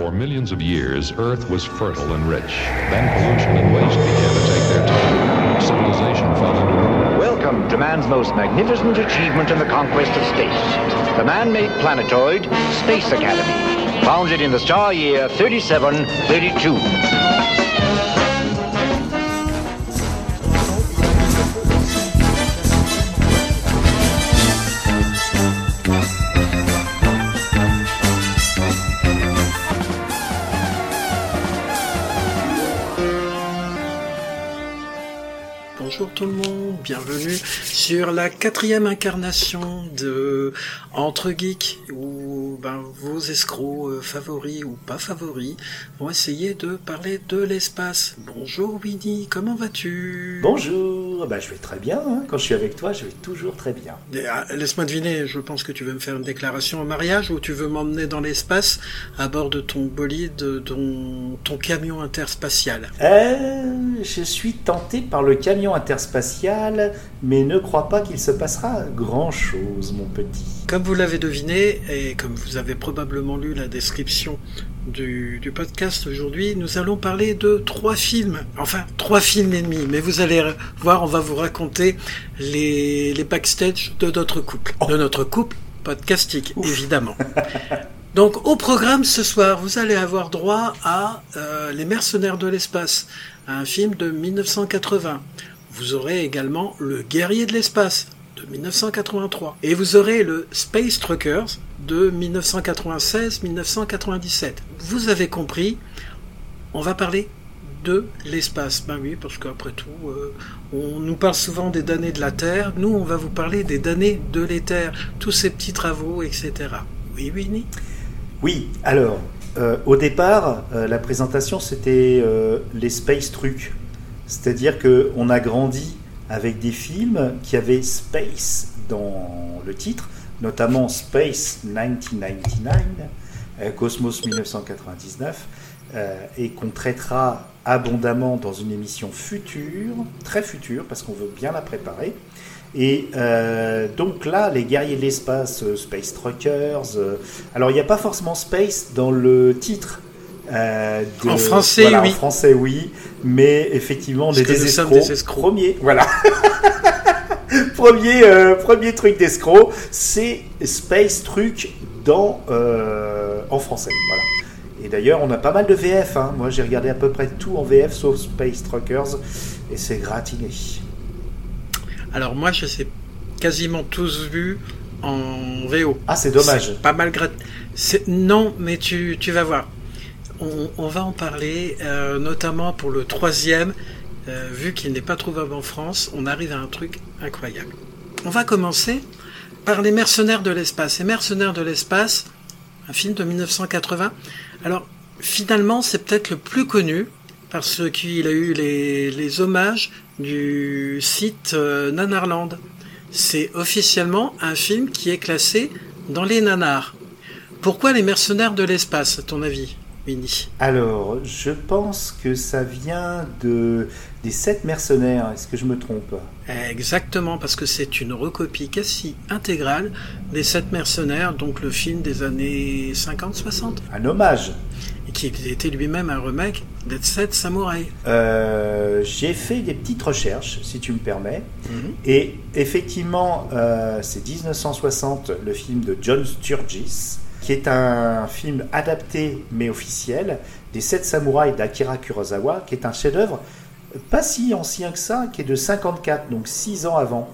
For millions of years, Earth was fertile and rich. Then pollution and waste began to take their toll. Civilization ruin. Welcome to man's most magnificent achievement in the conquest of space. The man-made planetoid, Space Academy. Founded in the star year 3732. Monde, bienvenue sur la quatrième incarnation de Entre Geeks, où ben, vos escrocs euh, favoris ou pas favoris vont essayer de parler de l'espace. Bonjour Winnie, comment vas-tu? Bonjour, bah, je vais très bien. hein. Quand je suis avec toi, je vais toujours très bien. Ah, Laisse-moi deviner, je pense que tu veux me faire une déclaration au mariage ou tu veux m'emmener dans l'espace à bord de ton bolide, de ton, ton camion interspatial? Euh, je suis tenté par le camion interspatial, mais ne crois pas qu'il se passera grand-chose, mon petit. Comme vous l'avez deviné, et comme vous avez probablement lu la description du, du podcast aujourd'hui, nous allons parler de trois films, enfin trois films et demi, mais vous allez voir, on va vous raconter les, les backstage de notre couple, de notre couple podcastique, évidemment. Donc au programme ce soir, vous allez avoir droit à euh, Les mercenaires de l'espace, un film de 1980. Vous aurez également Le guerrier de l'espace de 1983. Et vous aurez le Space Truckers de 1996-1997. Vous avez compris, on va parler de l'espace. Ben oui, parce qu'après tout, euh, on nous parle souvent des damnés de la Terre. Nous, on va vous parler des damnés de l'éther. Tous ces petits travaux, etc. Oui, Winnie? Oui, alors, euh, au départ, euh, la présentation, c'était les space trucs. C'est-à-dire qu'on a grandi avec des films qui avaient space dans le titre, notamment Space 1999, euh, Cosmos 1999, euh, et qu'on traitera abondamment dans une émission future, très future, parce qu'on veut bien la préparer. Et euh, donc là, les guerriers de l'espace, Space Truckers. alors, il n'y a pas forcément Space dans le titre. Euh, de- En français, voilà, oui. En français, oui. Mais effectivement, des, escrocs. des escrocs. Premier, voilà. premier, euh, premier truc d'escroc, c'est Space Truc dans, euh, en français. Voilà. Et d'ailleurs, on a pas mal de VF. hein. Moi, j'ai regardé à peu près tout en VF sauf Space Truckers. Et c'est gratiné. Alors moi, je sais quasiment tous vus en VO. Ah, c'est dommage. Pas mal grat... Non, mais tu, tu vas voir. On, va en parler, euh, notamment pour le troisième. euh, vu qu'il n'est pas trouvable en France, on arrive à un truc incroyable. On va commencer par Les Mercenaires de l'espace. Les Mercenaires de l'espace, un film de 1980. Alors, finalement, c'est peut-être le plus connu parce qu'il a eu les, les hommages du site euh, Nanarland. C'est officiellement un film qui est classé dans les nanars. Pourquoi les mercenaires de l'espace, à ton avis, Alors, je pense que ça vient de des sept mercenaires. Est-ce que je me trompe? Exactement, parce que c'est une recopie quasi intégrale des Sept Mercenaires, donc le film des années 50-60, Un hommage. et qui était lui-même un remake des Sept Samouraïs. Euh, j'ai fait des petites recherches, si tu me permets. Et effectivement, euh, c'est 1960, le film de John Sturgis, qui est un film adapté mais officiel des Sept Samouraïs d'Akira Kurosawa, qui est un chef-d'œuvre pas si ancien que ça, qui est de 54, donc 6 ans avant.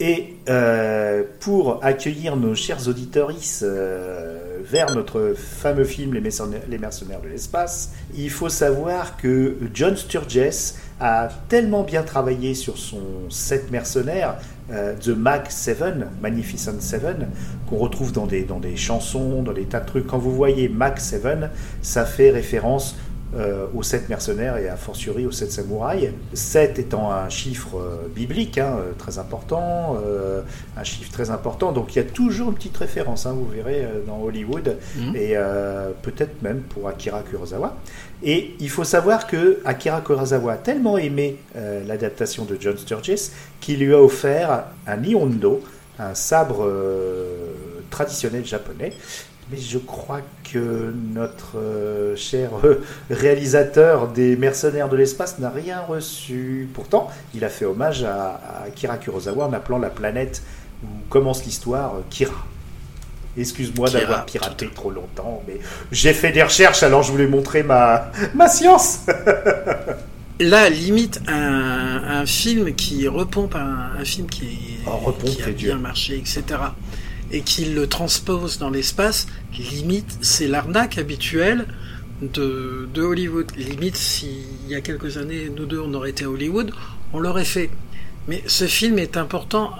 Et euh, pour accueillir nos chers auditeurs vers notre fameux film Les Mercenaires, Mercenaires de l'espace, il faut savoir que John Sturges a tellement bien travaillé sur son set mercenaire, euh, The Mag 7, Magnificent 7, qu'on retrouve dans des, dans des chansons, dans des tas de trucs. Quand vous voyez Mag 7, ça fait référence euh, aux sept mercenaires et a fortiori aux sept samouraïs. 7 étant un chiffre euh, biblique hein, très important, euh, un chiffre très important, donc il y a toujours une petite référence, hein, vous verrez, dans Hollywood, Mhm. et peut-être même pour Akira Kurosawa. Et il faut savoir que Akira Kurosawa a tellement aimé euh, l'adaptation de John Sturges qu'il lui a offert un Nihonto, un sabre euh, traditionnel japonais, Mais je crois que notre euh, cher réalisateur des Mercenaires de l'espace n'a rien reçu. Pourtant, il a fait hommage à, à Kira Kurosawa en appelant la planète où commence l'histoire Kira. Excuse-moi d'avoir piraté trop longtemps, mais j'ai fait des recherches, alors je voulais montrer ma, ma science. Là, limite, un, un film qui repompe un, un film qui, est- Oh, repompe, qui a bien marché, etc., et qui le transpose dans l'espace, limite, c'est l'arnaque habituelle de, de Hollywood. Limite, s'il y a quelques années, nous deux, on aurait été à Hollywood, on l'aurait fait. Mais ce film est important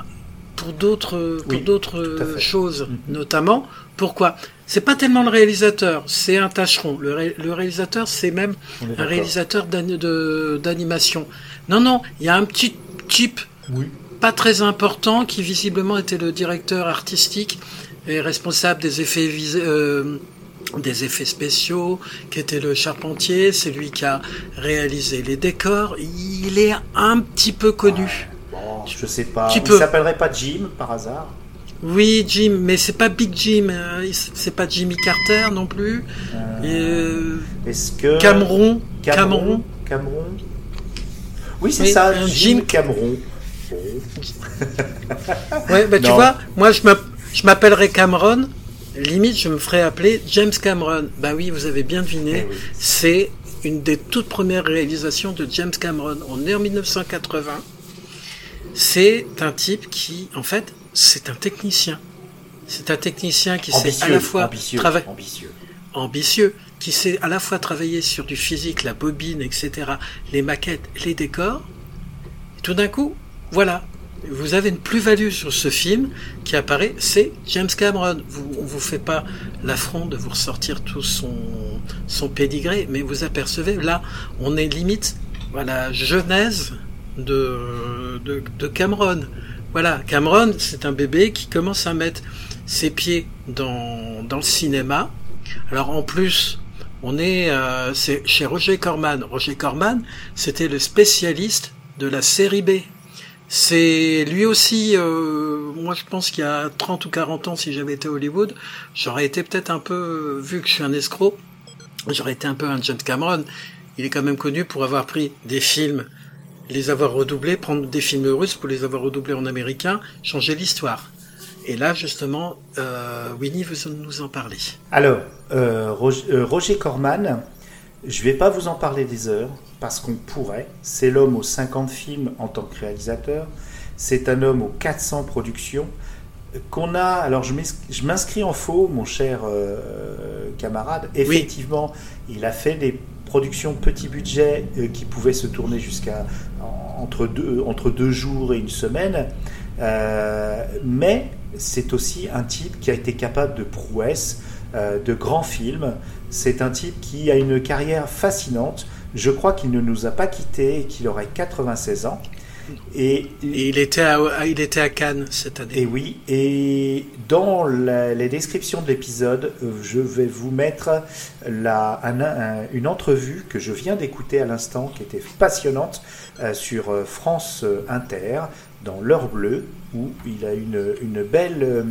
pour d'autres pour Oui, d'autres fait. choses, Mhm. notamment. Pourquoi? C'est pas tellement le réalisateur, c'est un tâcheron. Le, ré- le réalisateur, c'est même un réalisateur d'animation. Non, non, il y a un petit type Oui. pas très important qui visiblement était le directeur artistique et responsable des effets euh, des effets spéciaux, qui était le charpentier, c'est lui qui a réalisé les décors. Il est un petit peu connu. Bon, je sais pas. Tu Il peux. s'appellerait pas Jim par hasard Oui, Jim, mais c'est pas Big Jim, euh, c'est pas Jimmy Carter non plus. Et, euh, Est-ce que Cameron, Cameron. Cameron Oui, c'est ça, Jim, Jim- Cameron. Ouais, bah tu vois, moi je m'app- je m'appellerais Cameron. Limite, je me ferais appeler James Cameron. Bah oui, vous avez bien deviné. Eh oui. C'est une des toutes premières réalisations de James Cameron. On est en 1980. C'est un type qui, en fait, c'est un technicien. C'est un technicien qui sait à la fois ambitieux, trava- ambitieux. ambitieux, qui sait à la fois travailler sur du physique, la bobine, etc., les maquettes, les décors. Et tout d'un coup, voilà, vous avez une plus-value sur ce film qui apparaît, c'est James Cameron. Vous, on vous fait pas l'affront de vous ressortir tout son, son pédigré, mais vous apercevez, là, on est limite à la genèse de, de, de Cameron. Voilà, Cameron, c'est un bébé qui commence à mettre ses pieds dans, dans le cinéma. Alors en plus, on est euh, chez Roger Corman. Roger Corman, c'était le spécialiste de la série B. C'est lui aussi, euh, moi je pense qu'il y a 30 ou 40 ans, si j'avais été à Hollywood, j'aurais été peut-être un peu, vu que je suis un escroc, j'aurais été un peu un James Cameron. Il est quand même connu pour avoir pris des films, les avoir redoublés, prendre des films russes pour les avoir redoublés en américain, changer l'histoire. Et là, justement, euh, Winnie veut nous en parler. Alors, euh, Roger, euh, Roger Corman, je vais pas vous en parler des heures, parce qu'on pourrait. C'est l'homme aux 50 films en tant que réalisateur. C'est un homme aux 400 productions. euh, Qu'on a. Alors, je m'ins- je m'inscris en faux, mon cher camarade. Effectivement, il a fait des productions petit budget euh, qui pouvaient se tourner jusqu'à en- entre deux, jours et une semaine. Euh, mais c'est aussi un type qui a été capable de prouesses, euh, de grands films. C'est un type qui a une carrière fascinante. Je crois qu'il ne nous a pas quittés et qu'il aurait 96 ans. Et, il était à, il était à Cannes cette année. et oui, et dans les descriptions de l'épisode, euh, je vais vous mettre la- un- un- une entrevue que je viens d'écouter à l'instant, qui était passionnante, euh, sur euh, France Inter, dans L'heure bleue, où il a une, une belle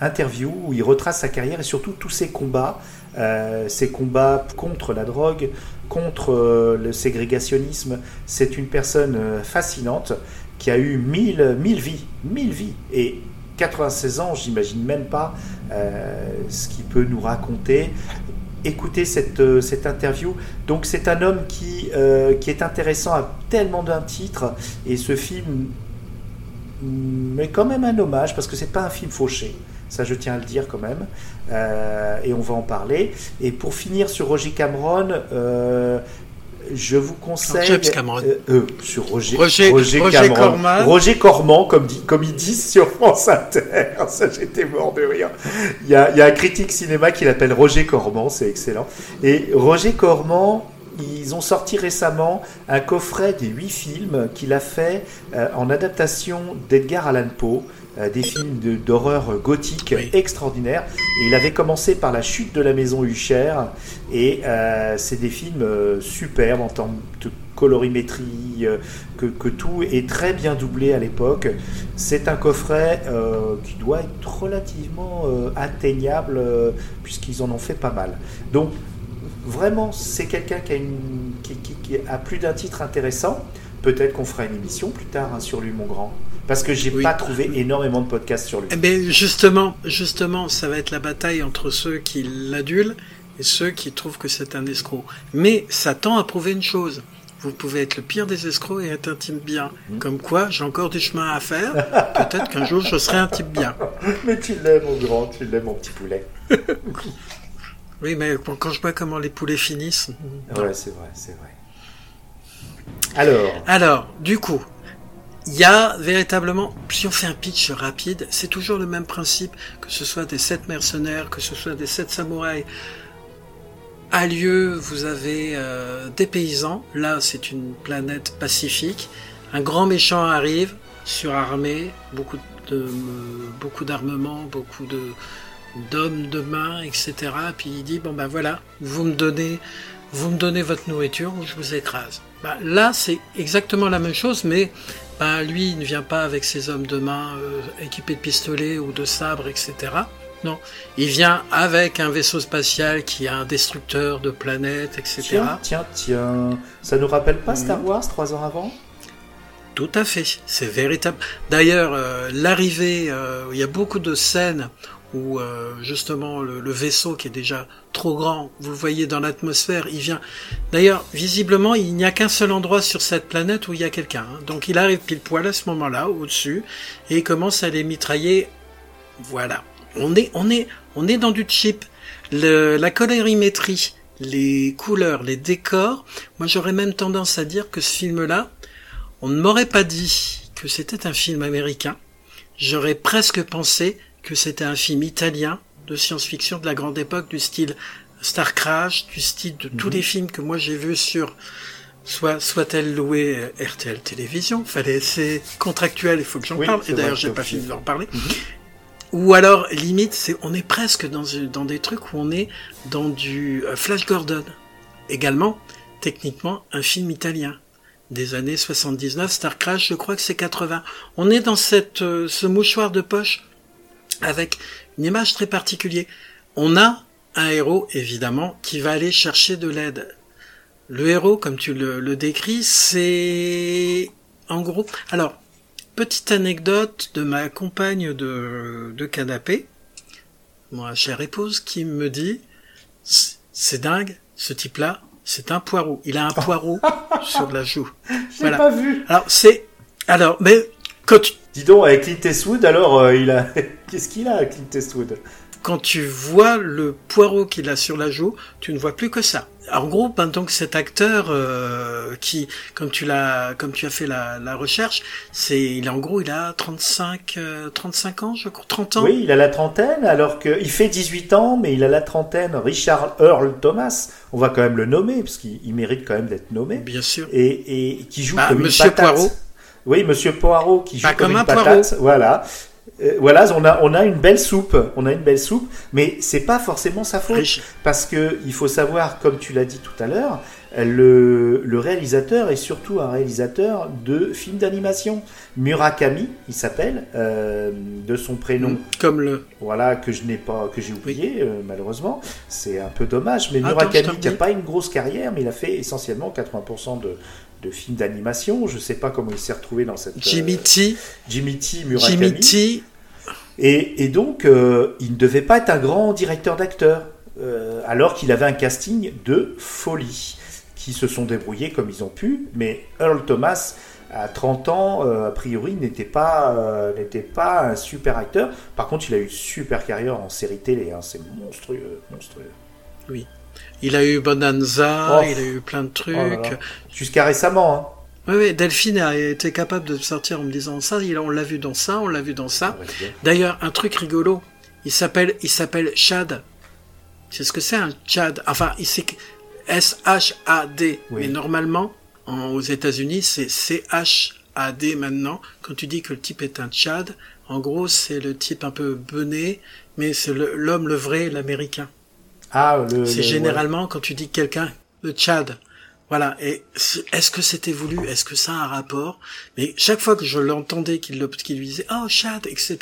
interview, où il retrace sa carrière et surtout tous ses combats, euh, ses combats contre la drogue, contre euh, le ségrégationnisme. C'est une personne euh, fascinante qui a eu 1000, 1000 vies, 1000 vies. Et 96 ans, j'imagine même pas euh, ce qu'il peut nous raconter. Écoutez cette, euh, cette interview. Donc c'est un homme qui, euh, qui est intéressant à tellement d'un titre. Et ce film mais quand même un hommage parce que c'est pas un film fauché. Ça, je tiens à le dire quand même. Euh, et on va en parler. Et pour finir sur Roger Cameron, euh, je vous conseille. James Cameron. Euh, euh, sur Roger, Roger- Roger Cameron. Corman. Roger Corman, comme, dit, comme ils disent sur France Inter. Ça, j'étais mort de rire. Il y, a, il y a un critique cinéma qui l'appelle Roger Corman, c'est excellent. Et Roger Corman, ils ont sorti récemment un coffret des huit films qu'il a fait euh, en adaptation d'Edgar Allan Poe, des films d'horreur gothique Oui. extraordinaires. Et il avait commencé par La chute de la maison Hucher, et euh, c'est des films euh, superbes en termes de colorimétrie, euh, que, que tout est très bien doublé à l'époque. C'est un coffret euh, qui doit être relativement euh, atteignable euh, puisqu'ils en ont fait pas mal. Donc vraiment, c'est quelqu'un qui a, une, qui, qui- qui a plus d'un titre intéressant. Peut-être qu'on fera une émission plus tard hein, sur lui, mon grand. Parce que j'ai Oui. pas trouvé énormément de podcasts sur lui. Eh ben justement, justement, ça va être la bataille entre ceux qui l'adulent et ceux qui trouvent que c'est un escroc. Mais ça tend à prouver une chose. Vous pouvez être le pire des escrocs et être un type bien. Mm. Comme quoi, j'ai encore du chemin à faire. Peut-être qu'un jour, je serai un type bien. Mais tu l'aimes, mon grand, tu l'aimes, mon petit poulet. Oui, mais quand quand je vois comment les poulets finissent. Ouais, c'est vrai, c'est vrai. Alors, Alors, du coup, il y a véritablement, si on fait un pitch rapide, c'est toujours le même principe, que ce soit des sept mercenaires, que ce soit des sept samouraïs. À lieu, vous avez euh, des paysans. Là, c'est une planète pacifique. Un grand méchant arrive, surarmé, beaucoup de euh, beaucoup d'armement, beaucoup de d'hommes de main, etc. Puis il dit bon ben voilà, vous me donnez vous me donnez votre nourriture ou je vous écrase. Bah, là, c'est exactement la même chose, mais bah, lui, il ne vient pas avec ses hommes de main euh, équipés de pistolets ou de sabres, etc. Non, il vient avec un vaisseau spatial qui a un destructeur de planètes, etc. tiens, tiens, tiens. Ça nous rappelle pas Star. Wars trois ans avant? Tout à fait, c'est véritable. D'ailleurs, euh, l'arrivée, euh, il y a beaucoup de scènes où euh, justement le, le vaisseau qui est déjà trop grand, vous le voyez dans l'atmosphère, il vient. D'ailleurs, visiblement, il n'y a qu'un seul endroit sur cette planète où il y a quelqu'un. hein. Donc il arrive pile poil à ce moment-là, au-dessus, et il commence à les mitrailler. Voilà. On est, on est, on est dans du cheap. Le, la colorimétrie, les couleurs, les décors. Moi, j'aurais même tendance à dire que ce film-là, on ne m'aurait pas dit que c'était un film américain. J'aurais presque pensé que c'était un film italien de science-fiction de la grande époque, du style Star Crash, du style de tous les films que moi j'ai vus sur soit soit-elle louée euh, RTL Télévision, fallait c'est contractuel, il faut que j'en Oui, parle. Et d'ailleurs, j'ai pas fini d'en parler. Ou alors, limite, c'est, on est presque dans, dans des trucs où on est dans du euh, Flash Gordon. Également, techniquement, un film italien des années 79. Star Crash, je crois que c'est 80. On est dans cette, euh, ce mouchoir de poche avec une image très particulière. On a un héros, évidemment, qui va aller chercher de l'aide. Le héros, comme tu le, le décris, c'est en gros. Alors, petite anecdote de ma compagne de, de canapé, ma chère épouse, qui me dit C'est dingue, ce type-là, c'est un poireau. Il a un poireau sur la joue. J'ai Voilà. pas vu. Alors, c'est. Alors, mais quand tu, Dis donc, avec Clint Eastwood, alors, euh, il a. Qu'est-ce qu'il a, Clint Eastwood? Quand tu vois le poireau qu'il a sur la joue, tu ne vois plus que ça. En gros, ben, donc cet acteur euh, qui, comme tu l'as, comme tu as fait la, la recherche, c'est, il est en gros, il a 35, euh, 35 ans, je crois, 30 ans. Oui, il a la trentaine, alors qu'il fait 18 ans, mais il a la trentaine. Richard Earl Thomas, on va quand même le nommer, parce qu'il il mérite quand même d'être nommé. Bien sûr. Et, et qui joue Bah, comme Monsieur une patate. Poirot. Oui, Monsieur Poirot qui joue Pas comme, comme une un patate. Voilà. Euh, voilà, on a, on a une belle soupe. On a une belle soupe, mais c'est pas forcément sa faute. Riche. Parce que il faut savoir, comme tu l'as dit tout à l'heure, le, le réalisateur est surtout un réalisateur de films d'animation. Murakami, il s'appelle, euh, de son prénom, Comme le. voilà que je n'ai pas, que j'ai oublié euh, malheureusement. C'est un peu dommage. Mais Attends, Murakami, qui n'a dis. pas une grosse carrière, mais il a fait essentiellement 80% de, de films d'animation. Je sais pas comment il s'est retrouvé dans cette Jimmy euh, T. Jimmy T. Murakami. Jimmy T. Et, et donc, euh, il ne devait pas être un grand directeur d'acteurs, euh, alors qu'il avait un casting de folie, qui se sont débrouillés comme ils ont pu. Mais Earl Thomas, à 30 ans, euh, a priori, n'était pas, euh, n'était pas un super acteur. Par contre, il a eu une super carrière en série télé. hein. C'est monstrueux, monstrueux. Il a eu Bonanza, Oh. il a eu plein de trucs. Oh là. Jusqu'à récemment. Hein. Oui, oui, Delphine a été capable de sortir en me disant ça, on l'a vu dans ça, on l'a vu dans ça. Va dire. D'ailleurs, un truc rigolo, il s'appelle, il s'appelle Chad. C'est ce que c'est un Chad? Enfin, il c'est S-H-A-D. Oui. Mais normalement, en- aux États-Unis, c'est C-H-A-D maintenant. Quand tu dis que le type est un Chad, en gros, c'est le type un peu bené, mais c'est le- l'homme le vrai, l'américain. Ah, le, C'est le- généralement quand tu dis quelqu'un, le Tchad. Voilà. Et est-ce que c'était voulu? Est-ce que ça a un rapport? Mais chaque fois que je l'entendais qu'il lui disait oh Chad, etc.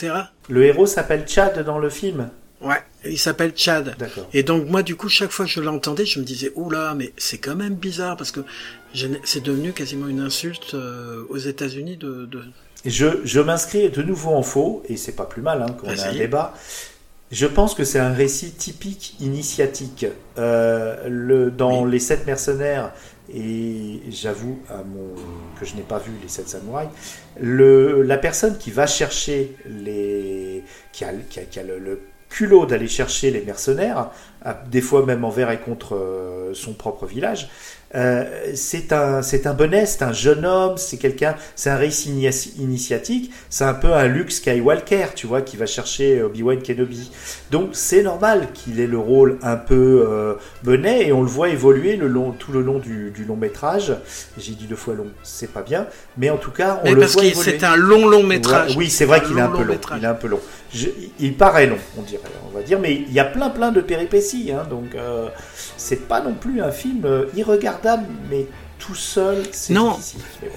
Le héros s'appelle Chad dans le film. Ouais, il s'appelle Chad. D'accord. Et donc moi du coup chaque fois que je l'entendais, je me disais oula, mais c'est quand même bizarre parce que c'est devenu quasiment une insulte euh, aux États-Unis de, de... Je, je m'inscris de nouveau en faux et c'est pas plus mal hein, qu'on a un débat. Je pense que c'est un récit typique initiatique. Euh, le, dans Les Sept Mercenaires, et j'avoue à mon, que je n'ai pas vu Les Sept Samouraïs, le, la personne qui va chercher les. qui a, qui a, qui a le, le culot d'aller chercher les mercenaires, des fois même envers et contre euh, son propre village, euh, c'est un c'est un bonnet, c'est un jeune homme, c'est quelqu'un, c'est un récit initiatique, c'est un peu un Luke Skywalker, tu vois, qui va chercher Obi-Wan Kenobi. Donc c'est normal qu'il ait le rôle un peu euh, bonnet et on le voit évoluer le long tout le long du, du long métrage. J'ai dit deux fois long, c'est pas bien, mais en tout cas on mais le parce voit évoluer. c'est un long long métrage. oui, c'est vrai qu'il est un long, peu long. Il est un peu long. Je- il paraît long, on dirait, on va dire, mais il y a plein plein de péripéties, hein, donc euh, c'est pas non plus un film euh, irregardable, mais tout seul, c'est Non. difficile. Bon.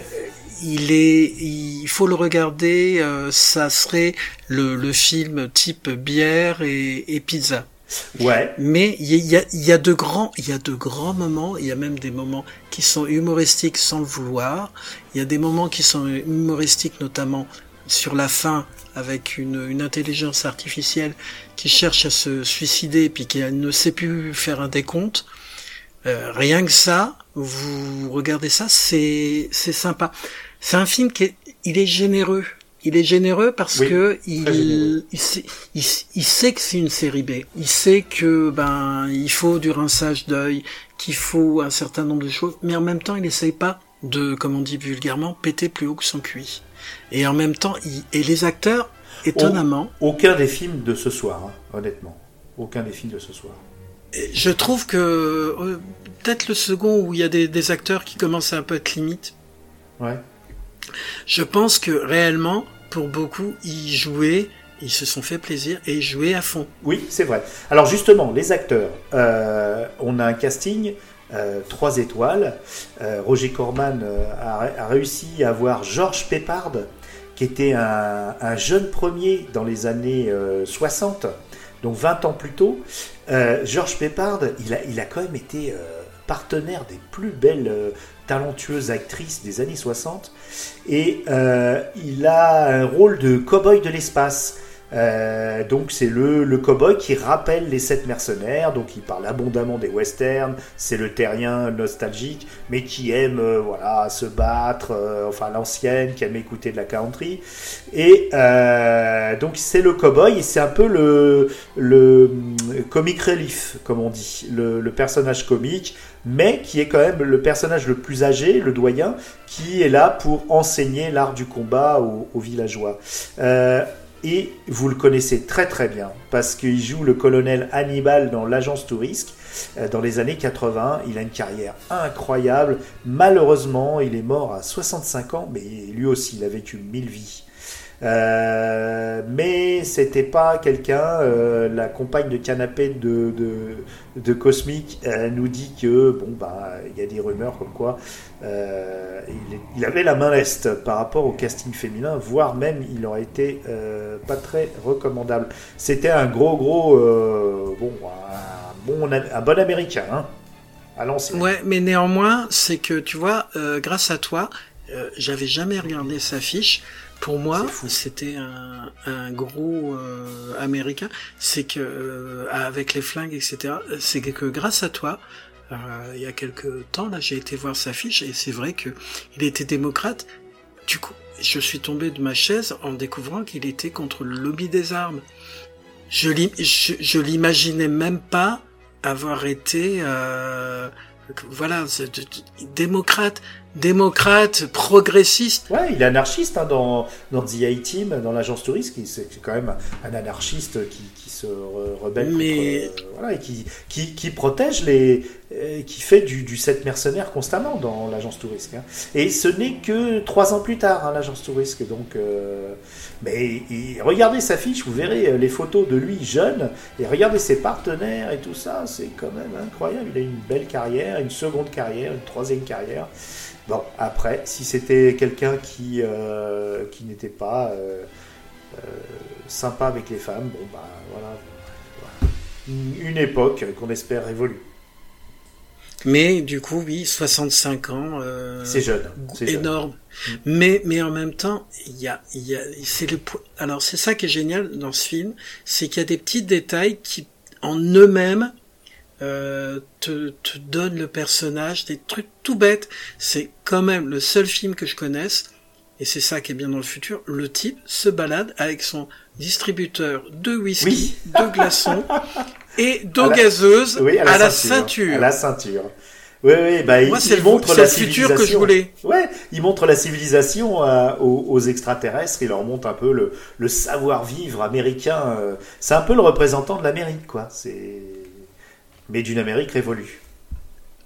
il est, il faut le regarder. euh, ça serait le, le film type bière et, et pizza. Ouais, Mais il y a, il y a de grands, il y a de grands moments. Il y a même des moments qui sont humoristiques sans le vouloir. Il y a des moments qui sont humoristiques, notamment sur la fin, avec une, une intelligence artificielle qui cherche à se suicider puis qui ne sait plus faire un décompte. Euh, rien que ça, vous regardez ça, c'est c'est sympa. C'est un film qui est, il est généreux. Il est généreux parce Oui, que il, il, sait, il, il sait que c'est une série B. Il sait que ben il faut du rinçage d'œil, qu'il faut un certain nombre de choses, mais en même temps, il n'essaye pas de, comme on dit vulgairement, péter plus haut que son cuit. Et en même temps, il, et les acteurs, étonnamment, aucun des films de ce soir, hein, honnêtement, aucun des films de ce soir. je trouve que euh, peut-être le second où il y a des, des acteurs qui commencent à un peu être limite. Ouais. Je pense que réellement, pour beaucoup, ils jouaient, ils se sont fait plaisir et ils jouaient à fond. Oui, c'est vrai. Alors justement, les acteurs, euh, on a un casting. Euh, trois étoiles. Euh, Roger Corman euh, a, réussi à avoir Georges Peppard, qui était un, un jeune premier dans les années euh, 60, donc 20 ans plus tôt. Georges Peppard, il a, quand même été partenaire des plus belles, talentueuses actrices des années 60. Et il a un rôle de cow-boy de l'espace. Euh, donc c'est le, le cow-boy qui rappelle les sept mercenaires, donc il parle abondamment des westerns, c'est le terrien nostalgique, mais qui aime euh, voilà se battre, euh, enfin l'ancienne, qui aime écouter de la country. Et euh, donc c'est le cow-boy et c'est un peu le, le comic relief, comme on dit, le, le personnage comique, mais qui est quand même le personnage le plus âgé, le doyen, qui est là pour enseigner l'art du combat aux, aux villageois. Euh, et vous le connaissez très très bien parce qu'il joue le colonel Hannibal dans l'agence Tourisque euh, dans les années 80. Il a une carrière incroyable. Malheureusement, il est mort à 65 ans, mais lui aussi, il a vécu mille vies. Euh, mais c'était pas quelqu'un. euh, la compagne de canapé de, de, de Cosmic nous dit que bon bah il y a des rumeurs comme quoi euh, il, avait la main leste par rapport au casting féminin, voire même il aurait été euh, pas très recommandable. C'était un gros gros euh, bon un bon un bon américain hein, à l'ancienne. Ouais, mais néanmoins, c'est que tu vois, grâce à toi, j'avais jamais regardé sa fiche. Pour moi, c'était un, un gros euh, américain. C'est que euh, avec les flingues, etc. C'est que grâce à toi, euh, il y a quelques temps là, j'ai été voir sa fiche et c'est vrai que il était démocrate. Du coup, je suis tombé de ma chaise en découvrant qu'il était contre le lobby des armes. Je je, je l'imaginais même pas avoir été euh, voilà c'est- de- de- démocrate démocrate, progressiste. Ouais, il est anarchiste hein, dans, dans The A-Team, dans l'agence touriste, qui c'est quand même un anarchiste qui, qui se re- rebelle Mais- contre, euh, voilà, et qui, qui, qui protège les. euh, qui fait du, du set mercenaire constamment dans l'agence touriste. hein. Et ce n'est que trois ans plus tard, hein, l'agence touriste. Donc, euh, mais et regardez sa fiche, vous verrez euh, les photos de lui jeune, et regardez ses partenaires et tout ça, c'est quand même incroyable. Il a une belle carrière, une seconde carrière, une troisième carrière. Bon, après, si c'était quelqu'un qui, euh, qui n'était pas euh, euh, sympa avec les femmes, bon, bah voilà. voilà. Une époque qu'on espère évolue. Mais du coup, oui, 65 ans. C'est jeune. c'est jeune. énorme. Mais, mais en même temps, il y a, il y a, c'est le, alors c'est ça qui est génial dans ce film, c'est qu'il y a des petits détails qui, en eux-mêmes, euh, te, te donnent le personnage, des trucs tout bêtes. C'est quand même le seul film que je connaisse, et c'est ça qui est bien dans le futur, le type se balade avec son distributeur de whisky, Oui. de glaçons et d'eau À la- gazeuse Oui, à, la ceinture. À la ceinture. Oui, oui, bah, il, Moi, c'est il le, montre c'est la le futur que je voulais. Ouais, il montre la civilisation euh, aux, aux extraterrestres. Il leur montre un peu le, le savoir-vivre américain. euh, c'est un peu le représentant de l'Amérique, quoi. C'est mais d'une Amérique révolue.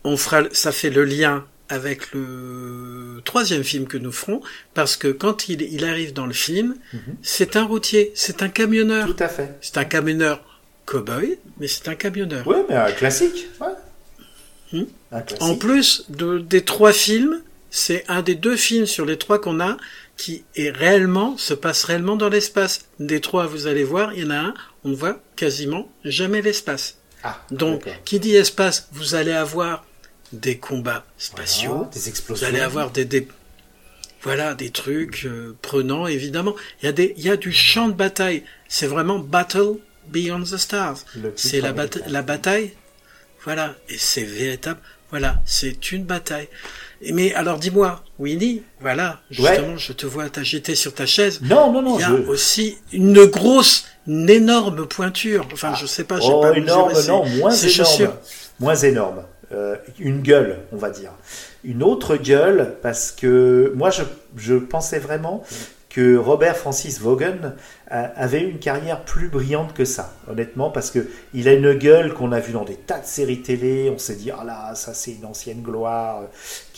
on fera, ça fait le lien avec le troisième film que nous ferons, parce que quand il, il arrive dans le film, Mhm. c'est un routier, c'est un camionneur. Tout à fait. C'est un camionneur cow-boy, mais c'est un camionneur. Ouais, mais un classique. Ouais. Hmm. Un classique. En plus de, des trois films, c'est un des deux films sur les trois qu'on a qui est réellement, se passe réellement dans l'espace. Des trois, vous allez voir, il y en a un, on ne voit quasiment jamais l'espace. Ah, Donc, qui dit espace, vous allez avoir des combats spatiaux, Voilà, des Vous explosions. allez avoir des, des voilà des trucs euh, prenants évidemment. Il y a des il y a du champ de bataille. C'est vraiment Battle Beyond the Stars. C'est la, bata- la bataille. Voilà et c'est véritable. Voilà, c'est une bataille. Mais alors dis-moi, Winnie, voilà, justement, je te vois t'agiter sur ta chaise. Non, non, non. Il y a je... aussi une grosse, une énorme pointure. Enfin, je sais pas, j'ai Oh, pas énorme, non, moins énorme. chaussures. Moins énorme. Euh, une gueule, on va dire. Une autre gueule, parce que moi, je, je pensais vraiment que Robert Francis Vaughan a- avait une carrière plus brillante que ça, honnêtement, parce que il a une gueule qu'on a vue dans des tas de séries télé. On s'est dit, ah là, ça c'est une ancienne gloire euh,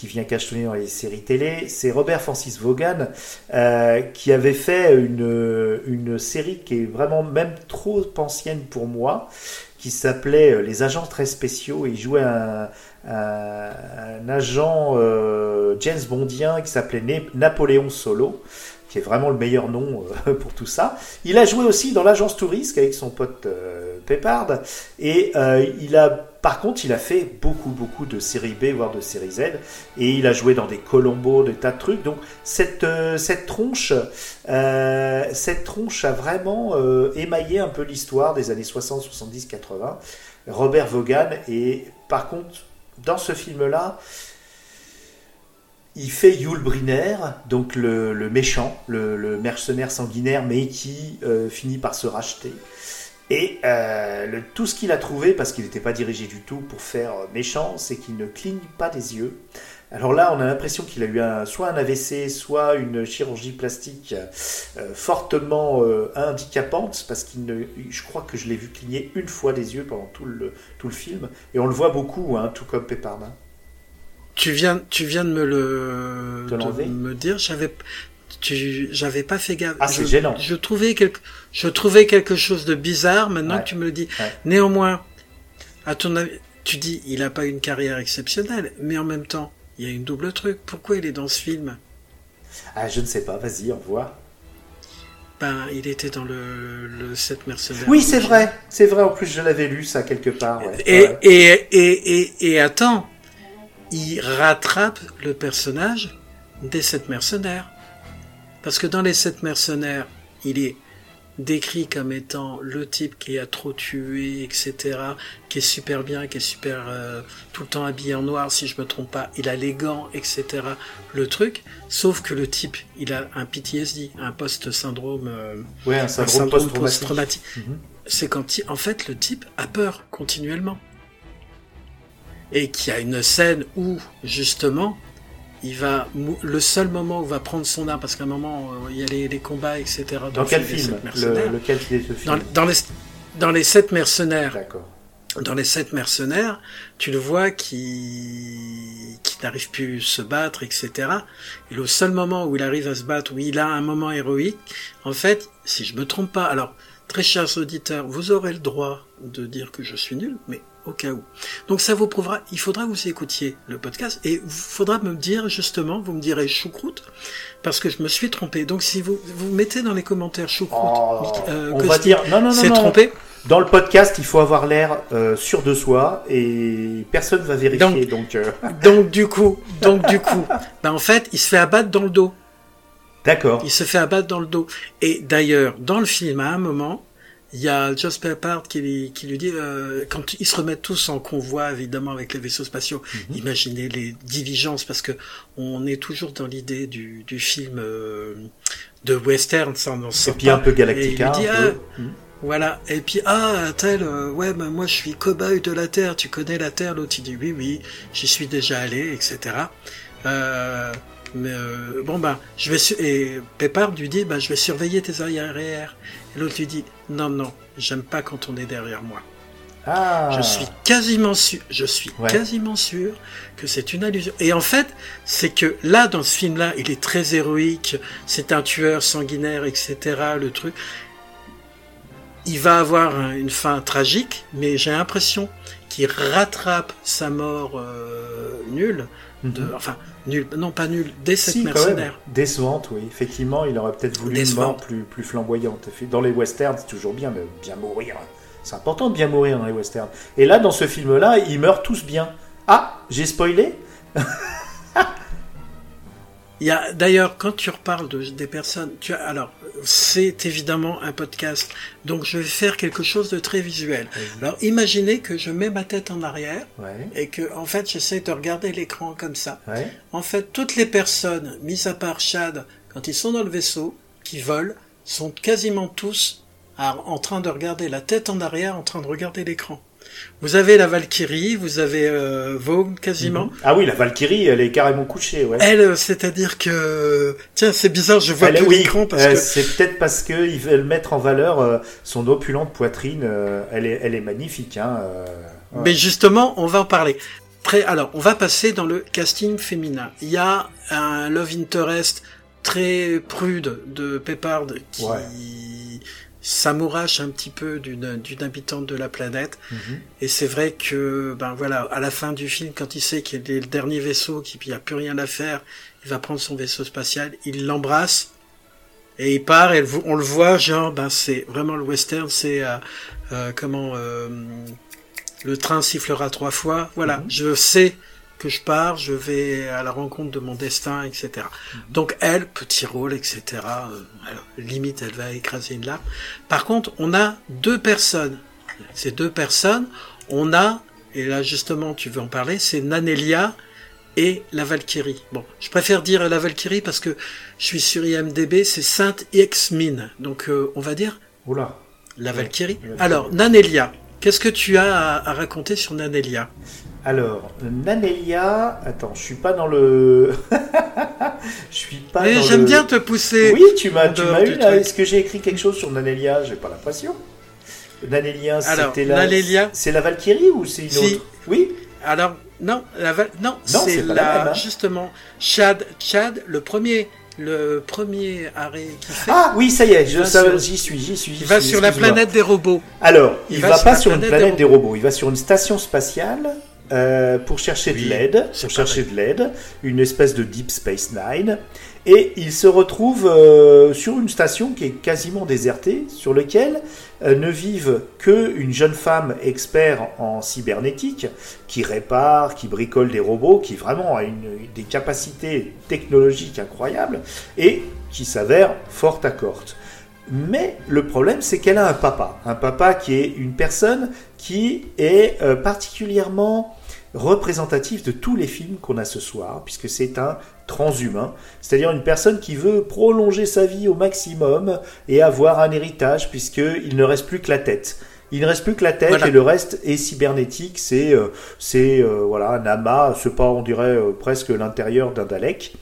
qui vient cachetonner dans les séries télé. C'est Robert Francis Vaughan euh, qui avait fait une, une série qui est vraiment même trop ancienne pour moi, qui s'appelait euh, Les Agents très spéciaux. Et il jouait un, un, agent euh, James Bondien qui s'appelait Napoléon Solo, qui est vraiment le meilleur nom euh, pour tout ça. Il a joué aussi dans l'agence touriste avec son pote Pépard. Et il a, par contre, il a fait beaucoup, beaucoup de séries B, voire de séries Z. Et il a joué dans des Colombo, des tas de trucs. Donc cette, euh, euh, tronche a vraiment euh, émaillé un peu l'histoire des années 60, 70, 80. Robert Vaughan. Et par contre, dans ce film-là, il fait Yul Brynner, donc le, méchant, le, mercenaire sanguinaire, mais qui finit par se racheter. Et euh, le- tout ce qu'il a trouvé, parce qu'il n'était pas dirigé du tout pour faire euh, méchant, c'est qu'il ne cligne pas des yeux. Alors là, on a l'impression qu'il a eu un, soit un AVC, soit une chirurgie plastique euh, fortement euh, handicapante, parce qu'il ne, je crois que je l'ai vu cligner une fois des yeux pendant tout le, tout le film, et on le voit beaucoup, hein, tout comme Pepardin. Tu viens, tu viens de me le de me dire. J'avais, tu, j'avais pas fait gaffe. Ah, c'est gênant. Je trouvais quelque, je trouvais quelque chose de bizarre. Maintenant Ouais. que tu me le dis. Ouais. Néanmoins, à ton avis, tu dis, il a pas une carrière exceptionnelle, mais en même temps, il y a une double truc. Pourquoi il est dans ce film? Ah, je ne sais pas, vas-y, au revoir. Ben, il était dans le, le 7 mercenaires. Oui, c'est vrai, c'est vrai, en plus je l'avais lu ça quelque part. ouais. Et, Ouais. et, et, et, et attends, il rattrape le personnage des sept mercenaires. Parce que dans les sept mercenaires, il est décrit comme étant le type qui a trop tué, etc., qui est super bien, qui est super euh, tout le temps habillé en noir, si je me trompe pas, il a les gants, etc., le truc, sauf que le type, il a un PTSD, un post-syndrome, euh, Ouais, un syndrome syndrome post-traumatique. post-traumatique. Mhm. C'est quand, il- en fait, le type a peur continuellement. Et qu'il y a une scène où, justement, il va le seul moment où il va prendre son arme parce qu'à un moment euh, il y a les, les combats etc. Dans quel film le, Lequel est ce film dans, dans les dans les sept mercenaires, D'accord. dans les sept mercenaires, tu le vois qui qui n'arrive plus à se battre, etc. Et le seul moment où il arrive à se battre, où il a un moment héroïque, en fait, si je me trompe pas, alors très chers auditeurs, vous aurez le droit de dire que je suis nul, mais au cas où. Donc ça vous prouvera, il faudra que vous écoutiez le podcast et il faudra me dire justement, vous me direz choucroute, parce que je me suis trompé. Donc si vous vous mettez dans les commentaires choucroute, Oh, euh, on que va c'est- dire non non non c'est non. trompé. Dans le podcast, il faut avoir l'air euh, sûr de soi et personne va vérifier. Donc, euh, Donc du coup, donc du coup, ben en fait, il se fait abattre dans le dos. D'accord. Il se fait abattre dans le dos. Et d'ailleurs, dans le film, à un moment, il y a Joss Peppard qui, lui- qui lui dit, euh, quand ils se remettent tous en convoi, évidemment, avec les vaisseaux spatiaux, Mhm. imaginez les diligences, parce que on est toujours dans l'idée du, du film euh, de western, ça on Et puis un pas. peu un peu. ah, Voilà. Et puis, ah, tel, euh, ouais, ben, moi, je suis cobaye de la Terre. Tu connais la Terre? L'autre, il dit, oui, oui, j'y suis déjà allé, etc. Euh, mais, euh, bon, ben, je vais, et Pépard lui dit, ben, je vais surveiller tes arrières. Et l'autre lui dit, non, non, j'aime pas quand on est derrière moi. Ah. Je suis quasiment sûr, je suis Ouais. quasiment sûr que c'est une allusion. Et en fait, c'est que là, dans ce film-là, il est très héroïque. C'est un tueur sanguinaire, etc. Le truc. Il va avoir un- une fin tragique, mais j'ai l'impression qu'il rattrape sa mort euh, nulle. De, enfin, nulle, non pas nulle, des sept Si, mercenaires. Décevante, oui. Effectivement, il aurait peut-être voulu une mort plus, plus flamboyante. Dans les westerns, c'est toujours bien de bien mourir. C'est important de bien mourir dans les westerns. Et là, dans ce film-là, ils meurent tous bien. Ah, j'ai spoilé? Il y a d'ailleurs quand tu reparles de, des personnes, tu as alors c'est évidemment un podcast, donc je vais faire quelque chose de très visuel. Alors imaginez que je mets ma tête en arrière Ouais, et que en fait j'essaie de regarder l'écran comme ça. ouais. En fait, toutes les personnes, mis à part Chad, quand ils sont dans le vaisseau, qui volent, sont quasiment tous en train de regarder la tête en arrière, en train de regarder l'écran. Vous avez la Valkyrie, vous avez euh, Vogue quasiment. Ah oui, la Valkyrie, elle est carrément couchée, ouais. Elle, euh, c'est-à-dire que tiens, c'est bizarre, je vois Elle plus oui, l'écran parce euh, que c'est peut-être parce qu'ils veulent mettre en valeur euh, son opulente poitrine. euh, elle, est, elle est magnifique. Hein, euh, ouais. Mais justement, on va en parler. Très, alors, on va passer dans le casting féminin. Il y a un love interest très prude de Peppard qui Ouais. S'amourache un petit peu d'une d'une habitante de la planète. Mhm. Et c'est vrai que, ben voilà, à la fin du film, quand il sait qu'il est le dernier vaisseau, qu'il n'y a plus rien à faire, il va prendre son vaisseau spatial, il l'embrasse. Et il part, et on le voit, genre, ben c'est vraiment le western, c'est euh, euh, comment euh, le train sifflera trois fois. Voilà, Mhm. je sais que je pars, je vais à la rencontre de mon destin, etc. Donc elle, petit rôle, etc. euh, alors, limite, elle va écraser une larme. Par contre, on a deux personnes. Ces deux personnes, on a, et là justement, tu veux en parler, c'est Nanelia et la Valkyrie. Bon, je préfère dire la Valkyrie parce que je suis sur IMDB, c'est Sainte X-Mine. Donc, euh, on va dire Oula. la Valkyrie. la Valkyrie. Alors, Nanelia, qu'est-ce que tu as à, à raconter sur Nanelia? Alors, Nanelia, attends, je suis pas dans le. je suis pas Mais dans J'aime le- bien te pousser. Oui, tu m'as, tu m'as eu là. Est-ce que j'ai écrit quelque chose sur Nanelia? J'ai pas l'impression. Nanelia, c'était la. Nanelia- C'est la Valkyrie ou c'est une Si. autre? Oui. Alors, non, la Val- non, c'est la la, même, hein. justement, Chad, Chad, le premier, le premier arrêt qui fait, Ah oui, ça y est, j'y suis, j'y suis. il va sur la planète des robots. Alors, il, Il va, pas sur une planète des robots, il va sur une station spatiale euh, pour chercher Oui, de l'aide, pour chercher de l'aide, une espèce de Deep Space Nine, et il se retrouve euh, sur une station qui est quasiment désertée, sur laquelle euh, ne vivent que une jeune femme expert en cybernétique qui répare, qui bricole des robots, qui vraiment a une, des capacités technologiques incroyables et qui s'avère forte à corte. Mais le problème, c'est qu'elle a un papa. Un papa qui est une personne qui est particulièrement représentatif de tous les films qu'on a ce soir, puisque c'est un transhumain, c'est-à-dire une personne qui veut prolonger sa vie au maximum et avoir un héritage, puisqu'il ne reste plus que la tête. Il ne reste plus que la tête Voilà. et le reste est cybernétique. C'est euh, c'est euh, voilà un amas, c'est pas on dirait euh, presque l'intérieur d'un Dalek.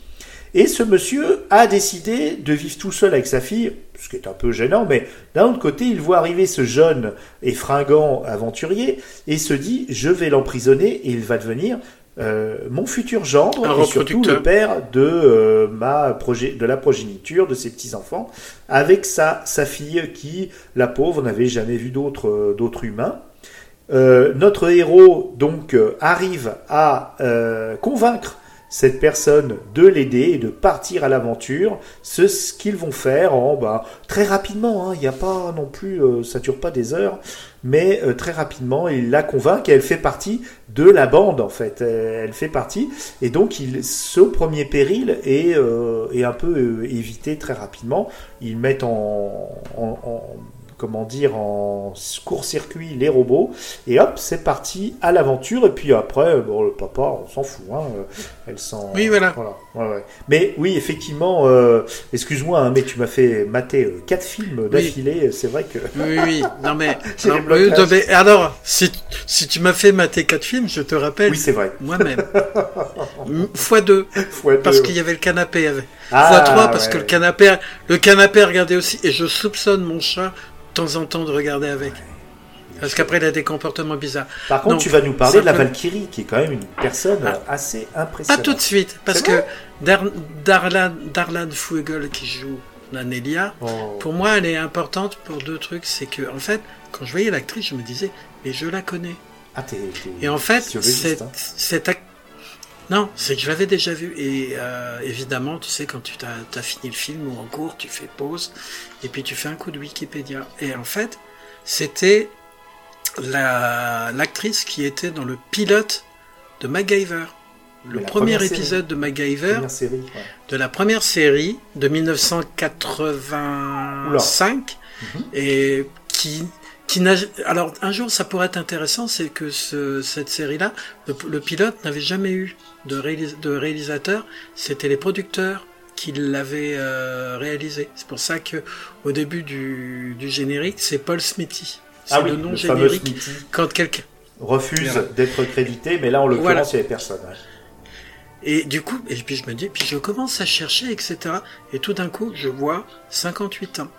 Et ce monsieur a décidé de vivre tout seul avec sa fille, ce qui est un peu gênant, mais d'un autre côté, il voit arriver ce jeune et fringant aventurier et se dit je vais l'emprisonner et il va devenir euh, mon futur gendre Un et surtout le père de euh, ma de la progéniture de ses petits enfants avec sa sa fille qui la pauvre n'avait jamais vu d'autres euh, d'autres humains. Euh, notre héros donc arrive à euh, convaincre cette personne de l'aider et de partir à l'aventure. Ce qu'ils vont faire en bah, très rapidement. hein. Il n'y a pas non plus, euh, ça dure pas des heures, mais euh, très rapidement il la convainc et elle fait partie de la bande en fait. Elle fait partie et donc il, ce premier péril est, euh, est un peu euh, évité très rapidement. Ils mettent en, en- en- comment dire en court-circuit les robots et hop c'est parti à l'aventure et puis après bon le papa on s'en fout hein, euh, elle s'en Oui, voilà. Ouais, ouais. mais oui effectivement euh, excuse-moi hein, mais tu m'as fait mater euh, quatre films d'affilée c'est vrai que Oui, oui, non mais, non, alors, si, si tu m'as fait mater quatre films, je te rappelle, oui c'est vrai moi-même, fois deux, Fois deux. parce qu'il y avait le canapé, avec. Ah, fois trois, parce ouais. que le canapé, le canapé regardait aussi, et je soupçonne mon chat temps en temps de regarder avec. Parce qu'après, il a des comportements bizarres. par contre tu vas nous parler de la Valkyrie qui est quand même une personne Ah. assez Pas impressionnante tout de suite, parce que Dar Darlan, Darlan Fuegel qui joue Nanelia, Oh. pour moi, elle est importante pour deux trucs. C'est que, en fait, quand je voyais l'actrice, je me disais, mais je la connais. Ah, Et en fait, hein. cette non, c'est que je l'avais déjà vu. Et euh, évidemment, tu sais, quand tu as, fini le film ou en cours, tu fais pause et puis tu fais un coup de Wikipédia. Et en fait, c'était la l'actrice qui était dans le pilote de MacGyver. Le premier série. épisode de MacGyver, Première série, ouais. de la première série de 1985 Mhm. et qui qui n'a alors un jour ça pourrait être intéressant c'est que ce, cette série là le, le pilote n'avait jamais eu de, réalis- de réalisateur c'était les producteurs qui l'avaient euh, réalisé c'est pour ça que au début du, du générique c'est Paul Smithy c'est Ah oui, le nom le générique quand quelqu'un refuse d'être crédité, mais là en l'occurrence Voilà. il n'y avait personne. ouais. Et du coup, et puis je me dis, puis je commence à chercher, etc. Et tout d'un coup, je vois 58 ans,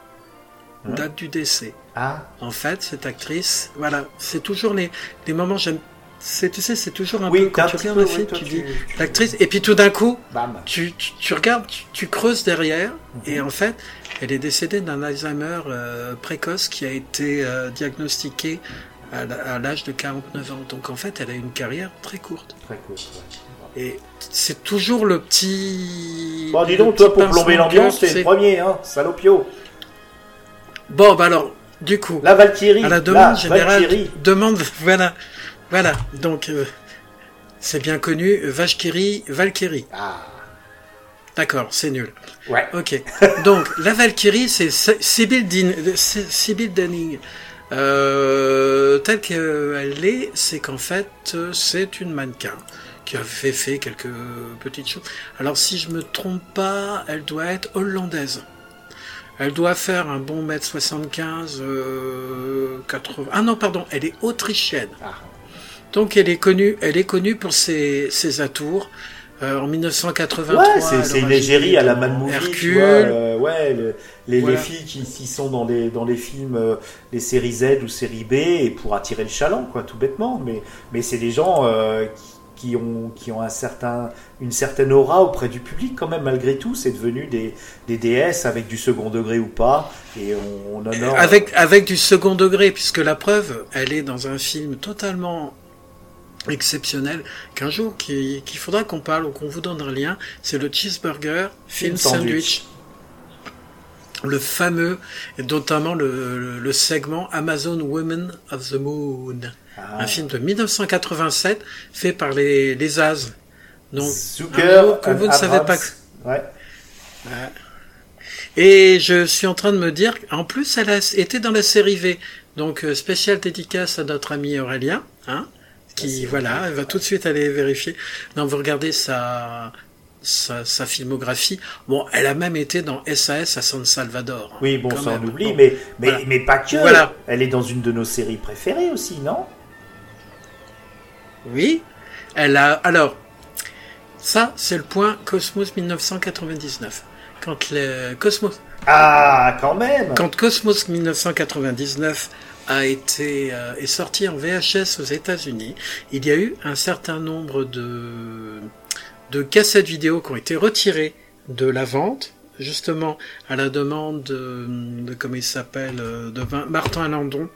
Hein? date du décès. Ah, En fait, cette actrice, voilà, c'est toujours les, les moments, j'aime, c'est, tu sais, c'est toujours un oui, peu, quand tu regardes film, tu dis, tu- l'actrice, et puis tout d'un coup, Bam. tu, tu, tu regardes, tu, creuses derrière, Mhm. et en fait, elle est décédée d'un Alzheimer euh, précoce qui a été euh, diagnostiqué à, l'âge de 49 ans. Donc en fait, elle a une carrière très courte. Très cool. ouais. Et c'est toujours le petit. Bon, dis donc, toi, pour plomber l'ambiance, tu le premier, hein, salopio. Bon, bah alors, du coup, La Valkyrie. à la demande la générale, Valkyrie. demande, voilà, voilà. Donc, euh, c'est bien connu, Valkyrie, Valkyrie. Ah, D'accord, c'est nul. ouais. Ok. Donc, la Valkyrie, c'est Sy- Sybil, Sybil Danning. Euh, telle qu'elle est, c'est qu'en fait, c'est une mannequin qui a fait, fait quelques petites choses. Alors, si je me trompe pas, elle doit être hollandaise. Elle doit faire un bon mètre 75, euh, 80. Ah non, pardon, elle est autrichienne. Ah. Donc, elle est connue, elle est connue pour ses, ses atours. Euh, en 1983. Ouais, c'est, une égérie à la Man Movie, tu Hercule. vois. euh, ouais, le- les, Voilà. les filles qui, qui sont dans les, dans les films, euh, les séries Z ou séries B, et pour attirer le chaland, quoi, tout bêtement. Mais, mais c'est des gens qui, qui ont, qui ont un certain, une certaine aura auprès du public, quand même, malgré tout. C'est devenu des, des déesses avec du second degré ou pas. Et on, on honore. Avec, avec du second degré, puisque la preuve, elle est dans un film totalement exceptionnel qu'un jour qui- qu'il faudra qu'on parle ou qu'on vous donne un lien, c'est le cheeseburger film Film sandwich. sandwich. Le fameux, et notamment le, le, segment Amazon Women of the Moon. Ah. Un film de 1987 fait par les, les As. Donc, Zucker, que vous ne savez pas Ouais. Et je suis en train de me dire, en plus, elle a été dans la série V. Donc, euh, spéciale dédicace à notre ami Aurélien, hein, qui, voilà, elle va tout de suite aller vérifier. Non, vous regardez sa, sa, sa, filmographie. Bon, elle a même été dans SAS à San Salvador. Oui, bon, ça on oublie, mais, mais, voilà. mais pas que. Voilà. Elle est dans une de nos séries préférées aussi, non? Oui. Elle a. Alors, ça, c'est le point Cosmos 1999. Quand le Cosmos. Ah, quand même Quand Cosmos 1999 a été euh, est sorti en VHS aux États-Unis, il y a eu un certain nombre de de cassettes vidéo qui ont été retirées de la vente, justement à la demande de, de comment il s'appelle, de Martin Landon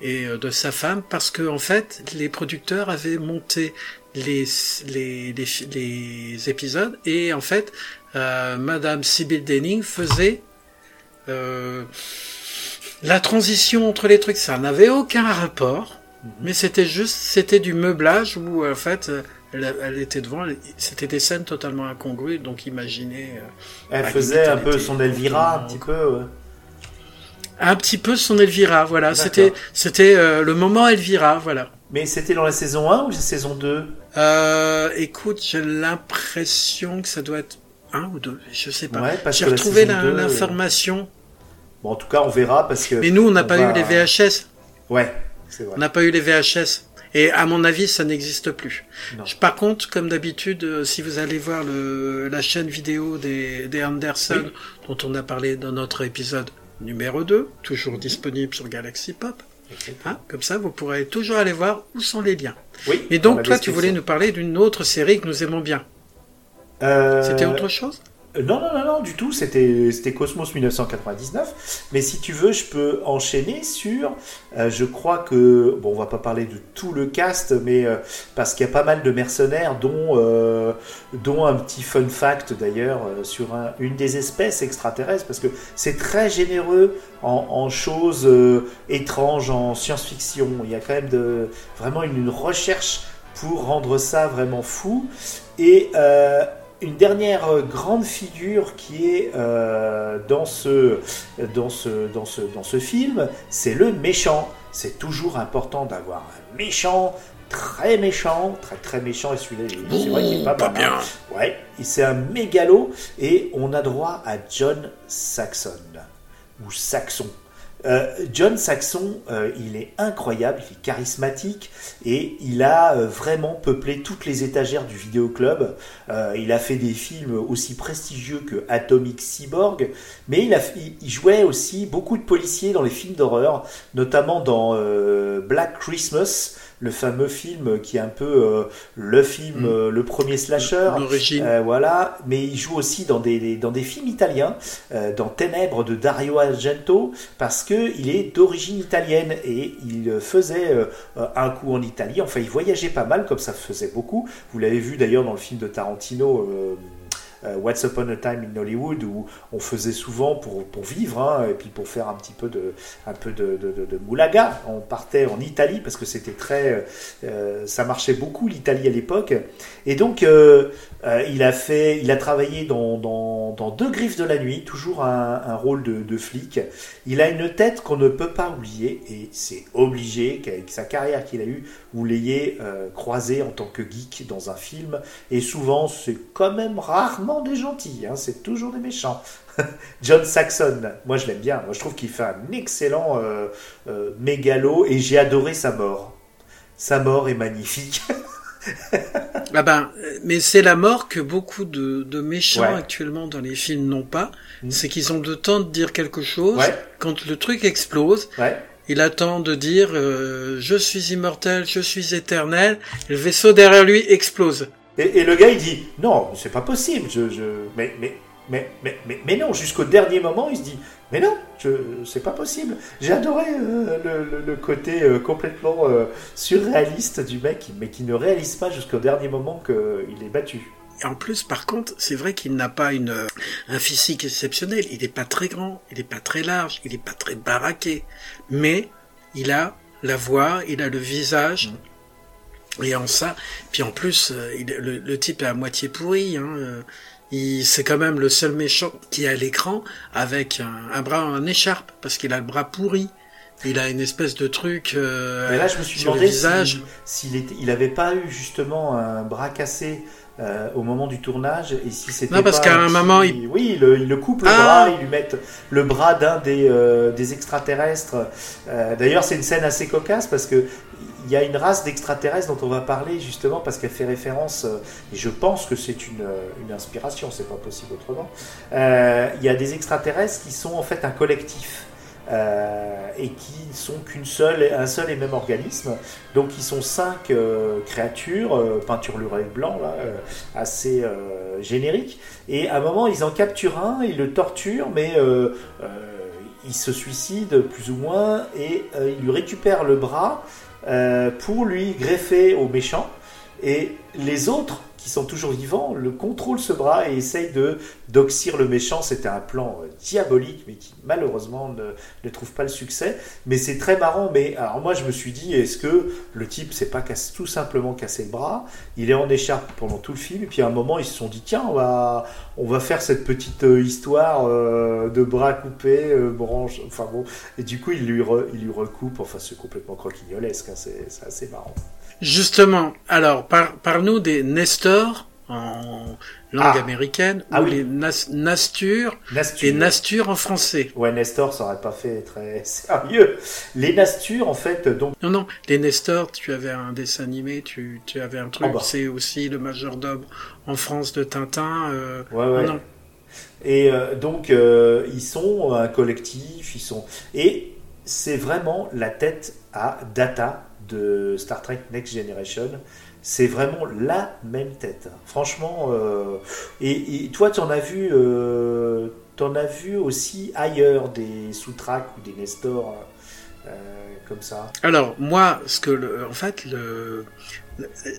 et de sa femme, parce que en fait, les producteurs avaient monté les les, les, les épisodes et en fait, euh, Madame Sybil Denning faisait euh, la transition entre les trucs. Ça n'avait aucun rapport, mais c'était juste, c'était du meublage où en fait elle, elle, était devant, c'était des scènes totalement incongrues, donc imaginez. Euh, elle faisait un peu son Elvira, un petit peu. Ouais. Un petit peu son Elvira, voilà. C'était, c'était euh, le moment Elvira, voilà. Mais c'était dans la saison 1 ou la saison 2 euh, Écoute, j'ai l'impression que ça doit être 1 ou 2, je sais pas. Ouais, j'ai retrouvé l'information. Bon, en tout cas, on verra parce que. Mais nous, on n'a pas va... eu les VHS. Ouais, c'est vrai. On n'a pas eu les VHS. Et à mon avis, ça n'existe plus. Non. Par contre, comme d'habitude, si vous allez voir le, la chaîne vidéo des, des Anderson, oui. dont on a parlé dans notre épisode numéro 2, toujours mmh. disponible sur Galaxy Pop, hein, comme ça, vous pourrez toujours aller voir où sont les liens. Oui, Et donc, toi, tu voulais nous parler d'une autre série que nous aimons bien. Euh... C'était autre chose? Non, non, non, non, du tout, c'était Cosmos 1999. Mais si tu veux, je peux enchaîner sur. Euh, je crois que. Bon, on va pas parler de tout le cast, mais euh, parce qu'il y a pas mal de mercenaires, dont, euh, dont un petit fun fact d'ailleurs sur un, une des espèces extraterrestres, parce que c'est très généreux en, choses étranges, en science-fiction. Il y a quand même vraiment une recherche pour rendre ça vraiment fou. Et une dernière euh, grande figure qui est euh, dans, ce, dans, ce, dans, ce, dans ce film, c'est le méchant. C'est toujours important d'avoir un méchant très méchant, très très méchant, et celui-là, c'est vrai qu'il est pas, pas mal. bien. Ouais, c'est un mégalo, et on a droit à John Saxon, ou Saxon. Euh, John Saxon, euh, il est incroyable, il est charismatique et il a euh, vraiment peuplé toutes les étagères du vidéoclub. il a fait des films aussi prestigieux que Atomic Cyborg, mais il, a, il jouait aussi beaucoup de policiers dans les films d'horreur, notamment dans Black Christmas le fameux film qui est un peu euh, le film, mm. euh, le premier slasher. Euh, voilà, mais il joue aussi dans des, dans des films italiens, dans Ténèbres de Dario Argento, parce que il est d'origine italienne et il faisait un coup en Italie. Enfin, il voyageait pas mal, comme ça faisait beaucoup. Vous l'avez vu d'ailleurs dans le film de Tarantino. Euh, What's Upon a Time in Hollywood où on faisait souvent pour, pour vivre hein, et puis pour faire un petit peu de un peu de, de, moulaga. On partait en Italie parce que c'était très euh, ça marchait beaucoup l'Italie à l'époque et donc euh, il a fait il a travaillé dans, dans, dans Deux Griffes de la nuit toujours un, un rôle de, de flic. Il a une tête qu'on ne peut pas oublier et c'est obligé qu'avec sa carrière qu'il a eue vous l'ayez euh, croisé en tant que geek dans un film et souvent c'est quand même rarement des gentils, hein, c'est toujours des méchants. John Saxon, moi je l'aime bien, moi je trouve qu'il fait un excellent euh, euh, mégalo et j'ai adoré sa mort. Sa mort est magnifique. ah ben, mais c'est la mort que beaucoup de, de méchants ouais. actuellement dans les films n'ont pas. Mmh. C'est qu'ils ont le temps de dire quelque chose. Ouais. Quand le truc explose, ouais. il attend de dire euh, je suis immortel, je suis éternel. Le vaisseau derrière lui explose. Et, et, le gars, il dit non, c'est pas possible. Je, je, mais, mais, mais, mais, mais, mais non, jusqu'au dernier moment, il se dit mais non, c'est pas possible. J'ai adoré euh, le, le, le, côté euh, complètement euh, surréaliste du mec, mais qui ne réalise pas jusqu'au dernier moment qu'il est battu. Et en plus, par contre, c'est vrai qu'il n'a pas une, un physique exceptionnel. Il n'est pas très grand, il n'est pas très large, il n'est pas très baraqué. Mais il a la voix, il a le visage. Mmh. Et en ça, puis en plus, le, type est à moitié pourri. Hein, c'est quand même le seul méchant qui est à l'écran avec un, un, bras en écharpe parce qu'il a le bras pourri. Il a une espèce de truc euh, Mais là, je me suis sur le demandé visage. s'il il avait pas eu justement un bras cassé euh, au moment du tournage et si c'était Non, parce qu'à un moment, il- oui il, le- il le coupe le Ah. bras ils lui mettent le bras d'un des, euh, des extraterrestres. Euh, d'ailleurs c'est une scène assez cocasse parce que il y a une race d'extraterrestres dont on va parler justement parce qu'elle fait référence euh, et je pense que c'est une, euh, une inspiration c'est pas possible autrement. Euh, il y a des extraterrestres qui sont en fait un collectif euh, et qui sont qu'une seule, un seul et même organisme. Donc ils sont cinq euh, créatures, euh, peinturlurées blanc, là, euh, assez génériques. Et à un moment, ils en capturent un, ils le torturent, mais il se suicide plus ou moins, et ils lui récupèrent le bras pour lui greffer au méchant. Et les autres, qui sont toujours vivants, le contrôlent ce bras et essayent de d'oxyre le méchant. C'était un plan euh, diabolique, mais qui malheureusement ne, ne trouve pas le succès. Mais c'est très marrant. Mais alors moi, je me suis dit, est-ce que le type s'est pas tout simplement cassé le bras? Il est en écharpe pendant tout le film. Et puis à un moment, ils se sont dit, tiens, on va on va faire cette petite euh, histoire euh, de bras coupés, euh, branches. Enfin bon. Et du coup, il lui il lui recoupe. Enfin, c'est complètement croquignolesque. hein, c'est assez marrant. Justement, alors, par, parle-nous des Nestor en langue Ah. américaine Ah ou oui. les nas, Nastur et Nastur en français. Ouais, Nestor, ça aurait pas fait très sérieux. Les Nastures, en fait, donc Non, non, les Nestor, tu avais un dessin animé, tu, tu avais un truc, Ah bah. c'est aussi le majordome en France de Tintin. euh, Ouais, ouais. Non, Et euh, donc, euh, ils sont un collectif, ils sont. Et c'est vraiment la tête à Data de Star Trek Next Generation. C'est vraiment la même tête. Franchement. euh, Et, toi, tu en as vu. Euh... As vu aussi ailleurs des sous-tracks ou des Nestor euh, comme ça? Alors, moi, ce que le, en fait,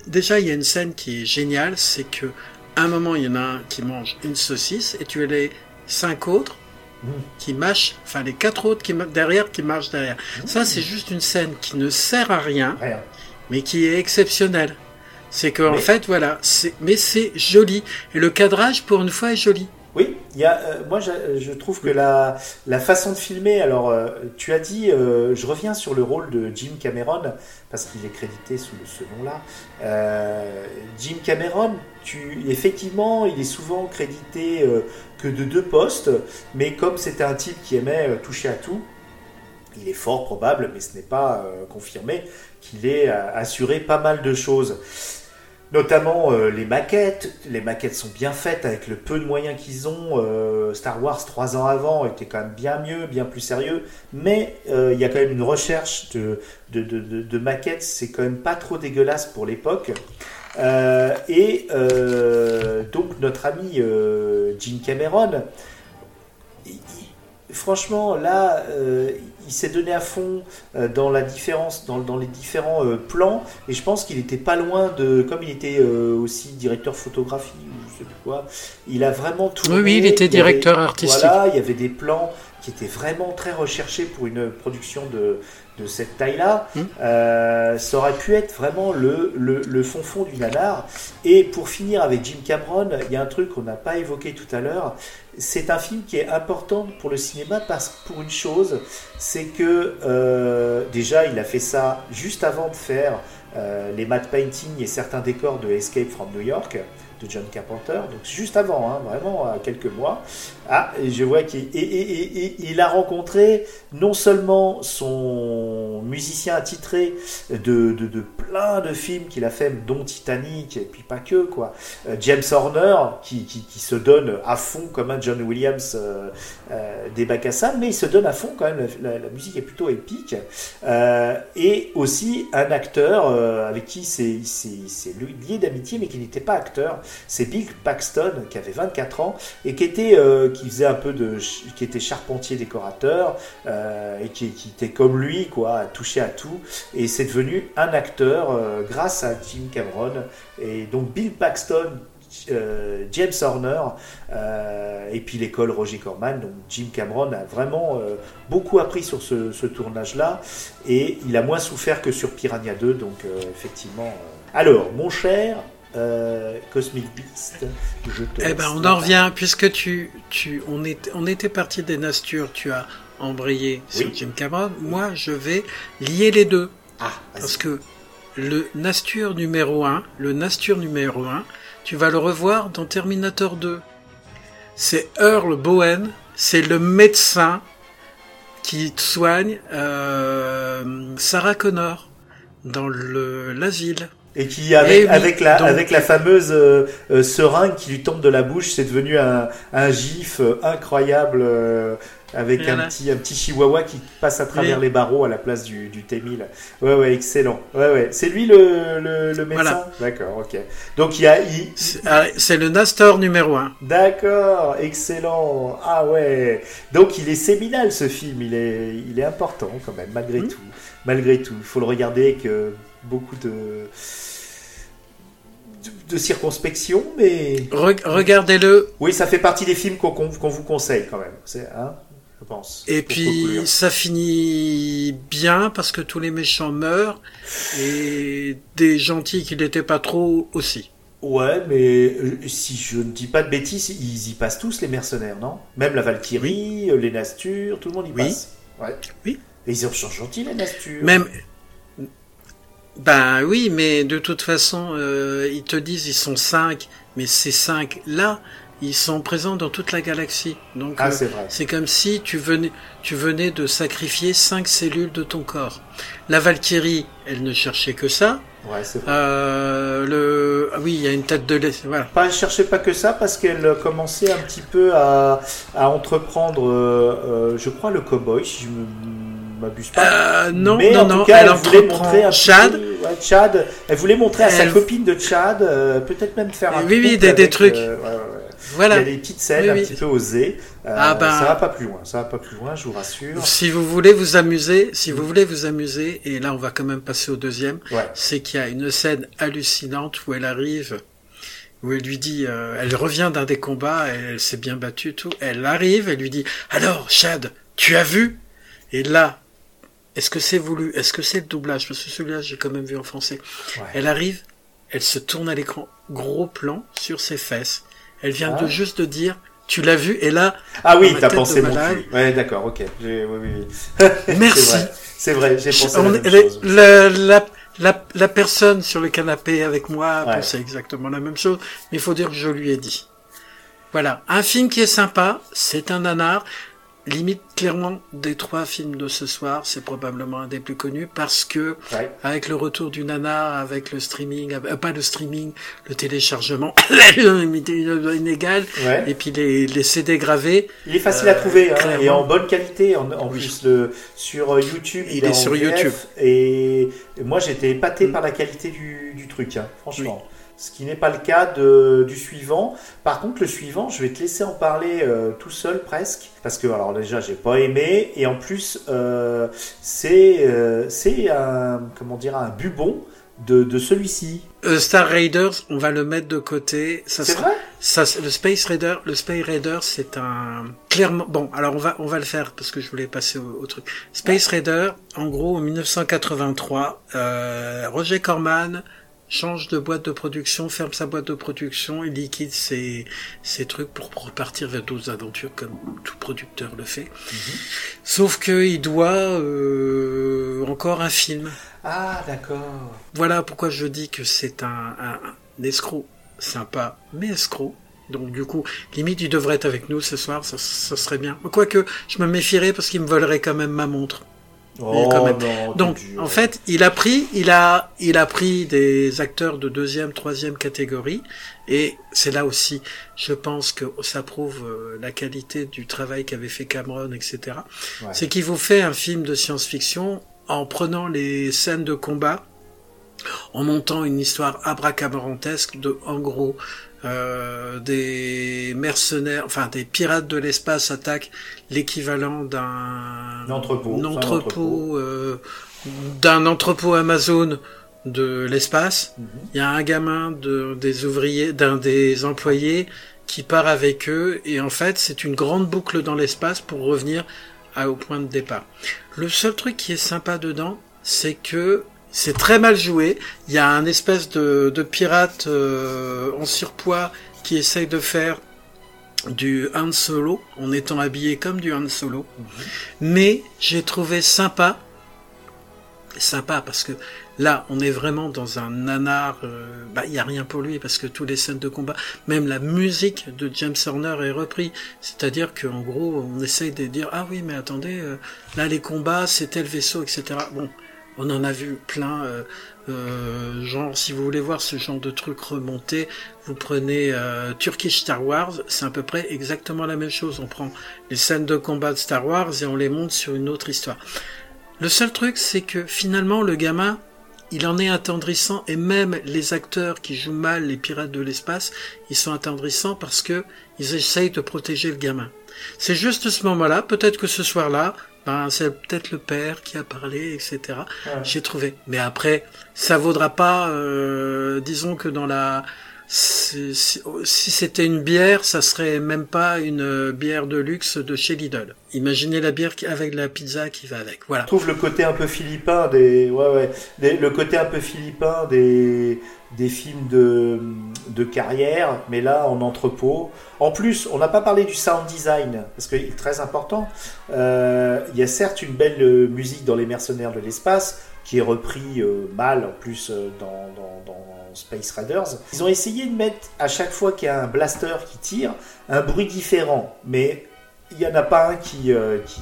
déjà, il y a une scène qui est géniale, c'est que, un moment, il y en a un qui mange une saucisse, et tu as les cinq autres. Qui mâchent, enfin, les quatre autres qui derrière, qui marchent derrière. Ça, c'est juste une scène qui ne sert à rien, Rien. mais qui est exceptionnelle. C'est que, en fait, voilà, c'est, mais c'est joli. Et le cadrage, pour une fois, est joli. Oui, il y a, euh, moi je, je trouve que la, la façon de filmer, alors euh, tu as dit, euh, je reviens sur le rôle de Jim Cameron, parce qu'il est crédité sous ce nom-là. Euh, Jim Cameron, tu, effectivement, il est souvent crédité euh, que de deux postes, mais comme c'était un type qui aimait toucher à tout, il est fort probable, mais ce n'est pas euh, confirmé, qu'il ait euh, assuré pas mal de choses. Notamment euh, les maquettes. Les maquettes sont bien faites avec le peu de moyens qu'ils ont. Euh, Star Wars, trois ans avant, était quand même bien mieux, bien plus sérieux. Mais euh, il y a quand même une recherche de, maquettes. C'est quand même pas trop dégueulasse pour l'époque. Et donc notre ami Jim Cameron, franchement là, euh, il s'est donné à fond euh, dans la différence, dans, dans les différents euh, plans, et je pense qu'il était pas loin de, comme il était aussi directeur photographie ou je sais plus quoi, il a vraiment tout. Oui, oui, il était directeur artistique. Voilà, il y avait des plans qui étaient vraiment très recherchés pour une production de, de cette taille-là. Hmm. Euh, ça aurait pu être vraiment le, le, le fond fond du nanar. Et pour finir avec Jim Cameron, il y a un truc qu'on n'a pas évoqué tout à l'heure. C'est un film qui est important pour le cinéma parce pour une chose, c'est que euh, déjà il a fait ça juste avant de faire euh, les matte painting et certains décors de Escape from New York de John Carpenter, donc juste avant, hein, vraiment à quelques mois. Ah, je vois qu'il a rencontré non seulement son musicien attitré de, plein de films qu'il a fait, dont Titanic, et puis pas que, quoi. Euh, James Horner, qui, se donne à fond comme un John Williams euh, euh, des bacs à sable, mais il se donne à fond quand même, la, musique est plutôt épique. Et aussi un acteur avec qui c'est lié d'amitié, mais qui n'était pas acteur, c'est Bill Paxton, qui avait 24 ans, et qui était qui faisait un peu de qui était charpentier décorateur euh, et qui, était comme lui quoi à toucher à tout. Et c'est devenu un acteur euh, grâce à Jim Cameron et donc Bill Paxton euh, James Horner et puis l'école Roger Corman. Donc Jim Cameron a vraiment beaucoup appris sur ce, ce tournage là et il a moins souffert que sur Piranha 2 donc effectivement alors mon cher euh, Cosmic Beast je te Eh ben, on en revient, puisque tu, tu, on, est, on était parti des Nastures, tu as embrayer sur Oui. Jim Cameron, moi je vais lier les deux. Ah. Parce que le Nastur numéro 1, le Nastur numéro 1, tu vas le revoir dans Terminator 2. C'est Earl Bowen, c'est le médecin qui soigne euh, Sarah Connor dans le l'asile. Et qui, avec, Eh oui, avec, la, donc- avec la fameuse euh, euh, seringue qui lui tombe de la bouche, c'est devenu un, un gif euh, incroyable euh, avec un petit, un petit chihuahua qui passe à travers les barreaux à la place du, du T-1000. Ouais, ouais, excellent. Ouais, ouais. C'est lui le, le, le médecin Voilà. D'accord, ok. Donc il y a. il- C'est ah, c'est le Nastor numéro 1. D'accord, excellent. Ah ouais. Donc il est séminal ce film, il est, il est important quand même, malgré Mhm. tout. Malgré tout, il faut le regarder avec euh, beaucoup de, de, circonspection, mais Re- Regardez-le oui, ça fait partie des films qu'on qu'on vous conseille quand même. C'est, hein, je pense. et puis conclure. ça finit bien parce que tous les méchants meurent et des gentils qui n'étaient pas trop aussi. Ouais, mais euh, si je ne dis pas de bêtises, ils y passent tous les mercenaires, non? Même la Valkyrie, euh, les Nastures, tout le monde y Oui. passe. Ouais. Oui. Et ils sont gentils les Nastures. Même. Ben oui, mais de toute façon, euh, ils te disent ils sont cinq, mais ces cinq là, ils sont présents dans toute la galaxie. Donc Ah, euh, c'est comme si tu venais, tu venais de sacrifier cinq cellules de ton corps. La Valkyrie, elle ne cherchait que ça. Ouais, c'est vrai. Euh, le, ah oui, il y a une tête de lait. Voilà. Pas, elle cherchait pas que ça parce qu'elle commençait un petit peu à, à entreprendre, euh, euh, je crois, le cowboy, si je m'abuse pas. Euh, non, Mais non, en non. tout cas, elle elle, voulait montrer un Chad. ouais, Chad. Elle voulait montrer à sa copine de Chad, euh, peut-être même faire un Oui, oui, des- des avec, trucs. ouais, ouais, ouais. Voilà. Il y a des petites scènes Oui, un oui. petit peu osées. Euh, Ah ben- Ça va pas plus loin. Ça va pas plus loin, je vous rassure. Si vous voulez vous amuser, si vous voulez vous amuser, et là on va quand même passer au deuxième, Ouais. c'est qu'il y a une scène hallucinante où elle arrive, où elle lui dit, euh, elle revient d'un des combats, elle s'est bien battue, tout. Elle arrive, elle lui dit, alors Chad, tu as vu? Et là, est-ce que c'est voulu? Est-ce que c'est le doublage? Parce que celui-là j'ai quand même vu en français. Ouais. Elle arrive, elle se tourne à l'écran, gros plan sur ses fesses. Elle vient Ah. de juste de dire, tu l'as vu? Et là, Ah oui, t'as pensé mon cul. Ouais, d'accord, ok. J'ai- Oui, oui, oui. merci. C'est vrai, j'ai pensé On la même les- chose. la, la, la, la personne sur le canapé avec moi Ouais. pensait exactement la même chose, mais il faut dire que je lui ai dit. Voilà, un film qui est sympa, c'est un nanar. Limite, clairement, des trois films de ce soir, c'est probablement un des plus connus parce que, Ouais. avec le retour du nanar, avec le streaming, euh, pas le streaming, le téléchargement, Ouais. et puis les, les CD gravés, Il est facile à Euh, trouver hein, et en bonne qualité. En, en Oui. plus, le, sur euh, YouTube, Il il, est sur VF, YouTube. Et, et moi, j'étais épaté Mm. par la qualité du, du truc, hein, franchement. Ce qui n'est pas le cas de, du suivant. Par contre, le suivant, je vais te laisser en parler euh, tout seul presque. Parce que, alors déjà, j'ai pas aimé. Et en plus, euh, c'est euh, c'est un, comment dire, un bubon de, de celui-ci. Star Raiders, on va le mettre de côté. Ça C'est vrai? Ça, le Space Raider, le Space Raider, c'est un clairement. Bon, alors on va on va le faire parce que je voulais passer au, au truc. Space Raider, en gros, en 1983, euh, Roger Corman change de boîte de production, ferme sa boîte de production et liquide ses ses trucs pour repartir vers d'autres aventures comme tout producteur le fait. Sauf que il doit euh, encore un film. Ah, d'accord. Voilà pourquoi je dis que c'est un, un, un escroc sympa, mais escroc. Donc du coup, limite, il devrait être avec nous ce soir, ça, ça serait bien. Quoique, je me méfierais parce qu'il me volerait quand même ma montre. Oh, quand même. non, Donc, en fait, il a pris, il a, il a pris des acteurs de deuxième, troisième catégorie, et c'est là aussi, je pense que ça prouve euh, la qualité du travail qu'avait fait Cameron, etc. Ouais. C'est qu'il vous fait un film de science-fiction en prenant les scènes de combat, en montant une histoire abracadabrantesque de, en gros, euh, des mercenaires, enfin des pirates de l'espace attaquent l'équivalent d'un entrepôt, euh, d'un entrepôt Amazon de l'espace. Mhm. Il y a un gamin de, des ouvriers, d'un des employés qui part avec eux et en fait c'est une grande boucle dans l'espace pour revenir à, au point de départ. Le seul truc qui est sympa dedans, c'est que c'est très mal joué. Il y a un espèce de, de pirate euh, en surpoids qui essaye de faire du Han Solo en étant habillé comme du Han Solo. Mais j'ai trouvé sympa, sympa parce que là on est vraiment dans un nanar, euh, bah il y a rien pour lui parce que tous les scènes de combat, même la musique de James Horner est repris. C'est-à-dire qu'en gros on essaye de dire ah oui mais attendez euh, là les combats c'est tel vaisseau etc. Bon on en a vu plein. Euh, euh, genre, si vous voulez voir ce genre de truc remonté, vous prenez euh, Turkish Star Wars, c'est à peu près exactement la même chose. On prend les scènes de combat de Star Wars et on les monte sur une autre histoire. Le seul truc, c'est que finalement, le gamin, il en est attendrissant et même les acteurs qui jouent mal les pirates de l'espace, ils sont attendrissants parce que ils essayent de protéger le gamin. C'est juste ce moment-là, peut-être que ce soir-là, ben, c'est peut-être le père qui a parlé, etc. J'ai trouvé. Mais après, ça vaudra pas, euh, disons que dans la, si, c'était une bière, ça serait même pas une bière de luxe de chez Lidl. Imaginez la bière avec la pizza qui va avec. Voilà. Je trouve le côté un peu philippin des, le côté un peu philippin des, des films de, de carrière, mais là en entrepôt. En plus, on n'a pas parlé du sound design, parce qu'il est très important. Euh, il y a certes une belle euh, musique dans Les Mercenaires de l'espace, qui est repris euh, mal en plus dans, Space Raiders. Ils ont essayé de mettre à chaque fois qu'il y a un blaster qui tire, un bruit différent, mais il n'y en a pas un qui, qui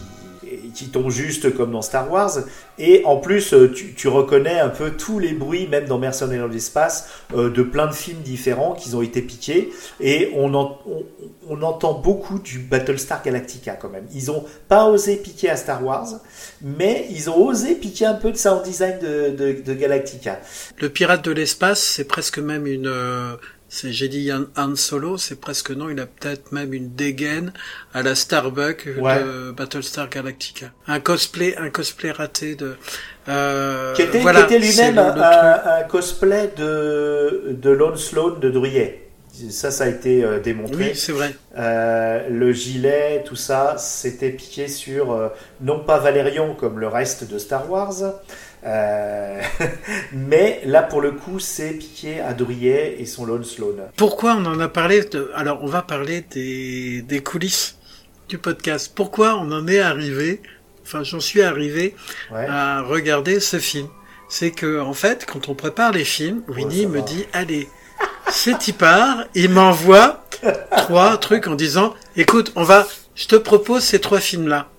qui tombe juste comme dans Star Wars. Et en plus, euh, tu, reconnais un peu tous les bruits, même dans Mercenaires de l'espace, euh, de plein de films différents qui ont été piqués. Et on, on, entend beaucoup du Battlestar Galactica quand même. Ils ont pas osé piquer à Star Wars, mais ils ont osé piquer un peu de sound design de, de Galactica. Le pirate de l'espace, c'est presque même une euh, j'ai dit Han Solo, c'est presque non, il a peut-être même une dégaine à la Starbuck de Battlestar Galactica. Un cosplay, un cosplay raté de. Euh, qui était, était lui-même un, cosplay de de Lone Sloan de Druyet. Ça, ça a été euh, démontré. Oui, c'est vrai. Euh, le gilet, tout ça, c'était piqué sur euh, non pas Valérion comme le reste de Star Wars, euh, mais là, pour le coup, c'est piqué à Drouillet et son Lone Sloan. Pourquoi on en a parlé de... Alors, on va parler des, des coulisses du podcast. Pourquoi on en est arrivé, enfin, j'en suis arrivé à regarder ce film? C'est que, en fait, quand on prépare les films, Winnie me dit, allez, c'est y part, il m'envoie trois trucs en disant, écoute, on va, je te propose ces trois films-là.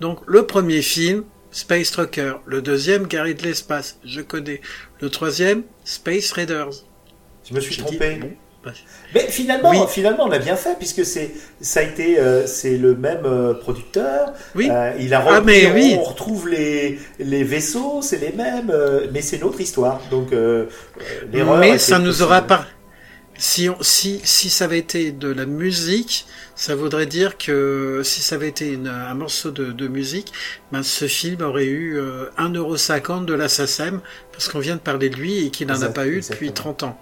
Donc, le premier film, Space Trucker. Le deuxième, Gary de l'espace. Je connais. Le troisième, Space Raiders. Je me suis trompé. Bah, mais finalement, finalement, on a bien fait puisque c'est ça a été euh, c'est le même euh, producteur. Oui. Euh, il a ah, mais oui. on retrouve les les vaisseaux, c'est les mêmes, mais c'est notre histoire. Donc l'erreur. Mais ça nous aura pas. Si, on, si, si ça avait été de la musique, ça voudrait dire que si ça avait été un morceau de, de musique, ben ce film aurait eu euh, 1,50€ de la SACEM, parce qu'on vient de parler de lui et qu'il n'en a pas eu depuis 30 ans.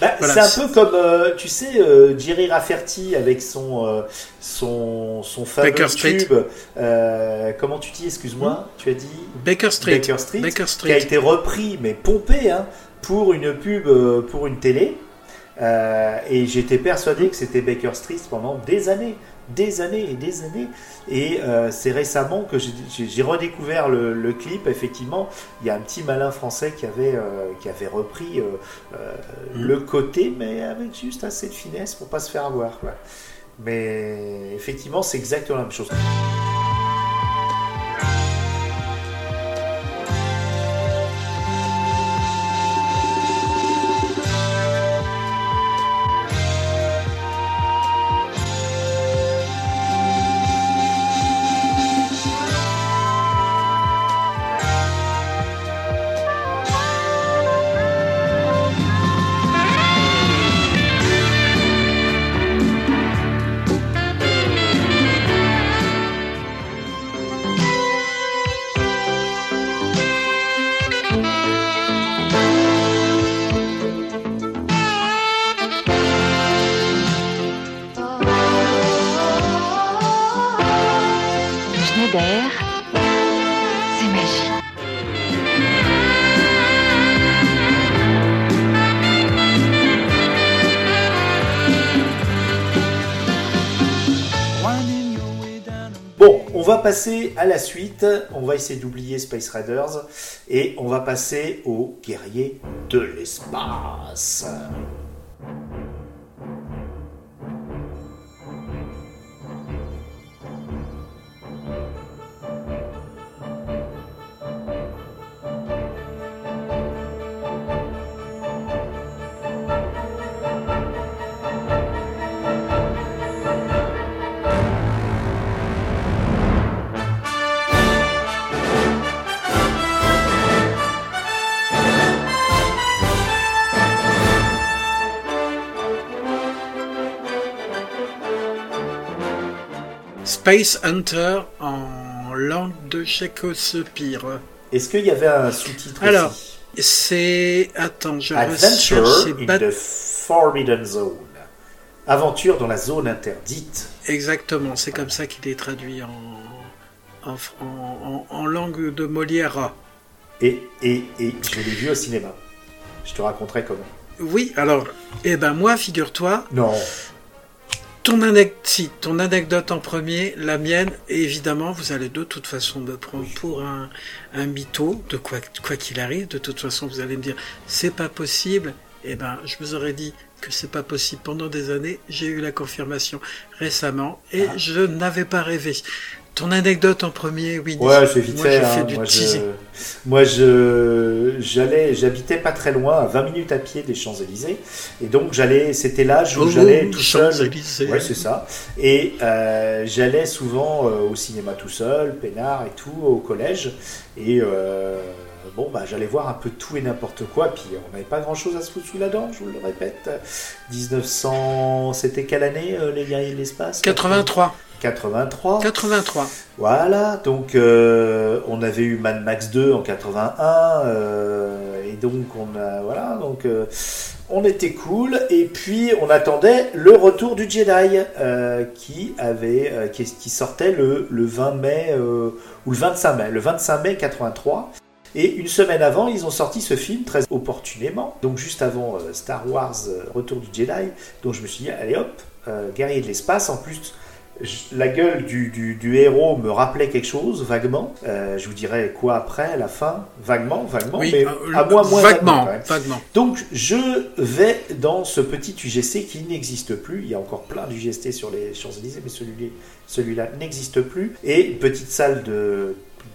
Bah, c'est un peu comme, euh, tu sais, euh, Jerry Rafferty avec son, euh, son, son fameux tube. Euh, comment tu dis, excuse-moi hmm? Tu as dit Baker Street. Baker Street. Baker Street. Qui a été repris, mais pompé, hein, pour une pub pour une télé. Euh, et j'étais persuadé que c'était Baker Street pendant des années, des années et des années. Et euh, c'est récemment que j'ai redécouvert le, clip. Effectivement, il y a un petit malin français qui avait, euh, qui avait repris mm. le côté, mais avec juste assez de finesse pour pas se faire avoir. Mais effectivement, c'est exactement la même chose. Passer à la suite. On va essayer d'oublier Space Raiders et on va passer aux guerriers de l'espace. Space Hunter en langue de Shakespeare. Est-ce qu'il y avait un sous-titre Alors, c'est... Attends, je Adventure in Bat- the Forbidden Zone. Aventure dans la zone interdite. Exactement, c'est comme ça qu'il est traduit en- en- en langue de Molière. Et, et, et je l'ai vu au cinéma. Je te raconterai comment. Oui, alors, eh ben moi, figure-toi, Non. Ton, anecdote en premier, la mienne, et évidemment, vous allez de toute façon me prendre pour un, un mytho, de quoi quoi qu'il arrive, de toute façon, vous allez me dire, c'est pas possible, eh ben, je vous aurais dit que c'est pas possible pendant des années, j'ai eu la confirmation récemment, et Ah. je n'avais pas rêvé. Ton anecdote en premier, oui. Ouais, c'est vite Moi, fait. hein. fait du moi, je, moi, je, j'allais, j'habitais pas très loin, à 20 minutes à pied des Champs-Élysées, et donc j'allais, c'était l'âge où Oh, j'allais tout seul. Ouais, c'est ça. Et euh, j'allais souvent euh, au cinéma tout seul, peinard et tout, au collège. Et euh, bon, bah, j'allais voir un peu tout et n'importe quoi. Puis on n'avait pas grand chose à se foutre sous la dent, je vous le répète. 1900, c'était quelle année, euh, les guerriers de l'espace? 83. 83. 83. Voilà, donc euh, on avait eu Mad Max 2 en 81, euh, et donc on a voilà, donc euh, on était cool, et puis on attendait le retour du Jedi qui avait qui, qui sortait le, le 20 mai ou le 25 mai, le 25 mai 83. Et une semaine avant, ils ont sorti ce film très opportunément, donc juste avant Star Wars Retour du Jedi. Donc je me suis dit, allez hop, guerrier de l'espace. En plus, la gueule du, du- du héros me rappelait quelque chose, vaguement. Euh, je vous dirai quoi après, la fin? Vaguement, vaguement, Oui, mais euh, à moi, moins vaguement, vaguement. Donc, je vais dans ce petit UGC qui n'existe plus. Il y a encore plein d'UGC sur les Champs-Élysées, mais celui- celui-là n'existe plus. Et petite salle de.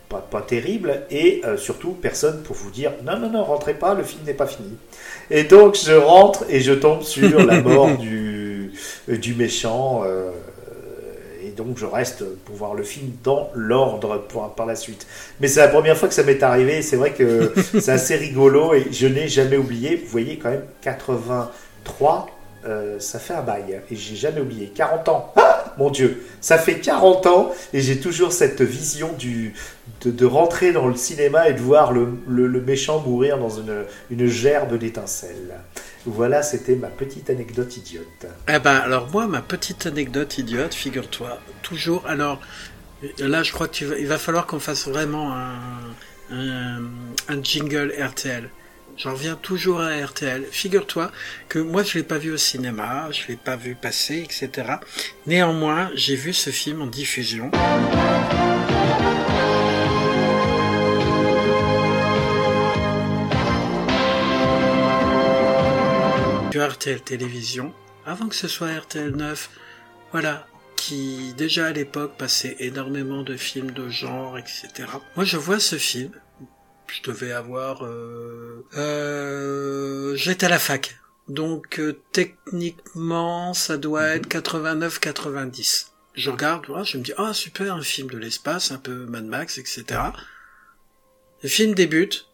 Pas, pas terrible, et euh, surtout personne pour vous dire non, non, non, rentrez pas, le film n'est pas fini. Et donc je rentre et je tombe sur la mort du, du méchant. euh, donc je reste pour voir le film dans l'ordre par la suite. Mais c'est la première fois que ça m'est arrivé. C'est vrai que c'est assez rigolo et je n'ai jamais oublié. Vous voyez quand même 83, euh, ça fait un bail et j'ai jamais oublié. 40 ans, Ah, mon Dieu, ça fait 40 ans et j'ai toujours cette vision du de, de rentrer dans le cinéma et de voir le, le- le méchant mourir dans une, une gerbe d'étincelles. Voilà, c'était ma petite anecdote idiote. Eh ben, alors moi, ma petite anecdote idiote, figure-toi, toujours. Alors, là, je crois qu'il va, falloir qu'on fasse vraiment un, un, un jingle RTL. J'en reviens toujours à RTL. Figure-toi que moi, je l'ai pas vu au cinéma, je l'ai pas vu passer, etc. Néanmoins, j'ai vu ce film en diffusion. RTL Télévision, avant que ce soit RTL 9, voilà, qui déjà à l'époque passait énormément de films de genre, etc. Moi je vois ce film, je devais avoir... Euh, euh, J'étais à la fac, donc euh, techniquement ça doit être 89-90. Je regarde, je me dis, ah super, un film de l'espace, un peu Mad Max, etc. Le film débute.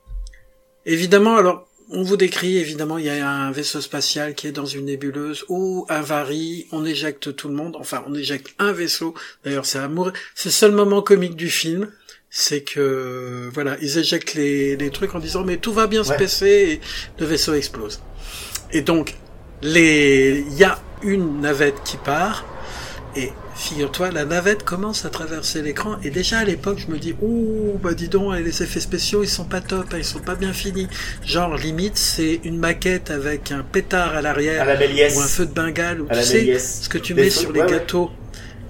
Évidemment, alors, on vous décrit, évidemment, il y a un vaisseau spatial qui est dans une nébuleuse où avarie, on éjecte tout le monde, enfin, on éjecte un vaisseau. D'ailleurs, c'est amour, c'est le seul moment comique du film. C'est que, voilà, ils éjectent les, les trucs en disant, mais tout va bien se Ouais. passer et le vaisseau explose. Et donc, les, il y a une navette qui part et figure-toi, la navette commence à traverser l'écran et déjà à l'époque, je me dis, ouh, bah dis donc, les effets spéciaux, ils sont pas top, hein, ils sont pas bien finis. Genre, limite, c'est une maquette avec un pétard à l'arrière ou un feu de bengale ou À tu sais, ce que tu Des mets sur les ouais, ouais. gâteaux.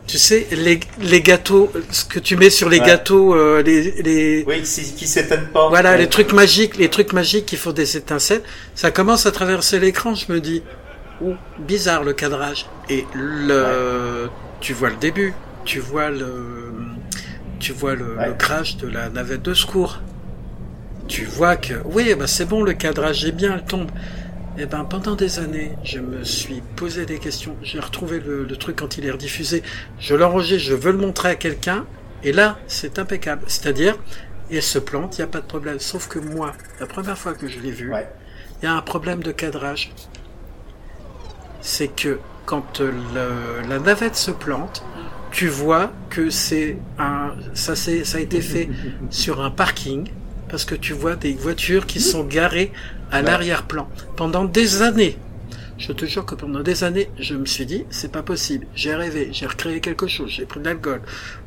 Tu sais, les, les gâteaux, ce que tu mets sur les Ouais. gâteaux, euh, les, les, Oui, qui, qui s'éteignent pas. voilà, Ouais. les trucs magiques, les trucs magiques qui font des étincelles, ça commence à traverser l'écran. Je me dis, oh, bizarre le cadrage. Et le, tu vois le début, tu vois le, tu vois le, Ouais. le crash de la navette de secours. Tu vois que, oui, bah c'est bon, le cadrage est bien, elle tombe. Et ben pendant des années, je me suis posé des questions. J'ai retrouvé le, le truc quand il est rediffusé. Je l'enregistre, je veux le montrer à quelqu'un. Et là, c'est impeccable. C'est-à-dire, il se plante, il n'y a pas de problème. Sauf que moi, la première fois que je l'ai vu, Ouais. il y a un problème de cadrage. C'est que quand euh, le- la navette se plante, tu vois que c'est un, ça, c'est, ça a été fait sur un parking parce que tu vois des voitures qui sont garées à Ouais. l'arrière-plan pendant des années. Je te jure que pendant des années, je me suis dit, c'est pas possible. J'ai rêvé, j'ai recréé quelque chose, j'ai pris de l'alcool,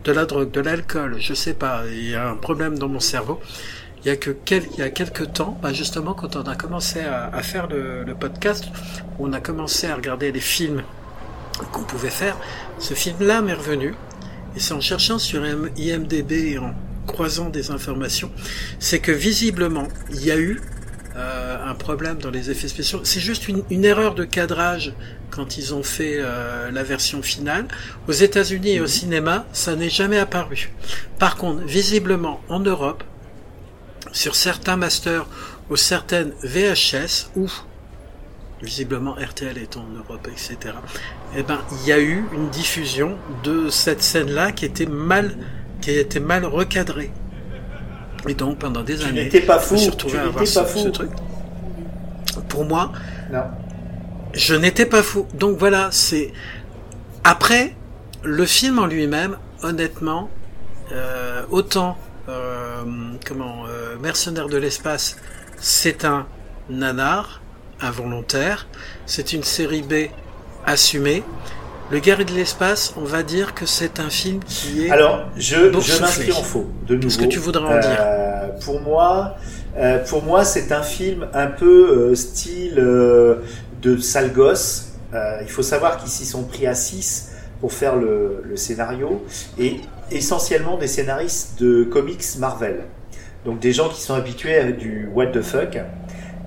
de la drogue, de l'alcool, je sais pas, il y a un problème dans mon cerveau. Il y a que quel, il y a quelques temps, bah justement, quand on a commencé à, à faire le, le podcast, on a commencé à regarder les films qu'on pouvait faire. Ce film-là m'est revenu, et c'est en cherchant sur IMDb et en croisant des informations, c'est que visiblement, il y a eu euh, un problème dans les effets spéciaux. C'est juste une, une erreur de cadrage quand ils ont fait euh, la version finale. Aux États-Unis et au cinéma, ça n'est jamais apparu. Par contre, visiblement en Europe, sur certains masters ou certaines VHS ou visiblement RTL est en Europe, etc. Eh ben, il y a eu une diffusion de cette scène-là qui était mal, qui était mal recadrée. Et donc pendant des Tu années, n'étais pas je fou. me suis Tu retrouvé à ce, pas fou. ce truc. Pour moi, Non. je n'étais pas fou. Donc voilà, c'est après le film en lui-même, honnêtement, euh, autant comment euh, Mercenaires de l'espace, c'est un nanar involontaire, c'est une série B assumée. Le Guerrier de l'espace, on va dire que c'est un film qui est Alors, je, m'inscris en faux, de nouveau. Qu'est-ce que tu voudrais en dire Euh, Pour moi, euh, pour moi, c'est un film un peu euh, style euh, de sale gosse. Euh, il faut savoir qu'ils s'y sont pris à 6 pour faire le, le scénario et essentiellement des scénaristes de comics Marvel. Donc des gens qui sont habitués à du what the fuck.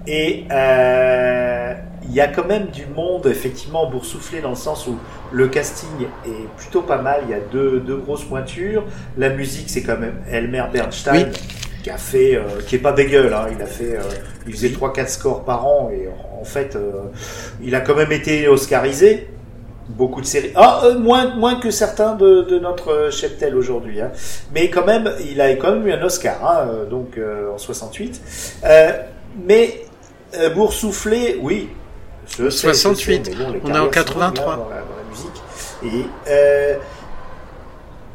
Et euh, il y a quand même du monde effectivement boursouflé dans le sens où le casting est plutôt pas mal. Il y a deux, deux grosses pointures. La musique, c'est quand même Elmer Bernstein qui a fait, euh, qui est pas dégueule. Hein. Il a fait, euh, il faisait trois quatre scores par an et en fait, il a quand même été oscarisé. Beaucoup de séries. Ah, euh, moins, moins que certains de, de notre cheptel aujourd'hui. Hein. Mais quand même, il a quand même eu un Oscar, hein, euh, donc euh, en 68. Euh, mais euh, boursouflé, oui. Je sais, je 68. sais, mais bon, les On est en carrières sont longues, 83. hein, dans, la, dans la musique. Et euh,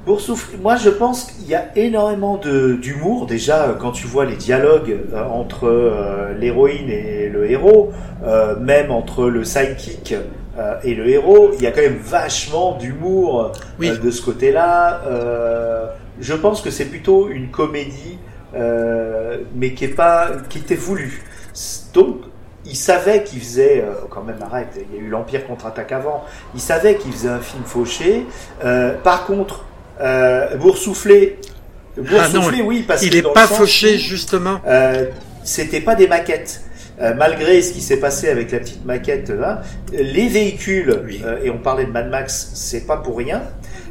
Boursouflé, moi je pense qu'il y a énormément d'humour. Déjà, euh, quand tu vois les dialogues euh, entre euh, l'héroïne et le héros, euh, même entre le sidekick euh, et le héros, il y a quand même vachement d'humour Oui. euh, de ce côté-là. Euh, je pense que c'est plutôt une comédie, mais qui est pas, qui était voulue. Donc, il savait qu'il faisait, quand même, arrête, il y a eu l'Empire contre-attaque avant, il savait qu'il faisait un film fauché. Par contre, euh, Boursouflé, Ah non, oui, parce il que est dans le pas fauché justement. c'était pas des maquettes. Euh, malgré ce qui s'est passé avec la petite maquette là, les véhicules, Oui. euh, et on parlait de Mad Max, c'est pas pour rien,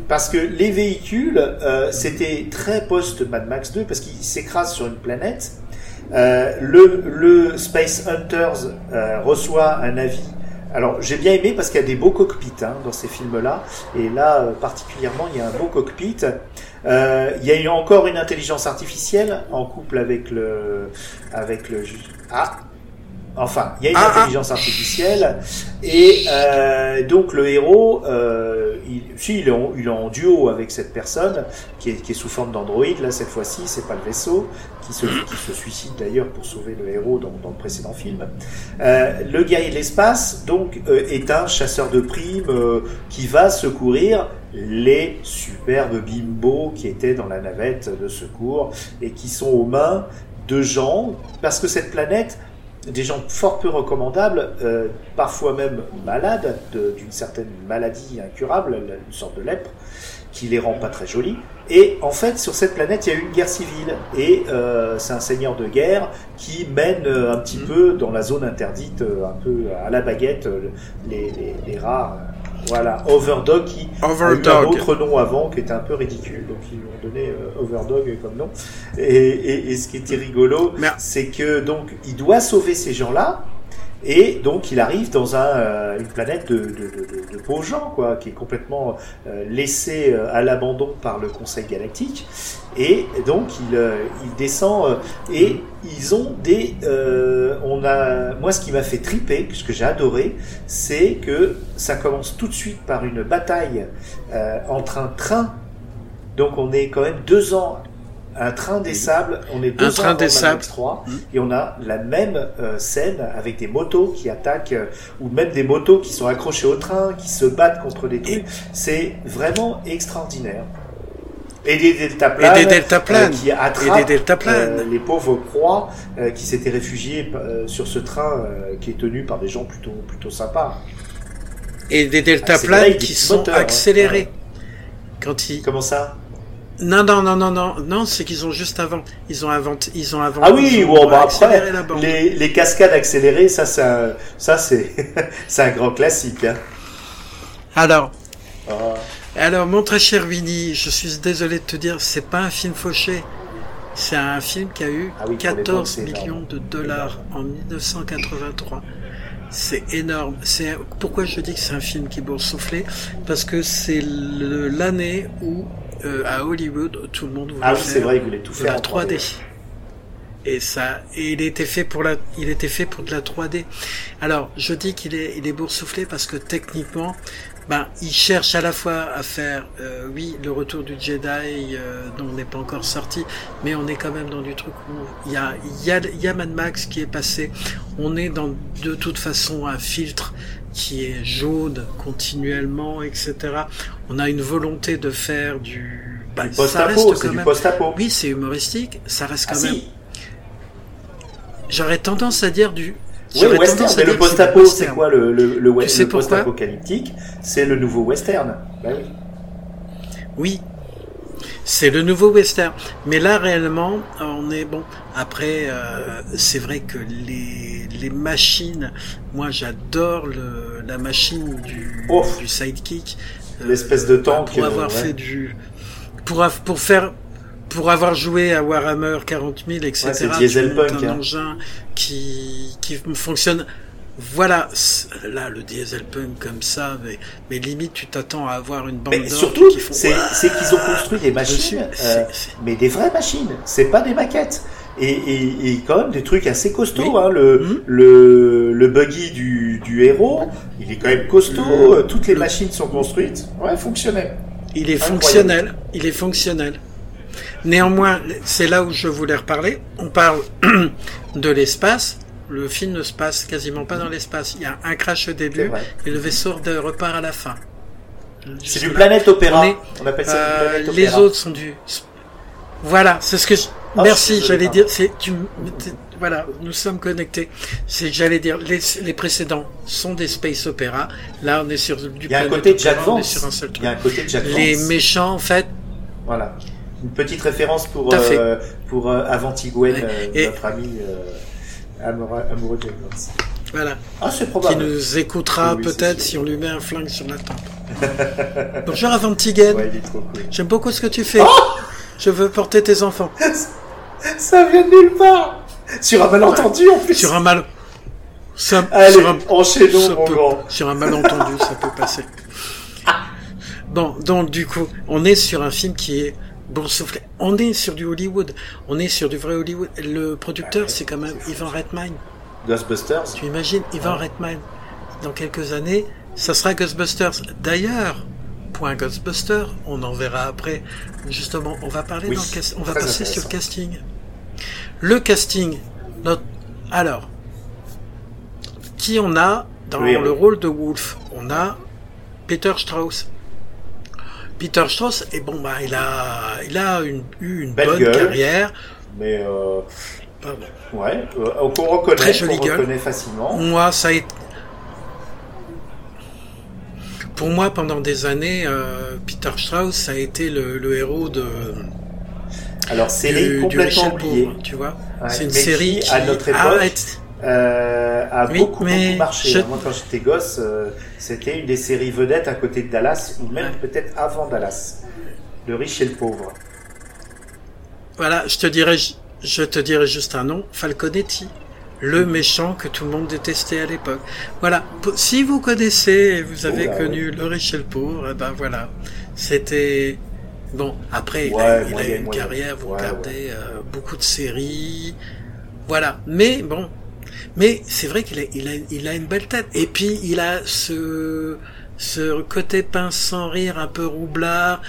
parce que les véhicules, euh, c'était très post-Mad Max 2, parce qu'ils s'écrasent sur une planète. Euh, le, le Space Hunters euh, reçoit un avis. Alors j'ai bien aimé parce qu'il y a des beaux cockpits hein, dans ces films-là, et là euh, particulièrement il y a un beau cockpit. Euh, il y a eu encore une intelligence artificielle en couple avec le avec le ah enfin il y a une Ah, ah. intelligence artificielle et euh, donc le héros euh, il, si, il, est en, il est en duo avec cette personne qui est, qui est sous forme d'androïde là cette fois-ci c'est pas le vaisseau qui se, qui se suicide d'ailleurs pour sauver le héros dans, dans le précédent film euh, le guerrier de l'espace donc est un chasseur de primes qui va secourir les superbes bimbos qui étaient dans la navette de secours et qui sont aux mains de gens parce que cette planète des gens fort peu recommandables, euh, parfois même malades de- d'une certaine maladie incurable, une sorte de lèpre, qui les rend pas très jolis. Et en fait, sur cette planète, il y a eu une guerre civile. Et euh, c'est un seigneur de guerre qui mène euh, un petit peu dans la zone interdite, un peu à la baguette, les, les, les rats. Voilà, Overdog qui a eu un Overdog. autre nom avant qui était un peu ridicule. Donc ils lui ont donné euh, Overdog comme nom. Et, et, et ce qui était rigolo, c'est que donc il doit sauver ces gens-là. Et donc il arrive dans un, euh, une planète de, de, pauvres gens, quoi, qui est complètement euh, laissée euh, à l'abandon par le Conseil Galactique. Et donc il, il descend et ils ont des, on a, moi ce qui m'a fait triper, ce que j'ai adoré, c'est que ça commence tout de suite par une bataille entre un train. Donc on est quand même deux ans. Un train des sables, on est deux Un ans train des sables. Max 3, et on a la même euh, scène avec des motos qui attaquent, euh, ou même des motos qui sont accrochées au train, qui se battent contre des trucs. C'est vraiment extraordinaire. Et des deltaplanes, Et des deltaplanes. euh, qui attrapent Et des deltaplanes. les pauvres croix euh, qui s'étaient réfugiés sur ce train qui est tenu par des gens plutôt plutôt sympas. Et des Ah, deltaplanes des qui sont moteurs, hein. accélérés. Quand ils... Comment ça? Non, non, non, non, non, non, c'est qu'ils ont juste avant. Ils ont inventé, ils ont avant. Ah oui, bon, bah après, les, les cascades accélérées, ça, ça, ça c'est, c'est un grand classique. Hein. Alors, Ah. alors, mon très cher Winnie, je suis désolé de te dire, c'est pas un film fauché. C'est un film qui a eu Ah oui, pour l'époque, 14 c'est énorme. millions de dollars en 1983. C'est énorme. C'est pourquoi je dis que c'est un film qui boursouflé? Parce que c'est l'année où euh, à Hollywood tout le monde voulait Ah oui, c'est faire vrai, il voulait tout de faire la en 3D. Et ça, et il était fait pour la, il était fait pour de la 3D. Alors, je dis qu'il est, il est boursouflé parce que techniquement, ben, il cherche à la fois à faire, euh, oui, le retour du Jedi, euh, dont on n'est pas encore sorti, mais on est quand même dans du truc où il y a, il y a, il y a Mad Max qui est passé. On est dans, de toute façon, un filtre qui est jaune continuellement, etc. On a une volonté de faire du, Du ça reste post-apo, c'est du même- post-apo. oui, c'est humoristique, ça reste Ah quand même. si, J'aurais tendance à dire du. oui, western, mais le c'est post-apo, quoi le, le, le, Tu sais le pourquoi? post-apocalyptique? C'est le nouveau western. Oui. Oui, c'est le nouveau western. Mais là, réellement, on est bon. Après, euh, c'est vrai que les, les machines, moi, j'adore le, la machine du, du sidekick. Euh, L'espèce de tank, Pour euh, avoir ouais. fait du, pour, pour faire, pour avoir joué à Warhammer 40 000, etc. Ouais, c'est un hein. engin qui, qui fonctionne. Voilà, là, le dieselpunk comme ça, mais, mais limite, tu t'attends à avoir une bande Mais surtout, qui font c'est qu'ils ont construit des machines, euh, mais des vraies machines. C'est pas des maquettes. Et, et, et quand même des trucs assez costauds. Oui. Hein. Le, Mhm. le, le buggy du, du héros, il est quand même costaud. Le- euh, Toutes les le- machines sont construites. Ouais, fonctionnel. Il est Incroyable. fonctionnel. Il est fonctionnel. Néanmoins, c'est là où je voulais reparler. On parle de l'espace. Le film ne se passe quasiment pas dans l'espace. Il y a un crash au début et le vaisseau de repart à la fin. C'est du planète opéra. On est- On, appelle ça Euh, du planète les opéra. autres sont du. Voilà, c'est ce que. Je... Ah, Merci, j'allais dire. C'est tu. Voilà, nous sommes connectés. C'est que j'allais dire. Les, les précédents sont des space opéra. Là, on est sur du. Il y a un côté Jack opéra, on est Vance. sur un seul Il y a un côté Jack Les Vance. méchants, en fait, Voilà. Une petite référence pour, euh, pour euh, Ouais. euh, Et- notre ami euh, amoureux, amoureux de Vance. voilà. Ah, c'est qui probable. nous écoutera Oui, peut-être si on lui met un flingue sur la tempe. Bonjour Avantigen, Ouais, il est trop cool. j'aime beaucoup ce que tu fais. Oh Je veux porter tes enfants. Ça vient de nulle part Sur un malentendu en plus Sur un mal... Ça, Allez, sur un... enchaînons ça mon peut- grand. sur un malentendu, ça peut passer. Bon, donc du coup, on est sur un film qui est boursouflé. On est sur du Hollywood. On est sur du vrai Hollywood. Le producteur, Ah c'est quand même Ivan Reitman. Ghostbusters Tu imagines, Ivan Reitman, dans quelques années, ça sera Ghostbusters. D'ailleurs, point Ghostbuster, on en verra après. Justement, on va parler Oui, dans le on va passer sur le casting. Le casting, notre, alors, qui on a dans le rôle de Wolf? On a Peter Strauss. Peter Strauss, et bon bah il a, il a une, eu une Belle bonne gueule. carrière. Mais euh. Ouais, euh, qu'on reconnaît, Très jolie gueule. reconnaît facilement. Moi, ça a été. Pour moi, pendant des années, euh, Peter Strauss ça a été le, le héros de Alors, série du, du complètement oubliée. Pauvre, tu vois. Ouais, C'est une série qui, qui à notre époque, arrête. Euh, a Oui, beaucoup, mais beaucoup marché. je- hein. Moi, quand j'étais gosse, euh, c'était une des séries vedettes à côté de Dallas, ou même peut-être avant Dallas. Le riche et le pauvre. Voilà, je te dirais, je te dirais juste un nom, Falconetti, le méchant que tout le monde détestait à l'époque. Voilà, si vous connaissez, et vous avez Oh là, connu le riche et le pauvre, eh ben voilà, c'était bon. Après, il a, eu une moyen. carrière, vous Ouais, regardez euh, beaucoup de séries, voilà. Mais bon, mais c'est vrai qu'il a, il a, il a une belle tête. Et puis il a ce ce côté pince sans rire, un peu roublard.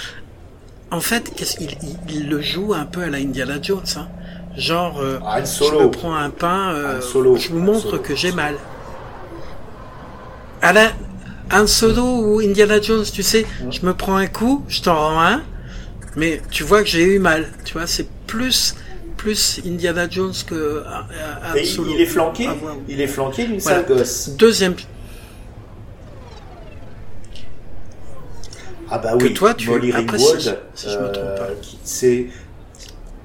En fait, il, il le joue un peu à la Indiana Jones, hein. Genre, euh, Han je me prends un pain, euh, Han Solo. je vous Han montre Solo. que j'ai mal. À la, un Solo ou Indiana Jones, tu sais, je me prends un coup, je t'en rends un, mais tu vois que j'ai eu mal. Tu vois, c'est plus plus Indiana Jones que euh, Han Et Solo. il est flanqué, voir. il est flanqué d'une Voilà. sale gosse. Deuxième, Ah bah Que oui, toi, tu Molly Ringwald, si je me trompe pas. qui- c'est...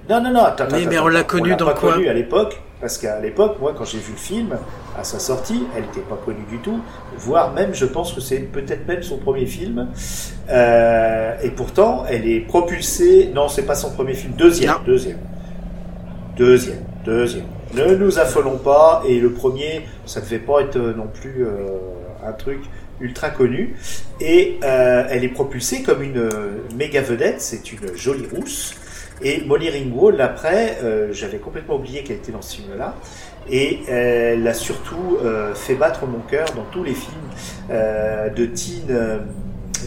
Non, non, non, attends, Mais- attends, mais on l'a connue dans pas quoi connue à l'époque, parce qu'à l'époque, moi, quand j'ai vu le film, à sa sortie, elle n'était pas connue du tout, voire même, je pense que c'est peut-être même son premier film, Euh, et pourtant, elle est propulsée, non, c'est pas son premier film, deuxième, Non. deuxième, deuxième, deuxième. Ne nous affolons pas, et le premier, ça devait pas être euh, non plus euh, un truc ultra connu, et euh, elle est propulsée comme une euh, méga vedette, c'est une jolie rousse, et Molly Ringwald, après, euh, j'avais complètement oublié qu'elle était dans ce film-là, et elle a surtout euh, fait battre mon cœur dans tous les films euh, de teen, euh,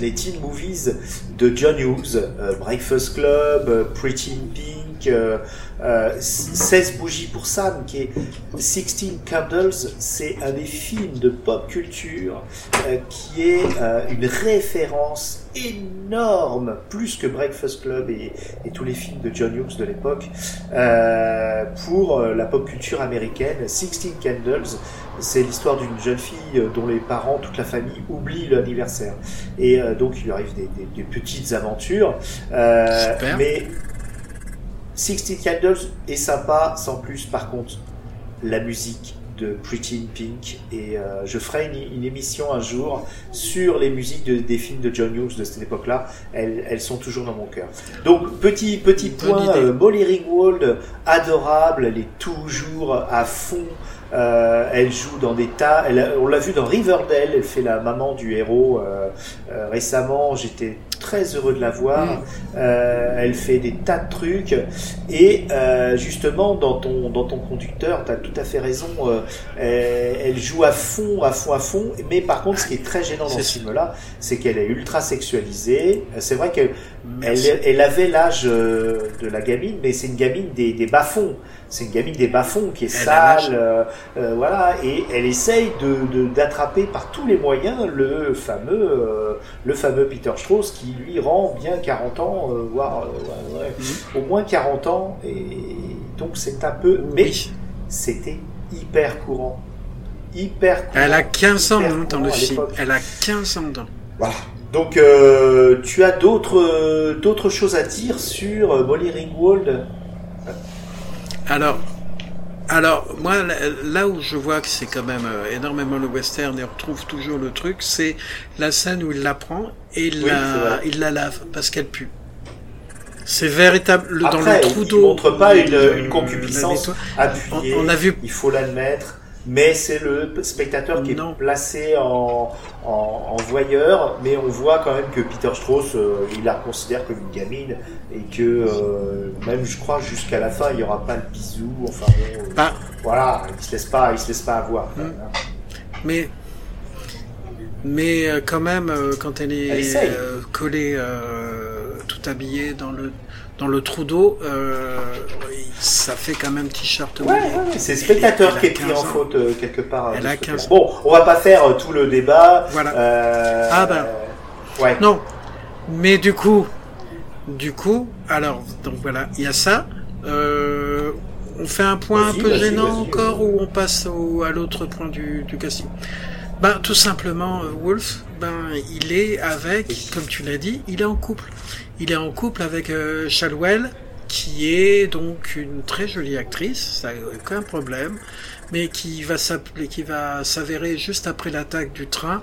les teen movies de John Hughes, euh, Breakfast Club, euh, Pretty in Pink, euh, euh, 16 bougies pour Sam, qui est 16 Candles, c'est un des films de pop culture euh, qui est euh, une référence énorme, plus que Breakfast Club et, et tous les films de John Hughes de l'époque, euh, pour euh, la pop culture américaine. 16 Candles, c'est l'histoire d'une jeune fille euh, dont les parents, toute la famille, oublient l'anniversaire. Et euh, donc il lui arrive des, des- des petites aventures. Euh, Super. mais 16 Candles est sympa, sans plus. Par contre, la musique de Pretty in Pink et euh, je ferai une, une émission un jour sur les musiques de- des films de John Hughes de cette époque-là. Elles, elles sont toujours dans mon cœur. Donc petit petit point, euh, Molly Ringwald, adorable, elle est toujours à fond. Euh, elle joue dans des tas. Elle, on l'a vu dans Riverdale. Elle fait la maman du héros euh, euh, récemment. J'étais très heureux de la voir. Mm. Euh, elle fait des tas de trucs. Et euh, justement, dans ton, dans ton conducteur, tu as tout à fait raison. euh, elle, elle joue à fond, à fond, à fond. Mais par contre, ce qui est très gênant dans ce film-là, c'est qu'elle est ultra sexualisée. C'est vrai qu'elle elle, avait l'âge de la gamine, mais c'est une gamine des, des bas-fonds. C'est une gamine des bas-fonds qui est sale, euh, euh, voilà, et elle essaye de de- d'attraper par tous les moyens le fameux, euh, le fameux Peter Strauss qui lui rend bien 40 ans, voire ouais, au moins 40 ans, et donc c'est un peu, mais Oui. c'était hyper courant, hyper courant. Elle a 15 ans hein, dans courant le film. Elle a 15 ans dans. Voilà. Donc, tu as d'autres d'autres choses à dire sur Molly Ringwald? Alors, alors moi, là- où je vois que c'est quand même euh, énormément le western et on retrouve toujours le truc, c'est la scène où il la prend et il, Oui, la, il la lave parce qu'elle pue. C'est véritable le- dans le trou il d'eau. montre pas une, une concupiscence nettoie. appuyée. On- on a vu- Il faut l'admettre. Mais c'est le spectateur qui Non. est placé en, en, en voyeur, mais on voit quand même que Peter Strauss, euh, il la considère comme une gamine et que euh, même, je crois, jusqu'à la fin, il y aura pas le bisou. Enfin, bon, euh, Bah, voilà, il se laisse pas, il se laisse pas avoir. quand Hmm. hein. mais mais quand même quand elle est Elle collée tout habillée dans le dans le trou d'eau, ça fait quand même t-shirt Ouais, c'est le spectateur qui est pris 15 en faute euh, quelque part. euh, Elle a ce côté-là. 15 ans. Bon, on va pas faire euh, tout le débat. Voilà. Euh, Ah ben. Ouais. Non, mais du coup, du coup, alors donc voilà, il y a ça. On fait un point un Vas-y, peu vas-y, gênant vas-y, encore ou on passe au, à l'autre point du, du casting? Ben tout simplement, Wolf, ben il est avec, comme tu l'as dit, il est en couple. Il est en couple avec Shalwell, qui est donc une très jolie actrice, ça n'a aucun problème, mais qui va s'appeler, qui va s'avérer juste après l'attaque du train.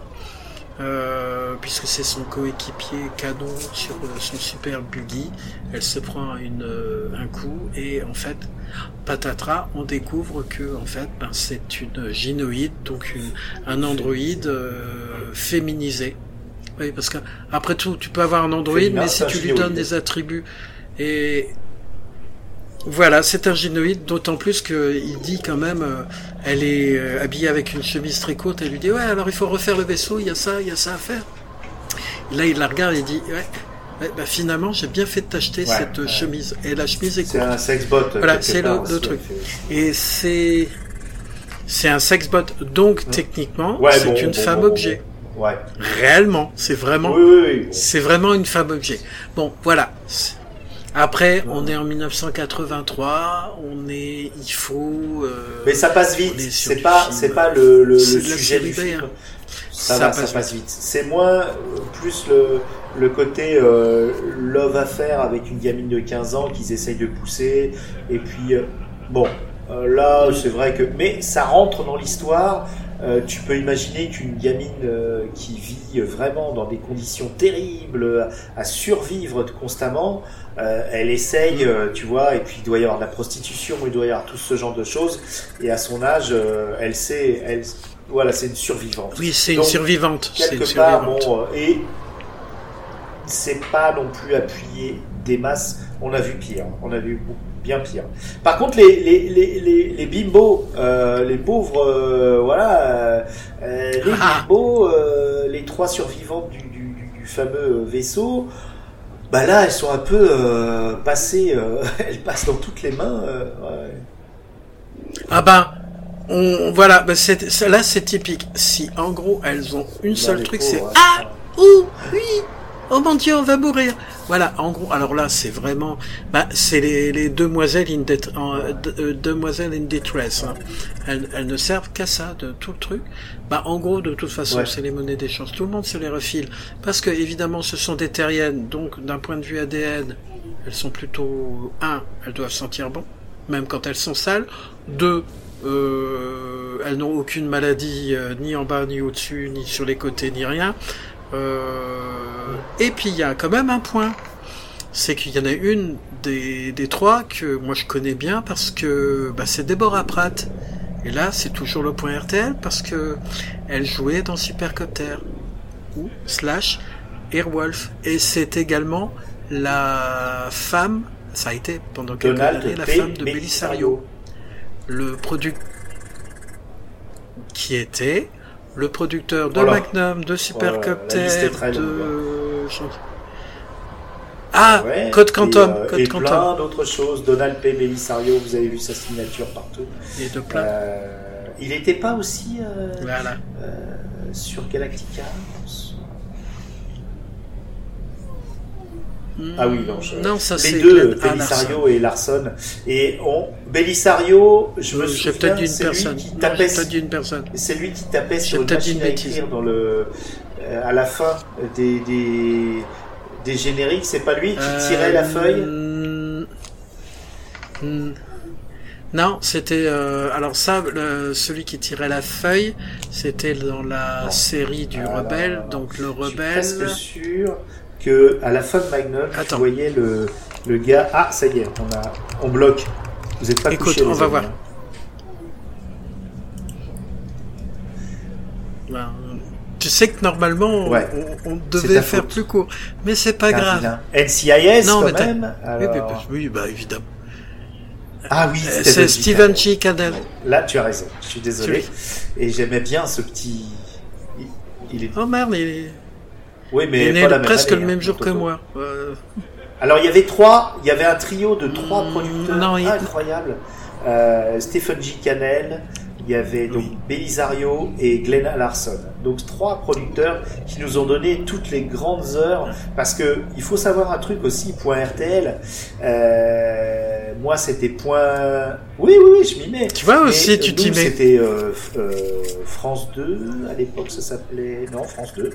Euh, puisque c'est son coéquipier canon sur son super buggy, elle se prend une, euh, un coup et en fait, patatras, on découvre que en fait, ben, c'est une gynoïde, donc une, un androïde euh, féminisé. Oui, parce que après tout, tu peux avoir un androïde, Féminin, mais si tu lui donnes des attributs et voilà, c'est un gynoïde, d'autant plus qu'il dit quand même, euh, elle est euh, habillée avec une chemise très courte, elle lui dit, ouais, alors il faut refaire le vaisseau, il y a ça, il y a ça à faire. Et là, il la regarde et il dit, ouais, ouais, bah, finalement, j'ai bien fait de t'acheter Ouais, cette euh, ouais. chemise. Et la chemise est C'est courte. un sexbot. Voilà, quelque c'est le- truc. Et c'est, c'est un sexbot, donc techniquement, Ouais, c'est bon, une bon, femme bon, objet. Ouais. Réellement, c'est vraiment, Oui, oui, oui. bon. c'est vraiment une femme objet. Bon, voilà. Après, on est en 1983, on est, il faut. euh, Mais ça passe vite. C'est pas, c'est pas le, le, le sujet du film. hein. Ça, Ça va, ça passe passe vite. C'est moins, euh, plus le, le côté euh, love affaire avec une gamine de 15 ans qu'ils essayent de pousser. Et puis, bon, là, c'est vrai que. Mais ça rentre dans l'histoire. Euh, tu peux imaginer qu'une gamine euh, qui vit vraiment dans des conditions terribles, à survivre constamment, euh, elle essaye, euh, tu vois, et puis il doit y avoir de la prostitution, il doit y avoir tout ce genre de choses. Et à son âge, euh, elle sait, elle, voilà, c'est une survivante. Oui, c'est une survivante. C'est une quelque part, survivante. bon, euh, et c'est pas non plus appuyé des masses. On a vu pire, on a vu bien pire. Par contre, les, les, les, les, les bimbos, euh, les pauvres, euh, voilà, les Ah. bimbos, euh, les trois survivantes du, du- du fameux vaisseau, bah là, elles sont un peu euh, passées, euh, elles passent dans toutes les mains. euh, ouais. Ah ben, on, voilà, c'est, c'est- là c'est typique. Si en gros elles ont une Bah, seule truc, c'est ouais. ah, ouh, oui, oh mon dieu, on va mourir. Voilà, en gros, alors là c'est vraiment, bah c'est les, les demoiselles in, det- en, de- euh, demoiselles in distress. hein. Elles, elles ne servent qu'à ça, de tout le truc. Bah en gros, de toute façon, Ouais. c'est les monnaies d'échange. Tout le monde se les refile parce que évidemment, ce sont des terriennes, donc d'un point de vue ADN, elles sont plutôt un, elles doivent sentir bon, même quand elles sont sales. Deux, euh, elles n'ont aucune maladie euh, ni en bas, ni au-dessus, ni sur les côtés, ni rien. Euh, et puis il y a quand même un point, c'est qu'il y en a une des, des trois que moi je connais bien parce que bah, c'est Deborah Pratt. Et là, c'est toujours le point RTL parce que elle jouait dans Supercopter ou slash Airwolf. Et c'est également la femme, ça a été pendant quelques Donald années la P. femme de Belisario. Le product qui était le producteur de Voilà. Magnum, de Supercopter, très de ah Ouais, Code Quantum, et, euh, Code et Quantum plein d'autres choses. Donald P. Belisario, vous avez vu sa signature partout. et de plein. Euh, il n'était pas aussi euh, Voilà. euh, sur Galactica je pense Ah oui, non. je- Non, ça les c'est deux, Glenn. Belisario et Larson. Et on, Belisario, je me. J'ai souviens, peut-être dit une c'est lui personne. qui tapait, peut-être une personne. c'est lui qui tapait sur une machine une à écrire dans le, euh, à la fin des, des, des génériques. C'est pas lui qui tirait la Euh, feuille mm, mm, Non, c'était euh, alors ça, le- celui qui tirait la feuille, c'était dans la Non. série du Ah, rebelle. Donc le Je suis rebelle. presque sûr que à la fin de Magnum, Attends. tu voyais le, le gars. Ah, ça y est, on a, on bloque. Vous êtes pas Écoute, couchés, on va amis, voir. hein. Ben, tu sais que normalement, Ouais. on, devait faire faute. plus court, mais c'est pas grave. NCIS Non, quand mais même. Oui, mais- alors- oui, bah évidemment. Ah oui, Euh, C'est. Steven. G. Là, tu as raison. Je suis désolé. Et j'aimais bien ce petit. Il, il est. Oh merde, il est, Oui, il mais est né pas la le- même presque année, le hein, même jour que moi. Euh, Alors il y avait trois, il y avait un trio de trois Mm, producteurs non, il- incroyables. Euh, Stephen G. Cannell, il y avait donc Belisario et Glenn Larson. Donc trois producteurs qui nous ont donné toutes les grandes heures. Parce que il faut savoir un truc aussi, point RTL. Euh, moi, c'était point. Oui, oui, oui, je m'y mets. Tu vois aussi, tu nous, t'y mets. C'était euh, euh, France 2 à l'époque, ça s'appelait. Non, France 2.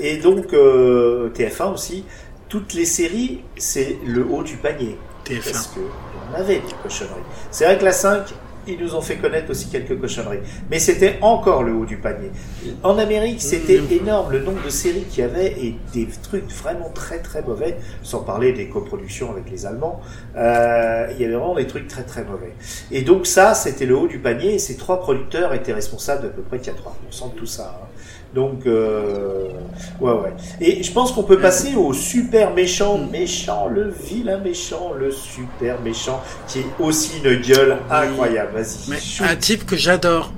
Et donc euh, TF1 aussi. Toutes les séries, c'est le haut du panier. Parce TF1. qu'il y en avait des cochonneries. C'est vrai que la 5, ils nous ont fait connaître aussi quelques cochonneries. Mais c'était encore le haut du panier. En Amérique, c'était Mhm. énorme le nombre de séries qu'il y avait et des trucs vraiment très très mauvais, sans parler des coproductions avec les Allemands. Euh, il y avait vraiment des trucs très très mauvais. Et donc ça, c'était le haut du panier et ces trois producteurs étaient responsables d'à peu près 80% de tout ça. hein. Donc, euh, ouais, ouais. Et je pense qu'on peut passer au super méchant, méchant, le vilain méchant, le super méchant, qui est aussi une gueule incroyable. Vas-y. Mais shoot. un type que j'adore.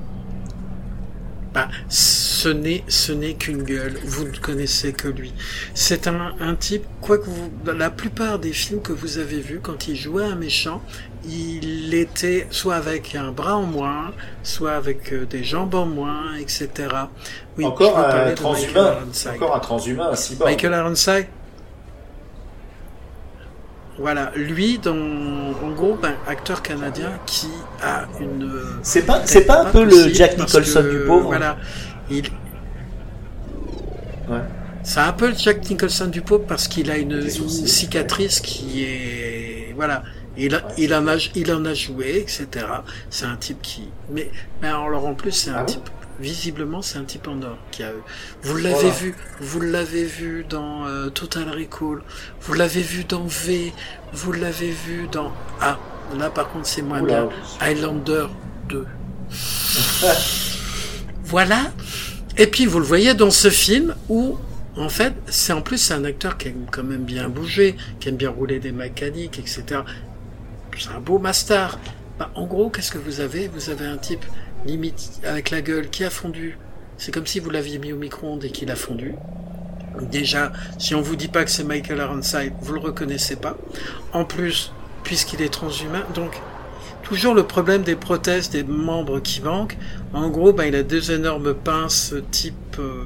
Bah, ce n'est, ce n'est qu'une gueule. Vous ne connaissez que lui. C'est un, un type, quoi que vous, dans la plupart des films que vous avez vus, quand il jouait un méchant, il était soit avec un bras en moins, soit avec euh, des jambes en moins, etc. Oui, Encore un transhumain, encore un transhumain, un. Michael Ironside. Voilà, lui, dans, en gros, ben, acteur canadien qui a une. euh, C'est pas, c'est pas un peu le Jack Nicholson que, du pauvre. Voilà, il. Ouais. C'est un peu le Jack Nicholson du pauvre parce qu'il a une, cicatrice qui est, voilà, il, a, il en a, il en a joué, etc. C'est un type qui, mais, mais alors en plus c'est un Ah bon type, visiblement c'est un type en or qui a, vous l'avez Voilà. vu, vous l'avez vu dans euh, Total Recall, vous l'avez vu dans V, vous l'avez vu dans ah, là par contre c'est moins bien, Highlander 2. Voilà. Et puis vous le voyez dans ce film où, en fait, c'est en plus c'est un acteur qui aime quand même bien bouger, qui aime bien rouler des mécaniques, etc. C'est un beau master. Bah, en gros, qu'est-ce que vous avez? Vous avez un type limite avec la gueule qui a fondu. C'est comme si vous l'aviez mis au micro-ondes et qu'il a fondu. Déjà, si on vous dit pas que c'est Michael Ironside, vous le reconnaissez pas. En plus, puisqu'il est transhumain, donc toujours le problème des prothèses des membres qui manquent. En gros, ben, il a deux énormes pinces type euh,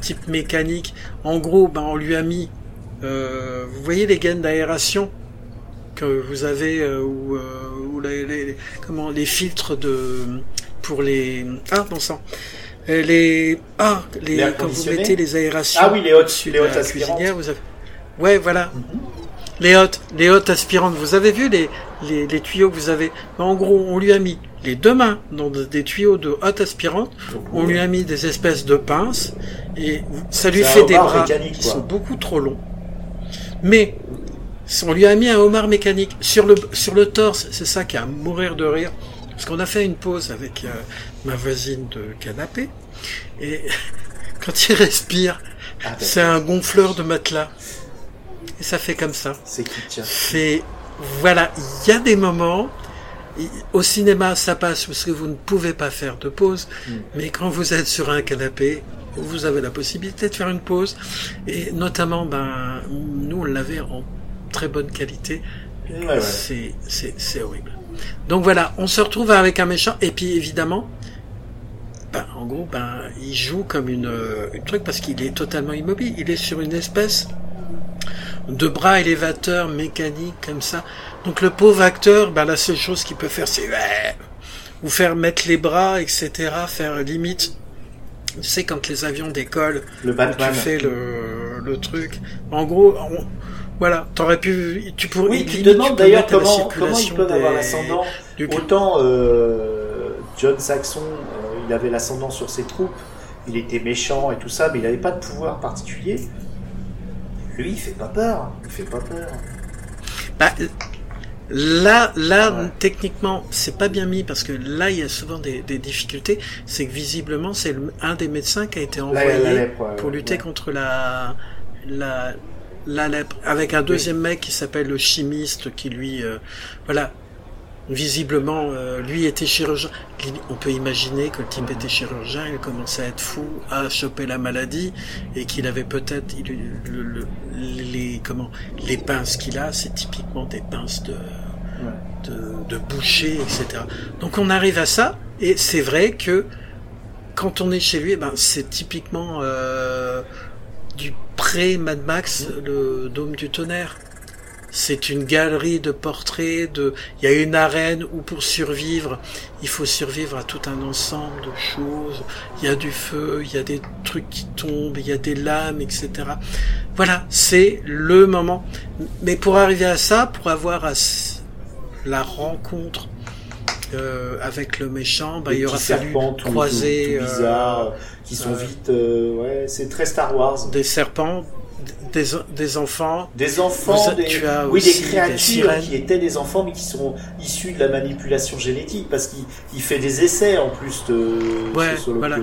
type mécanique. En gros, ben, on lui a mis, euh, vous voyez les gaines d'aération? Que vous avez euh, ou, euh, ou les, les- comment les filtres de pour les ah bon sang Euh, les ah les quand vous mettez les aérations Ah oui, les hautes- les hautes cuisinière, vous avez ouais voilà les hautes, les hautes aspirantes. Vous avez vu les, les, les tuyaux que vous avez? En gros, on lui a mis les deux mains dans de- des tuyaux de haute aspirante. On lui a mis des espèces de pinces et ça lui fait des bras qui quoi. sont beaucoup trop longs. Mais on lui a mis un homard mécanique sur le sur le torse. C'est ça qui a à mourir de rire. Parce qu'on a fait une pause avec euh, ma voisine de canapé et quand il respire, Ah, c'est un gonfleur de matelas. Et ça fait comme ça. C'est C'est voilà, il y a des moments au cinéma ça passe parce que vous ne pouvez pas faire de pause, Mm. mais quand vous êtes sur un canapé, vous avez la possibilité de faire une pause et notamment ben nous on l'avait en très bonne qualité. Ouais, ouais. C'est horrible. Donc voilà, on se retrouve avec un méchant et puis évidemment ben, en gros, ben, il joue comme une, euh, une truc parce qu'il est totalement immobile. Il est sur une espèce de bras élévateur mécanique comme ça. Donc le pauvre acteur, ben, la seule chose qu'il peut faire, c'est ou faire mettre les bras, etc., faire limite. Tu sais, quand les avions décollent, Le Batman. tu fais le, le truc. En gros, on- voilà, t'aurais pu, tu pourrais. Oui, tu te demandes d'ailleurs comment, comment ils peuvent avoir l'ascendant. du- Autant euh, John Saxon, euh, il avait l'ascendant sur ses troupes, il était méchant et tout ça, mais il n'avait pas de pouvoir particulier. Lui, il fait pas peur. Il fait pas peur. Bah, là, là, Ouais. techniquement, c'est pas bien mis parce que là, il y a souvent des, des difficultés. C'est que visiblement, c'est un des médecins qui a été envoyé lèpre, ouais, pour lutter ouais. contre la, la, la lèpre, avec un deuxième mec qui s'appelle le chimiste, qui lui, euh, voilà, visiblement, euh, lui était chirurgien. On peut imaginer que le type était chirurgien, il commençait à être fou, à choper la maladie, et qu'il avait peut-être le- le- les comment les pinces qu'il a, c'est typiquement des pinces de de, de boucher, etc. Donc on arrive à ça, et c'est vrai que quand on est chez lui, eh ben, c'est typiquement euh, du pré-Mad Max, le Dôme du Tonnerre. C'est une galerie de portraits, de, il y a une arène où pour survivre, il faut survivre à tout un ensemble de choses. Il y a du feu, il y a des trucs qui tombent, il y a des lames, etc. Voilà, c'est le moment. Mais pour arriver à ça, pour avoir la rencontre euh, avec le méchant, bah, il aura fallu croiser tout, bizarre, euh, qui sont vite, euh, ouais, c'est très Star Wars. Des serpents, des, des enfants. Des enfants, des, tu as oui, des créatures qui étaient des enfants, mais qui sont issus de la manipulation génétique, parce qu'il fait des essais en plus de. Ouais, voilà.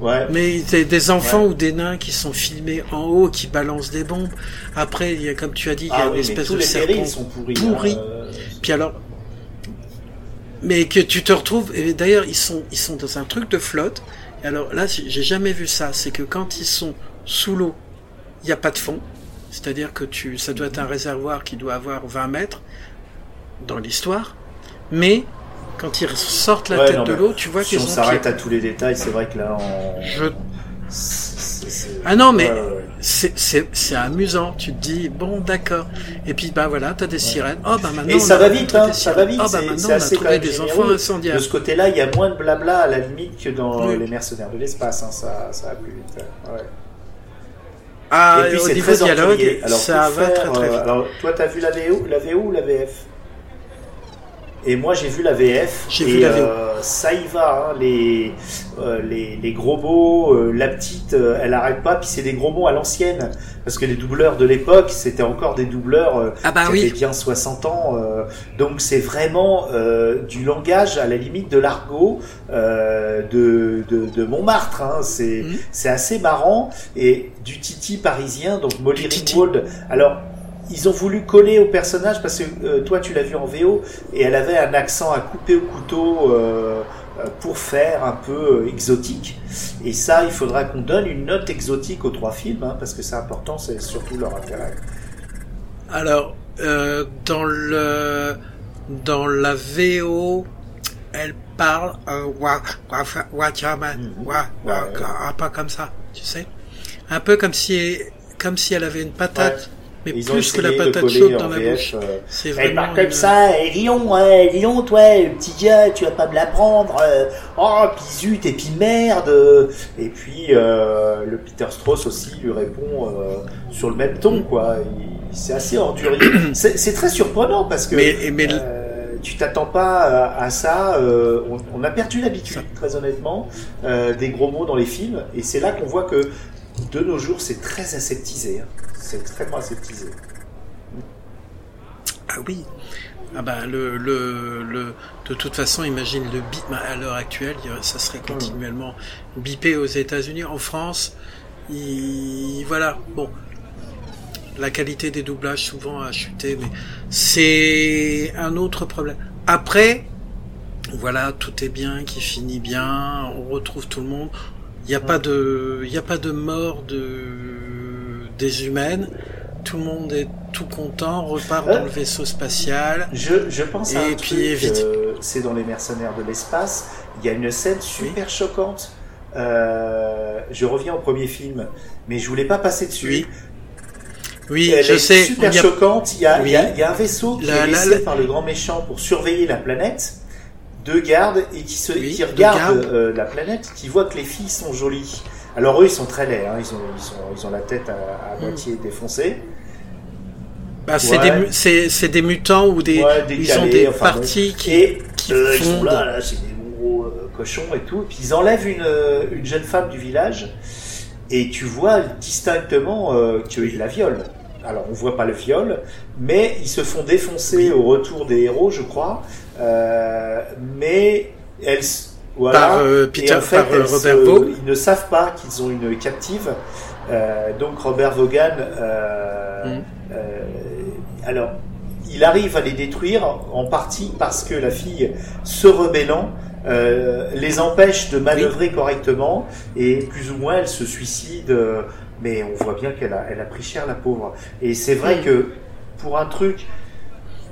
Ouais. Mais des enfants ou des nains qui sont filmés en haut, qui balancent des bombes. Après, il y a, comme tu as dit, il y a ah une espèce de serpent sont pourris. pourri. Hein, Puis alors, mais que tu te retrouves. Et d'ailleurs, ils sont, ils sont dans un truc de flotte. Et alors là, j'ai jamais vu ça. C'est que quand ils sont sous l'eau, il n'y a pas de fond. C'est-à-dire que tu, ça doit être un réservoir qui doit avoir 20 mètres dans l'histoire. Mais quand ils sortent la tête de l'eau, tu vois qu'ils si on s'arrête à tous les détails, c'est vrai que là, on... Je... Ah non, mais c'est amusant. Tu te dis, bon, d'accord. Et puis, bah voilà, t'as des sirènes. Oh, bah maintenant. Et ça va vite, hein, ça va vite. Oh, bah maintenant, on a trouvé des enfants incendiaires. De ce côté-là, il y a moins de blabla à la limite que dans Les Mercenaires de l'espace. Hein, ça, ça va plus vite. Ouais. Ah, et puis, au niveau dialogue, alors, ça va très très vite. Euh, alors, toi, t'as vu la VO, la VO ou la VF et moi, j'ai vu la VF. J'ai vu la VF. Euh, ça y va, hein, les, euh, les, les, gros mots, euh, la petite, euh, elle arrête pas. Puis c'est des gros mots à l'ancienne. Parce que les doubleurs de l'époque, c'était encore des doubleurs ah bah qui oui. avaient bien 60 ans. donc c'est vraiment du langage à la limite de l'argot de, de, de, Montmartre. Hein. C'est mmh. c'est assez marrant. Et du titi parisien, donc Molly Ringwald. Alors, ils ont voulu coller au personnage parce que euh, toi tu l'as vu en VO et elle avait un accent à couper au couteau euh, euh, pour faire un peu exotique. Et ça, il faudra qu'on donne une note exotique aux trois films hein, parce que c'est important, c'est surtout leur intérêt. Alors, dans le dans la VO, elle parle un pas comme ça, tu sais, un peu comme si comme si elle avait une patate. Mais ils plus que la patate chaude dans la bouche. Euh, c'est vraiment. Elle comme ça, et Lyon, ouais, Lyon, toi, petit gars, tu vas pas me l'apprendre. Euh, oh, puis zut, et puis merde. Et puis euh, le Peter Strauss aussi lui répond sur le même ton, quoi. C'est assez ordurier. c'est très surprenant parce que. Mais, mais tu t'attends pas à, ça. on, a perdu l'habitude, très honnêtement, des gros mots dans les films, et c'est là qu'on voit que de nos jours, c'est très aseptisé. Hein. C'est extrêmement aseptisé. Ah oui. Ah bah le, le, le, de toute façon, imagine le bip bah, à l'heure actuelle, ça serait continuellement bipé aux États-Unis. En France, il, voilà, bon, la qualité des doublages souvent a chuté, mais c'est un autre problème. Après, voilà, tout est bien, qui finit bien, on retrouve tout le monde. Il n'y a pas de, il a pas de mort de des humaines. Tout le monde est tout content, repart dans le vaisseau spatial. Je, je pense à un puis, truc, euh, c'est dans les mercenaires de l'espace. Il y a une scène super choquante. Euh, je reviens au premier film, mais je voulais pas passer dessus. Oui. Oui, je sais. Super choquante. Il y, a, il, y a, il y, a, un vaisseau qui est laissé par le grand méchant pour surveiller la planète. Deux gardes et qui, se, qui regardent euh, la planète, qui voient que les filles sont jolies. Alors eux, ils sont très laids, hein. ils, ont, ils, sont, ils, ont, la tête à, à moitié hmm. défoncée. Bah, c'est des, des, mutants ou des, ils ont des parties qui, et, qui euh, ils sont là, là c'est des gros euh, cochons et tout. Et puis ils enlèvent une, une, jeune femme du village et tu vois distinctement qu'ils la violent. Alors on voit pas le viol, mais ils se font défoncer au retour des héros, je crois. Euh, mais elles par Peter, en fait, par Robert Ils ne savent pas qu'ils ont une captive. Euh, donc Robert Vaughan, euh, mm. alors, il arrive à les détruire en partie parce que la fille, se rebellant, les empêche de manœuvrer correctement et plus ou moins elle se suicide. mais on voit bien qu'elle a, elle a pris cher la pauvre. Et c'est vrai mm. que pour un truc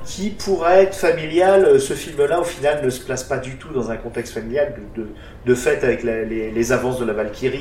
qui pourrait être familial. Euh, Ce film-là, au final, ne se place pas du tout dans un contexte familial. De, de, de fait, avec la- les, les avances de la Valkyrie,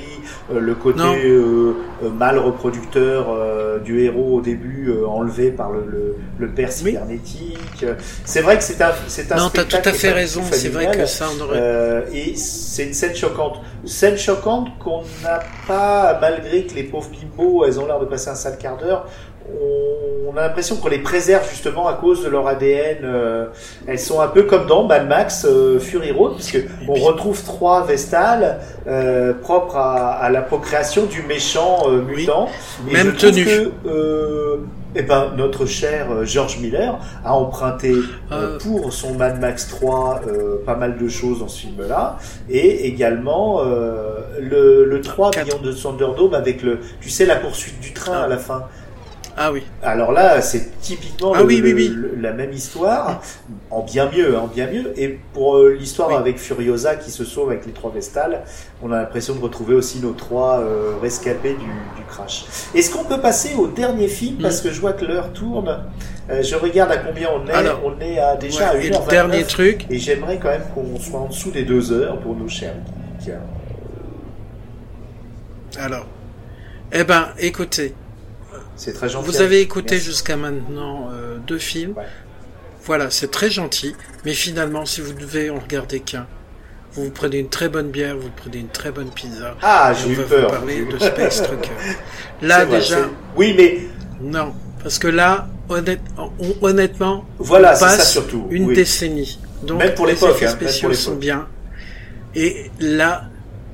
euh, le côté euh, euh, mâle reproducteur euh, du héros au début, euh, enlevé par le, le, le père cybernétique. C'est vrai que c'est un, c'est un Non, t'as tout à fait raison. C'est vrai que ça, on aurait. Euh, et c'est une scène choquante. Scène choquante qu'on n'a pas, malgré que les pauvres bimbos, elles ont l'air de passer un sale quart d'heure. On, a l'impression qu'on les préserve justement à cause de leur ADN. euh, elles sont un peu comme dans Mad Max euh, Fury Road, puisque on retrouve trois vestales euh, propres à, à la procréation du méchant euh, Oui. mutant. Et Même je tenue. que, euh, eh ben, notre cher euh, George Miller a emprunté euh, pour son Mad Max 3 euh, pas mal de choses dans ce film-là, et également euh, le, le 3 Quatre. Beyond de Thunderdome avec le, tu sais, la poursuite du train à la fin. Ah oui. Alors là, c'est typiquement Ah le- oui, oui, oui. le- la même histoire, en bien mieux, en bien mieux. Et pour euh, l'histoire avec Furiosa qui se sauve avec les trois Vestales, on a l'impression de retrouver aussi nos trois euh, rescapés du, du crash. Est-ce qu'on peut passer au dernier film? Parce que je vois que l'heure tourne. Euh, je regarde à combien on est. Alors, on est à déjà à Ouais, et 1h29. le dernier truc, Et j'aimerais quand même qu'on soit en dessous des deux heures pour nos chers geeks. alors. Eh ben, écoutez, C'est très gentil. vous avez écouté jusqu'à maintenant euh, deux films. Ouais. Voilà, c'est très gentil. Mais finalement, si vous devez en regarder qu'un, vous vous prenez une très bonne bière, vous prenez une très bonne pizza. Ah, j'ai eu peur. vous parler de Space Trucker. Là, vrai, déjà, Oui, mais non. Parce que là, honnête- on- honnêtement, Voilà, on c'est ça passe surtout, une oui. décennie. Donc, Même pour les effets hein, pour spéciaux l'époque. sont bien. Et là,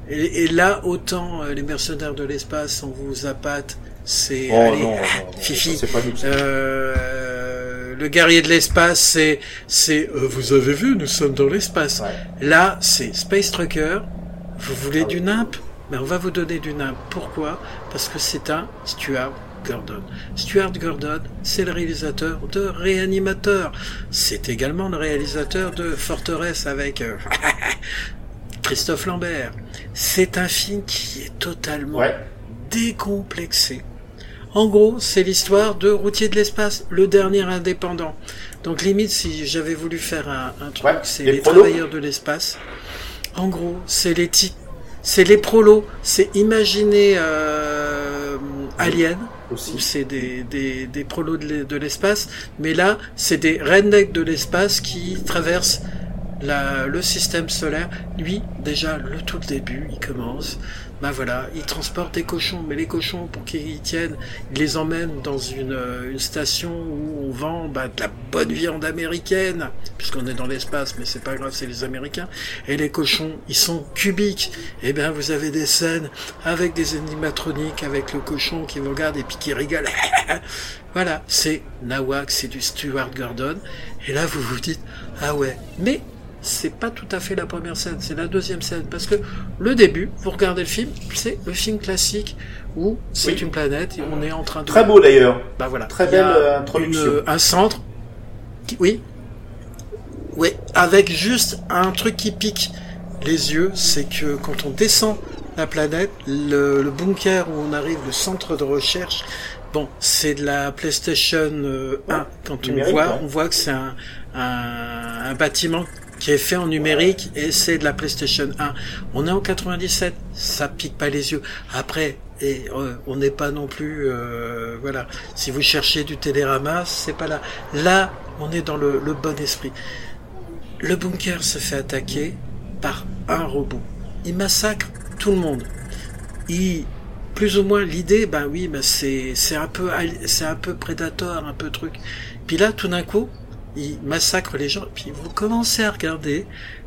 et, et là, autant euh, les mercenaires de l'espace, on vous appâte, c'est Oh allez, non, non, non, Fifi. pas. Euh, le guerrier de l'espace, c'est, c'est, euh, vous avez vu, nous sommes dans l'espace. Ouais. Là, c'est Space Trucker. Vous voulez Ah du nimp? Ben, on va vous donner du nimp. Pourquoi? Parce que c'est un Stuart Gordon. Stuart Gordon, c'est le réalisateur de Réanimateur. C'est également le réalisateur de Forteresse avec euh, Christophe Lambert. C'est un film qui est totalement Ouais. Décomplexé. En gros, c'est l'histoire de Routier de l'espace, le dernier indépendant. Donc limite, si j'avais voulu faire un, un truc, Ouais, c'est les travailleurs de l'espace. En gros, c'est les c'est les prolos, c'est imaginer euh, Alien, c'est des, des, des prolos de l'e- de l'espace, mais là, c'est des rednecks de l'espace qui traversent la, le système solaire. Lui, déjà, le tout début, il commence. Ben voilà, il transporte des cochons, mais les cochons, pour qu'ils tiennent, il les emmène dans une, euh, une station où on vend bah, de la bonne viande américaine, puisqu'on est dans l'espace, mais c'est pas grave, c'est les Américains. Et les cochons, ils sont cubiques. Et bien, vous avez des scènes avec des animatroniques, avec le cochon qui vous regarde et puis qui rigole. voilà, c'est Nawak, c'est du Stuart Gordon. Et là, vous vous dites, ah ouais, mais c'est pas tout à fait la première scène, c'est la deuxième scène. Parce que le début, vous regardez le film, c'est le film classique où c'est Oui. une planète et on est en train de... Très beau d'ailleurs. Bah voilà. Très belle, euh, introduction. une- un centre. qui- oui. Oui, avec juste un truc qui pique les yeux, c'est que quand on descend la planète, le, le bunker où on arrive, le centre de recherche, bon, c'est de la PlayStation euh, 1. Quand on voit, ouais. on voit que c'est un, un, un bâtiment qui est fait en numérique et c'est de la PlayStation 1. On est en 97, ça pique pas les yeux. Après, et euh, on n'est pas non plus, euh, voilà. Si vous cherchez du Télérama, c'est pas là. Là, on est dans le, bon esprit. Le bunker se fait attaquer par un robot. Il massacre tout le monde. Il, plus ou moins l'idée, ben oui, ben c'est c'est un peu c'est un peu prédateur, un peu truc. Puis là, tout d'un coup, il massacre les gens. Puis vous commencez à regarder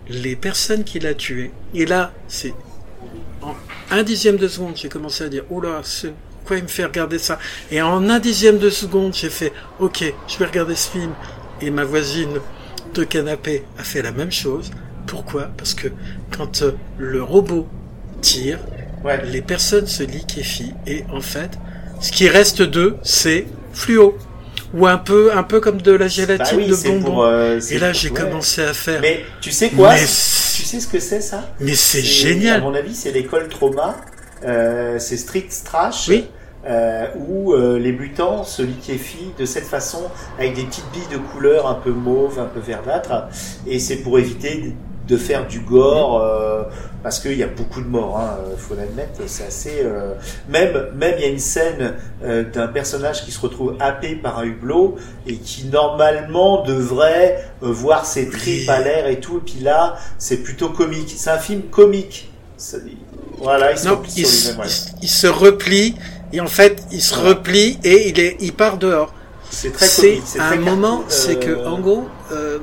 les personnes qu'il a tuées. Et là, c'est en un dixième de seconde, j'ai commencé à dire, oh là, c'est quoi il me fait regarder ça Et en un dixième de seconde, j'ai fait, ok, je vais regarder ce film. Et ma voisine de canapé a fait la même chose. Pourquoi? Parce que quand euh, le robot tire, Ouais. les personnes se liquéfient et en fait, ce qui reste d'eux, c'est fluo ou un peu, un peu comme de la Bah gélatine oui, de pour. euh, et là, pour- j'ai ouais. commencé à faire. Mais tu sais quoi Mais Tu sais ce que c'est ça mais c'est À génial. mon avis, c'est l'école trauma. Euh, c'est Street Trash. Oui. euh, où les mutants se liquéfient de cette façon avec des petites billes de couleur un peu mauve, un peu verdâtre, et c'est pour éviter de faire du gore euh, parce qu'il y a beaucoup de morts hein, faut l'admettre c'est assez euh, même même il y a une scène euh, d'un personnage qui se retrouve happé par un hublot et qui normalement devrait euh, voir ses tripes à l'air et tout et puis là c'est plutôt comique c'est un film comique voilà il se Non, replie il, se- lui-même, ouais. il se replie et en fait il se replie et il est il part dehors. c'est très comique c'est un moment, c'est que euh, en gros, euh,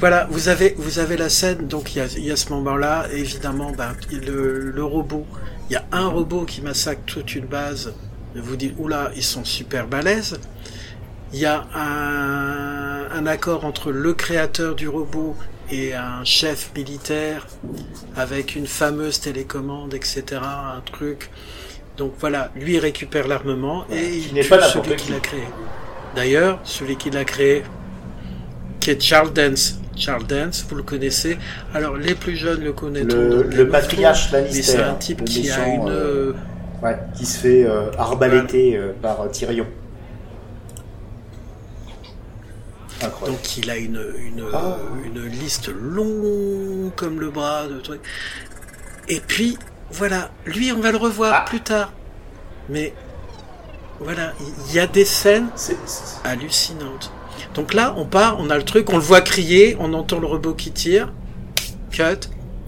voilà, vous avez vous avez la scène, donc il y a, il y a ce moment-là, évidemment, ben, le, le robot, il y a un robot qui massacre toute une base. Vous dites, oula, ils sont super balèzes. Il y a un, un accord entre le créateur du robot et un chef militaire avec une fameuse télécommande, etc. Un truc. Donc voilà, lui récupère l'armement et il n'est tue pas celui qui l'a créé. D'ailleurs, celui qui l'a créé, qui est Charles Dance. Charles Dance, vous le connaissez. Alors les plus jeunes le connaîtront. le, le patriarche Lannister c'est un type qui a une. euh, ouais, qui se fait euh, arbaléter euh, par euh, Tyrion incroyable Donc il a une, une, Ah. une liste longue comme le bras de trucs. Et puis, voilà, lui on va le revoir Ah. plus tard. Mais voilà, il y a des scènes hallucinantes. Donc là, on part, on a le truc, on le voit crier, on entend le robot qui tire, cut,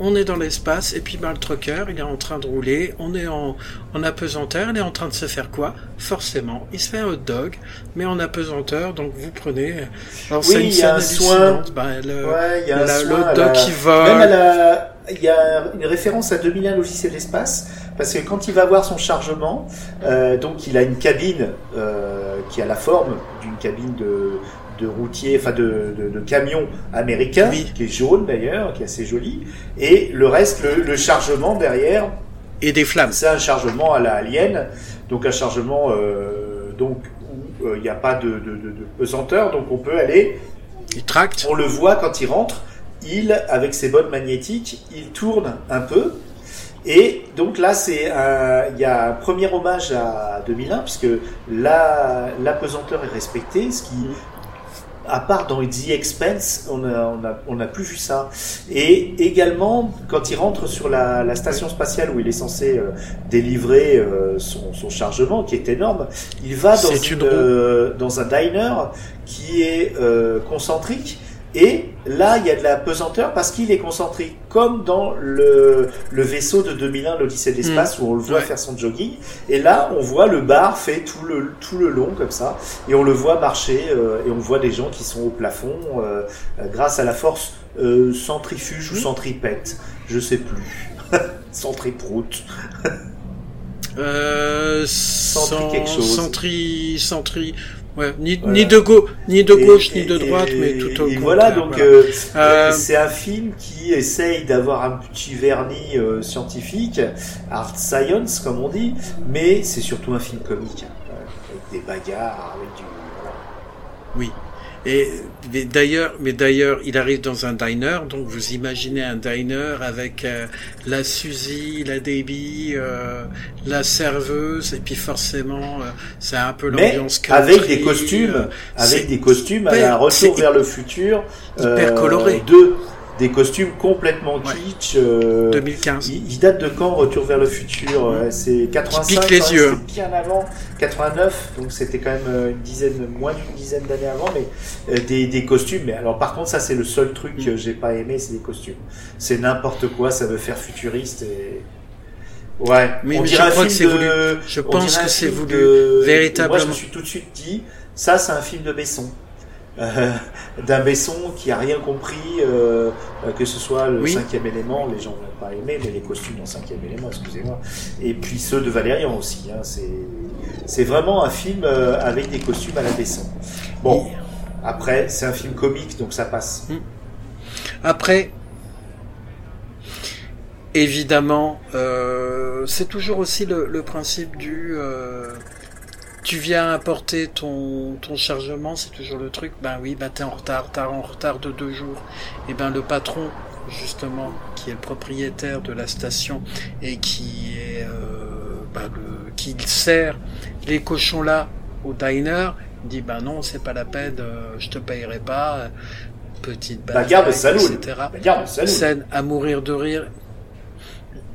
on est dans l'espace, et puis ben, le trucker, il est en train de rouler, on est en, en apesanteur, il est en train de se faire quoi? Forcément, il se fait un hot dog, mais en apesanteur, donc vous prenez... Alors c'est Oui, une il y a scène un hallucinante, ben, le, Ouais, y a un la- soin le doc la- qui vole. Même à la- il y a une référence à 2001 l'Odyssée de l'espace, parce que quand il va voir son chargement, euh, donc il a une cabine euh, qui a la forme d'une cabine de, de routier, enfin de, de, de camion américain, Oui. qui est jaune d'ailleurs, qui est assez joli, et le reste, le, le chargement derrière, et des flammes. c'est un chargement à la Alien, donc un chargement euh, donc où euh, il n'y a pas de, pesanteur, donc on peut aller Il tracte. on le voit quand il rentre, il, avec ses bottes magnétiques, il tourne un peu. Et donc là, c'est un- il y a un premier hommage à 2001, puisque la, la pesanteur est respectée, ce qui, à part dans The Expense, on a, on a, on a plus vu ça. Et également, quand il rentre sur la, la station spatiale où il est censé euh, délivrer euh, son, son chargement, qui est énorme, il va dans, une, euh, dans un diner qui est euh, concentrique. Et là, il y a de la pesanteur parce qu'il est concentrique, comme dans le, le vaisseau de 2001, l'Odyssée de l'espace, où on le voit Ouais. faire son jogging. Et là, on voit le bar fait tout le, tout le long, comme ça. Et on le voit marcher, euh, et on voit des gens qui sont au plafond, euh, grâce à la force euh, centrifuge ou centripète. Je sais plus. Centriproute. Euh, Centri cent- quelque chose. Centri, centri, ouais, ni, Voilà. ni de gauche, ni de Et- gauche, et- ni de droite, et- mais tout au Et voilà, donc voilà. euh, Euh, c'est un film qui essaye d'avoir un petit vernis euh, scientifique, art science comme on dit, mais c'est surtout un film comique, hein, avec des bagarres, avec du... voilà. Oui. Et mais d'ailleurs, mais d'ailleurs, il arrive dans un diner, donc vous imaginez un diner avec euh, la Suzy, la Debbie, euh, la serveuse, et puis forcément, euh, c'est un peu Mais l'ambiance avec country, des costumes, euh, avec des costumes à c'est Retour vers le futur, hyper coloré. deux, des costumes complètement Ouais. kitsch. euh, 2015. Il, il date de quand Retour vers le futur C'est 85. Qui pique les même, yeux. Bien avant. 89, donc c'était quand même euh, une dizaine, moins d'une dizaine d'années avant, mais euh, des, des costumes. Mais alors par contre, ça c'est le seul truc que j'ai pas aimé, c'est les costumes. C'est n'importe quoi, ça veut faire futuriste et. Ouais, Oui, on mais dirait je crois que c'est voulu. Je pense que c'est voulu, de- véritablement. Moi, je me suis tout de suite dit, ça, c'est un film de Besson. Euh, D'un Besson qui a rien compris, euh, que ce soit le Oui. cinquième élément, les gens vont pas aimer, mais les costumes dans cinquième élément, excusez-moi. Et puis ceux de Valérian aussi. Hein, c'est, c'est vraiment un film euh, avec des costumes à la Besson. Bon, après, c'est un film comique, donc ça passe. Après, évidemment, c'est toujours aussi le, le principe du tu viens apporter ton, ton chargement, c'est toujours le truc, ben oui, ben t'es en retard, t'es en retard de deux jours. Et ben le patron, justement, qui est le propriétaire de la station et qui est euh, bah, le, qui sert les cochons là au diner, il dit bah non, c'est pas la peine, euh, je te payerai pas. euh, Petite saloon. etc. Saloon. Scène à mourir de rire.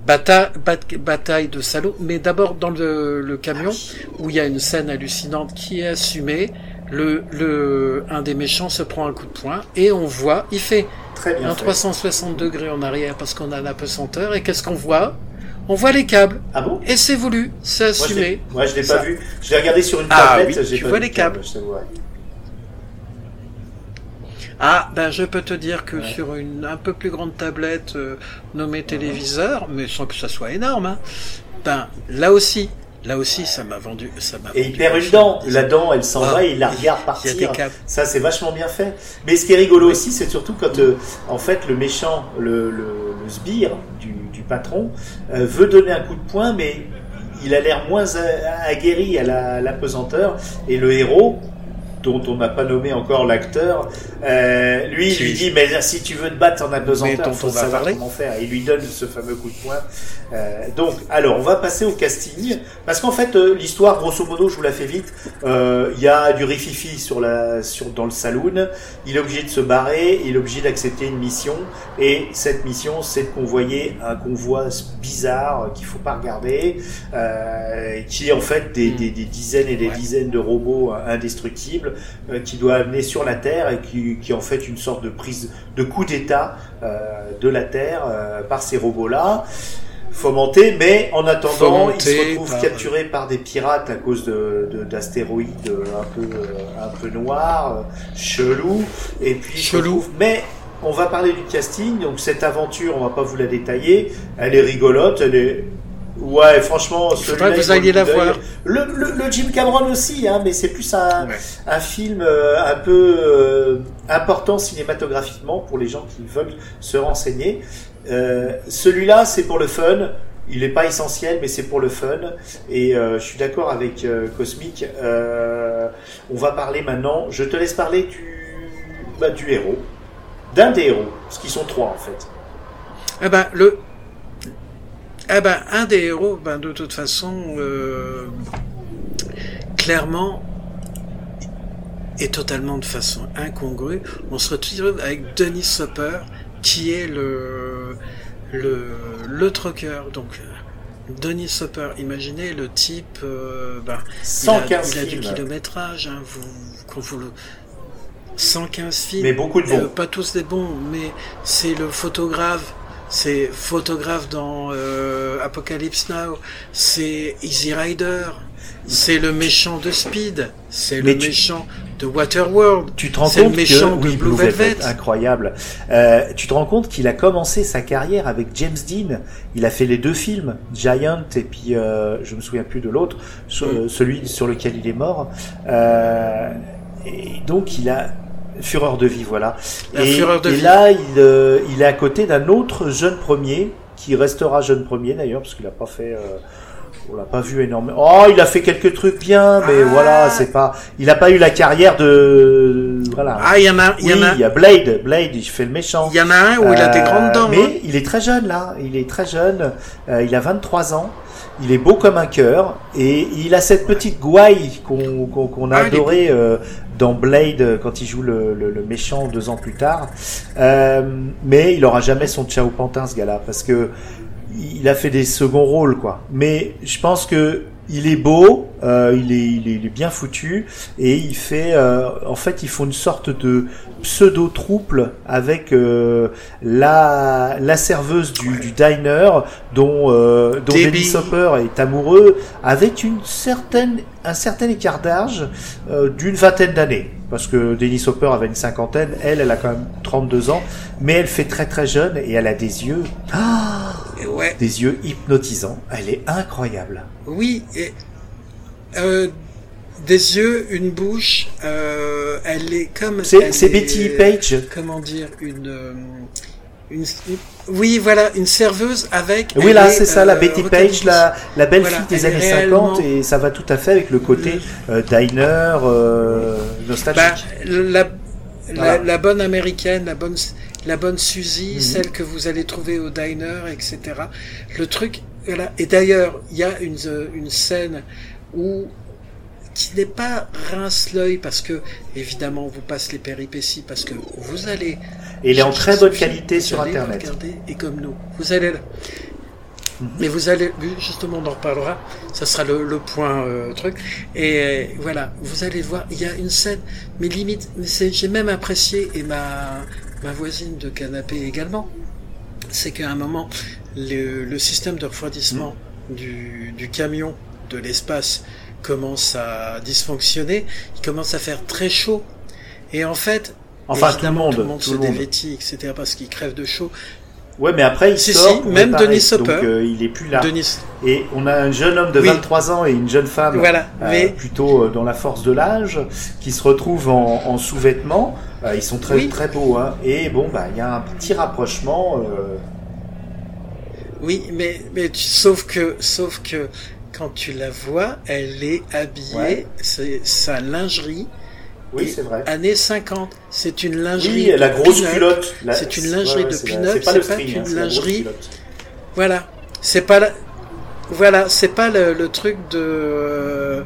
Bata- bat- bataille de salauds, mais d'abord dans le, le camion où il y a une scène hallucinante qui est assumée. Le, le, un des méchants se prend un coup de poing et on voit, il fait Très bien un fait. 360 degrés en arrière parce qu'on a la pesanteur et qu'est-ce qu'on voit? On voit les câbles Ah bon? Et c'est voulu, c'est assumé. Moi, je l'ai pas vu. Je l'ai regardé sur une Ah tablette. oui, j'ai tu vois les le câble, câbles. Ah, ben je peux te dire que Ouais. sur une un peu plus grande tablette euh, nommée téléviseur, mais sans que ça soit énorme, hein, ben là aussi, là aussi ça m'a vendu, ça m'a. Et il perd une dent. La dent, elle s'en Ah, va et il la regarde partir. Ça, c'est vachement bien fait. Mais ce qui est rigolo aussi, c'est surtout quand, euh, en fait, le méchant, le, le, le sbire du, du patron, euh, veut donner un coup de poing, mais il a l'air moins aguerri à la, à la pesanteur. Et le héros, dont on n'a pas nommé encore l'acteur, euh, lui, il lui dit, mais si tu veux te battre en apesanteur, il faut savoir comment faire. Et il lui donne ce fameux coup de poing. Euh, donc, alors, on va passer au casting. Parce qu'en fait, euh, l'histoire, grosso modo, je vous la fais vite. Il y a du rififi sur la, sur, dans le saloon. Il est obligé de se barrer. Il est obligé d'accepter une mission. Et cette mission, c'est de convoyer un convoi bizarre qu'il faut pas regarder. Qui est en fait des, Mm. des, des dizaines et des Ouais. dizaines de robots indestructibles qui doit amener sur la Terre et qui, qui est en fait une sorte de prise de coup d'État euh, de la Terre euh, par ces robots-là. Fomentés, mais en attendant, ils se retrouvent par- capturés par des pirates à cause de de- d'astéroïdes euh, un peu euh, un peu noirs, euh, chelous, et puis Chelou. Mais on va parler du casting, donc cette aventure, on va pas vous la détailler, elle est rigolote, elle est Ouais, franchement, que il vous alliez le la voir. Le, le, le Jim Cameron aussi, hein, mais c'est plus un, Ouais. un film euh, un peu euh, important cinématographiquement pour les gens qui veulent se renseigner. Euh, Celui-là, c'est pour le fun. Il n'est pas essentiel, mais c'est pour le fun. Et je suis d'accord avec Cosmic. On va parler maintenant. Je te laisse parler du, bah, du héros, d'un des héros, parce qu'ils sont trois en fait. Eh ben, le. Eh ben, un des héros, ben, de toute façon, euh, clairement, et totalement de façon incongrue, on se retrouve avec Denis Hopper, qui est le, le, le trucker. Donc, Denis Hopper, imaginez le type, euh, ben, il a, 115 il a du films. kilométrage, hein, vous, quand vous le, 115 films. Mais beaucoup de bons. Euh, pas tous des bons, mais c'est le photographe. C'est photographe dans euh, Apocalypse Now. C'est Easy Rider. C'est le méchant de Speed. C'est le tu- méchant de Waterworld. Tu te rends C'est le compte méchant que de oui, Blue Blue Velvet, Velvet. incroyable. Euh, tu te rends compte qu'il a commencé sa carrière avec James Dean. Il a fait les deux films, Giant et puis euh, je me souviens plus de l'autre, Mm. celui sur lequel il est mort. Euh, et donc il a Fureur de vie, voilà. La et Fureur de et vie. là, il, euh, il est à côté d'un autre jeune premier qui restera jeune premier d'ailleurs parce qu'il a pas fait. euh, on l'a pas vu énormément. Oh, il a fait quelques trucs bien, mais Ah. voilà, c'est pas. Il a pas eu la carrière de. Voilà. Ah, il y en a, il y Oui, en a, il y a Blade. Blade, il fait le méchant. il y en a un où il a des Euh, grandes dents. Mais hein. il est très jeune là. Il est très jeune. Euh, il a 23 ans. Il est beau comme un cœur et il a cette petite gouaille qu'on qu'on qu'on a Ah, il est adoré euh, dans Blade euh, quand il joue le, le, le méchant deux ans plus tard. Euh, mais il aura jamais son Ciao Pantin ce gars-là parce que il a fait des seconds rôles quoi. Mais je pense que il est beau, euh, il, est, il, est, il est bien foutu et il fait, euh, en fait, ils font une sorte de pseudo trouble avec euh, la la serveuse du, du diner dont euh, dont. Dennis Hopper est amoureux avec une certaine un certain écart d'âge euh, d'une vingtaine d'années parce que Dennis Hopper avait une cinquantaine, elle elle a quand même 32 ans, mais elle fait très très jeune et elle a des yeux ah, ouais, des yeux hypnotisants. Elle est incroyable. oui. Et, euh, des yeux, une bouche. Euh, elle est comme. C'est Betty Page. comment dire, une, euh, une, une- oui, voilà, une serveuse avec. Oui, là, est, c'est ça, la euh, Betty. Page, la, la belle Voilà, fille des années réellement- 50, et ça va tout à fait avec le côté euh, diner euh, nostalgique. Bah, la, la, Voilà. la bonne américaine, la bonne, la bonne Suzy, Mhm. celle que vous allez trouver au diner, etc. Le truc, voilà. Et d'ailleurs, il y a une, une scène où qui n'est pas rince l'œil parce que évidemment on vous passe les péripéties parce que vous allez Et il est en très bonne qualité sur Internet. regarder, et comme nous, vous allez là. Mhm. Mais vous allez, justement, on en reparlera. Ça sera le, le point euh, truc. Et euh, voilà, vous allez voir. Il y a une scène, mais limite, j'ai même apprécié et ma ma voisine de canapé également. C'est qu'à un moment, le, le système de refroidissement Mhm. du, du camion de l'espace commence à dysfonctionner. Il commence à faire très chaud. Et en fait, Enfin, tout le monde, tout le monde tout se le monde. dévêtit, etc. parce qu'il crève de chaud. Ouais, mais après, il Si, sort si, même. Denis Hopper. Donc, euh, il est plus là. Denis, Et on a un jeune homme de Oui. 23 ans et une jeune femme, Voilà, euh, mais- plutôt euh, dans la force de l'âge, qui se retrouvent en, en sous-vêtements. Euh, ils sont très Oui. très beaux, hein. Et bon, bah, il y a un petit rapprochement. Oui, mais, mais tu- sauf que, sauf que quand tu la vois, elle est habillée, Ouais. c'est sa lingerie. Oui, c'est vrai. Années 50, c'est une lingerie. Oui, la grosse pin-up. culotte. La- C'est une lingerie de pin-up, C'est pas, c'est pas string, une hein, lingerie. Voilà, c'est pas la, voilà, c'est pas le, le truc de.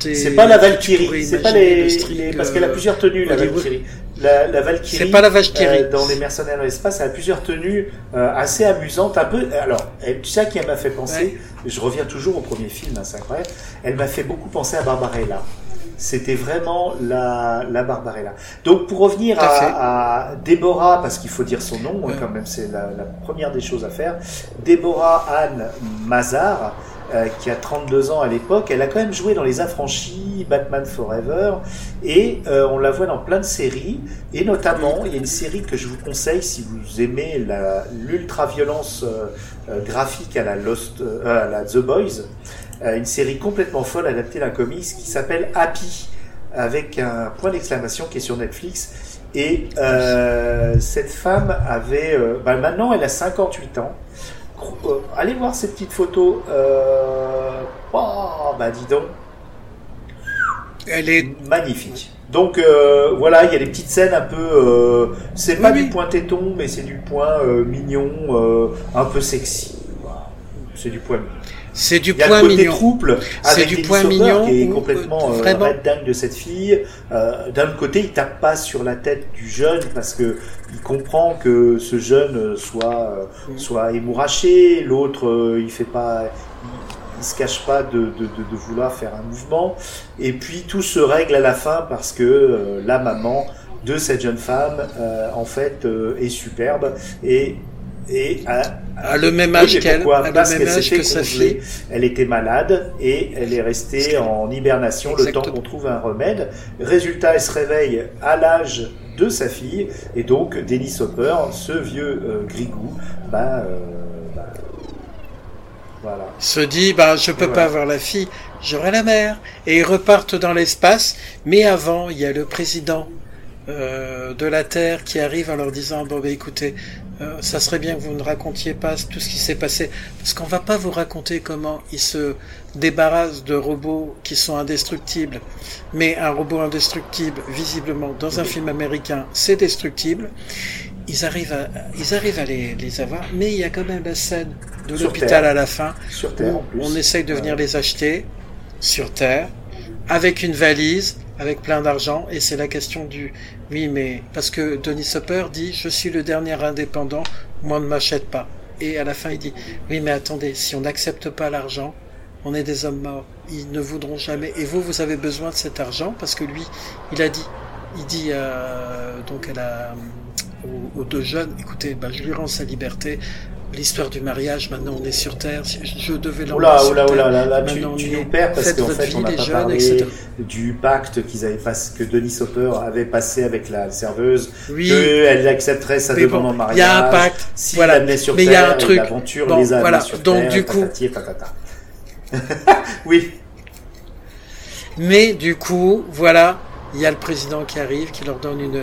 C'est pas la Valkyrie, c'est pas les, le string, les- parce qu'elle a plusieurs tenues la. Valkyrie. La, la Valkyrie. C'est pas la Valkyrie. euh, dans les mercenaires de l'espace, elle a plusieurs tenues euh, assez amusantes, un peu. Alors, elle- tu sais à qui elle m'a fait penser? Je reviens toujours au premier film, hein, c'est incroyable. Elle m'a fait beaucoup penser à Barbarella. C'était vraiment la, la Barbarella. Donc pour revenir à à, à Déborah, parce qu'il faut dire son nom, Ouais. quand même, c'est la, la première des choses à faire. Déborah Anne Mazar, euh, qui a 32 ans à l'époque, elle a quand même joué dans Les Affranchis, Batman Forever, et euh, on la voit dans plein de séries, et notamment, il y a une série que je vous conseille si vous aimez l'ultra-violence euh, euh, graphique à la, Lost, euh, à la The Boys, une série complètement folle adaptée d'un comics qui s'appelle Happy, avec un point d'exclamation qui est sur Netflix. Et cette femme avait, bah, maintenant elle a 58 ans. Euh, allez voir ces petites photos. Euh, oh, bah dis donc, Elle est, magnifique. Donc euh, voilà, il y a des petites scènes un peu, euh, c'est pas Oui, du point téton, mais c'est du point mignon, un peu sexy. C'est du point mignon. C'est du point mignon. trouble C'est avec du point mignon qui est où, complètement euh, euh, vraiment- dingue de cette fille. Euh, D'un côté, il tape pas sur la tête du jeune parce que il comprend que ce jeune euh, soit euh, Mm. soit émouraché. L'autre, euh, il fait pas, il, il se cache pas de, de, de, de vouloir faire un mouvement. Et puis tout se règle à la fin parce que euh, la maman de cette jeune femme, euh, en fait, euh, est superbe et et a, À le même âge qu'elle, à Parce qu'elle s'était congelée. Elle était malade et elle est restée en hibernation le temps qu'on trouve un remède. Résultat, elle se réveille à l'âge de sa fille et donc Dennis Hopper, ce vieux euh, grigou, bah, euh, bah, voilà. se dit bah je peux pas avoir la fille, j'aurai la mère et ils repartent dans l'espace mais avant il y a le président euh, de la Terre qui arrive en leur disant bon bah écoutez euh, ça serait bien que vous ne racontiez pas tout ce qui s'est passé parce qu'on va pas vous raconter comment ils se débarrassent de robots qui sont indestructibles. Mais un robot indestructible visiblement dans un film américain c'est destructible. Ils arrivent à, ils arrivent à les, les avoir mais il y a quand même la scène de l'hôpital à la fin Sur Terre où on essaye de venir les acheter sur Terre avec une valise, avec plein d'argent, et c'est la question du oui, mais parce que Denis Hopper dit je suis le dernier indépendant, moi ne m'achète pas. Et à la fin il dit oui, mais attendez, si on n'accepte pas l'argent, on est des hommes morts, ils ne voudront jamais. Et vous, vous avez besoin de cet argent parce que lui, il a dit, il dit euh, donc à la, aux, aux deux jeunes, écoutez, bah, je lui rends sa liberté. L'histoire du mariage, maintenant on est sur Terre. Si Je devais l'emmener Oula, oula, oula, là, là, tu, nous perds parce qu'en fait, vie, on n'a pas jeunes, parlé etc. du pacte qu'ils avaient que Denis Hopper avait passé avec la serveuse, Oui. qu'elle accepterait sa demande bon, en mariage. il y a un pacte. S'il Voilà. Mais il y a un truc. l'aventure Bon, les a voilà. sur Donc, Terre, du coup- oui, Mais du coup, voilà, il y a le président qui arrive, qui leur donne une,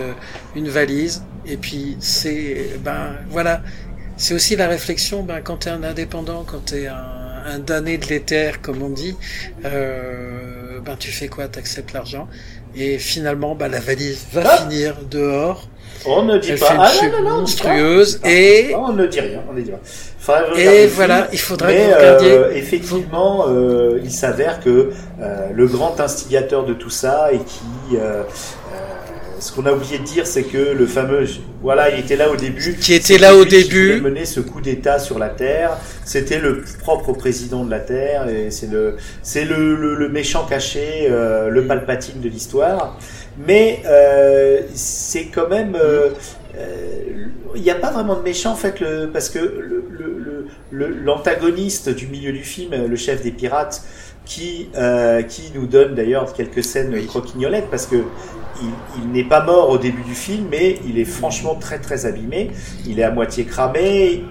une valise. Et puis, c'est, ben, voilà. C'est aussi la réflexion, ben, quand tu es un indépendant, quand tu es un, un damné de l'éther, comme on dit, euh, ben tu fais quoi? T'acceptes l'argent et finalement, bah, la valise va Ah finir dehors. On ne dit Elle pas. Ah, chute non, non, non, monstrueuse pas. et- on ne dit rien. On ne dit rien. Faudrait Et voilà, il faudrait Mais, que vous regardiez. euh, effectivement, euh, il s'avère que euh, le grand instigateur de tout ça et qui, euh, ce qu'on a oublié de dire, c'est que le fameux, voilà, il était là au début. Qui était là au qui début. voulait mener ce coup d'État sur la Terre. C'était le propre président de la Terre et c'est le, c'est le, le, le méchant caché, euh, le Palpatine de l'histoire. Mais euh, c'est quand même. euh, euh, Il n'y a pas vraiment de méchant en fait, le, parce que l'antagoniste du milieu du film, le chef des pirates, qui, euh, qui nous donne d'ailleurs quelques scènes Oui. croquignolettes, parce que il, il n'est pas mort au début du film, mais il est franchement très très abîmé. Il est à moitié cramé.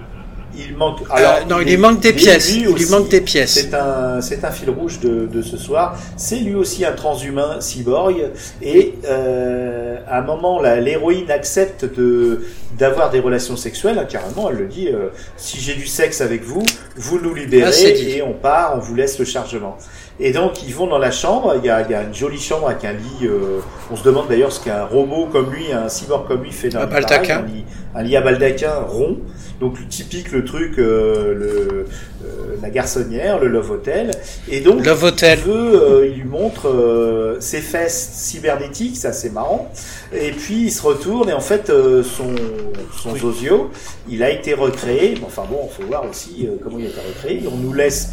Il manque. Euh, non, il lui manque des lui pièces. Il lui aussi, manque des pièces. C'est un, c'est un fil rouge de, de ce soir. C'est lui aussi un transhumain cyborg. Et euh, à un moment, l'héroïne accepte de d'avoir des relations sexuelles. hein, carrément, elle le dit. euh, si j'ai du sexe avec vous, vous nous Ah, libérez dit. et on part. On vous laisse le chargement. Et donc ils vont dans la chambre. Il y a, il y a une jolie chambre avec un lit. euh, on se demande d'ailleurs ce qu'un robot comme lui, un cyborg comme lui fait dans Un un lit, un lit à baldaquin rond. Donc typique le truc, euh, le, euh, la garçonnière, le love hotel. Et donc Love Hotel. il, veut, euh, il lui montre euh, ses fesses cybernétiques, ça c'est marrant. Et puis il se retourne et en fait euh, son, son zozio, il a été recréé. Enfin bon, faut voir aussi euh, comment il a été recréé. On nous laisse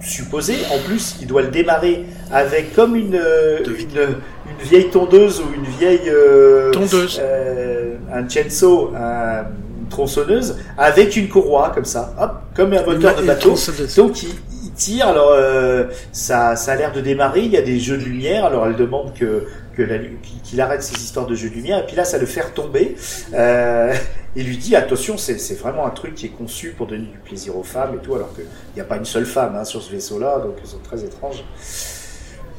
supposer. En plus, il doit le démarrer avec comme une, une, une vieille tondeuse ou une vieille euh, Tondeuse. euh, un chainsaw, un- tronçonneuse avec une courroie comme ça, hop, comme un moteur de bateau. Donc il, il tire, alors euh, ça, ça a l'air de démarrer, il y a des jeux de lumière, alors elle demande que, qu'il arrête ces histoires de jeux de lumière, et puis là ça le fait retomber. Euh, il lui dit attention, c'est c'est vraiment un truc qui est conçu pour donner du plaisir aux femmes et tout, alors qu'il n'y a pas une seule femme hein, sur ce vaisseau-là, donc ils sont très étranges.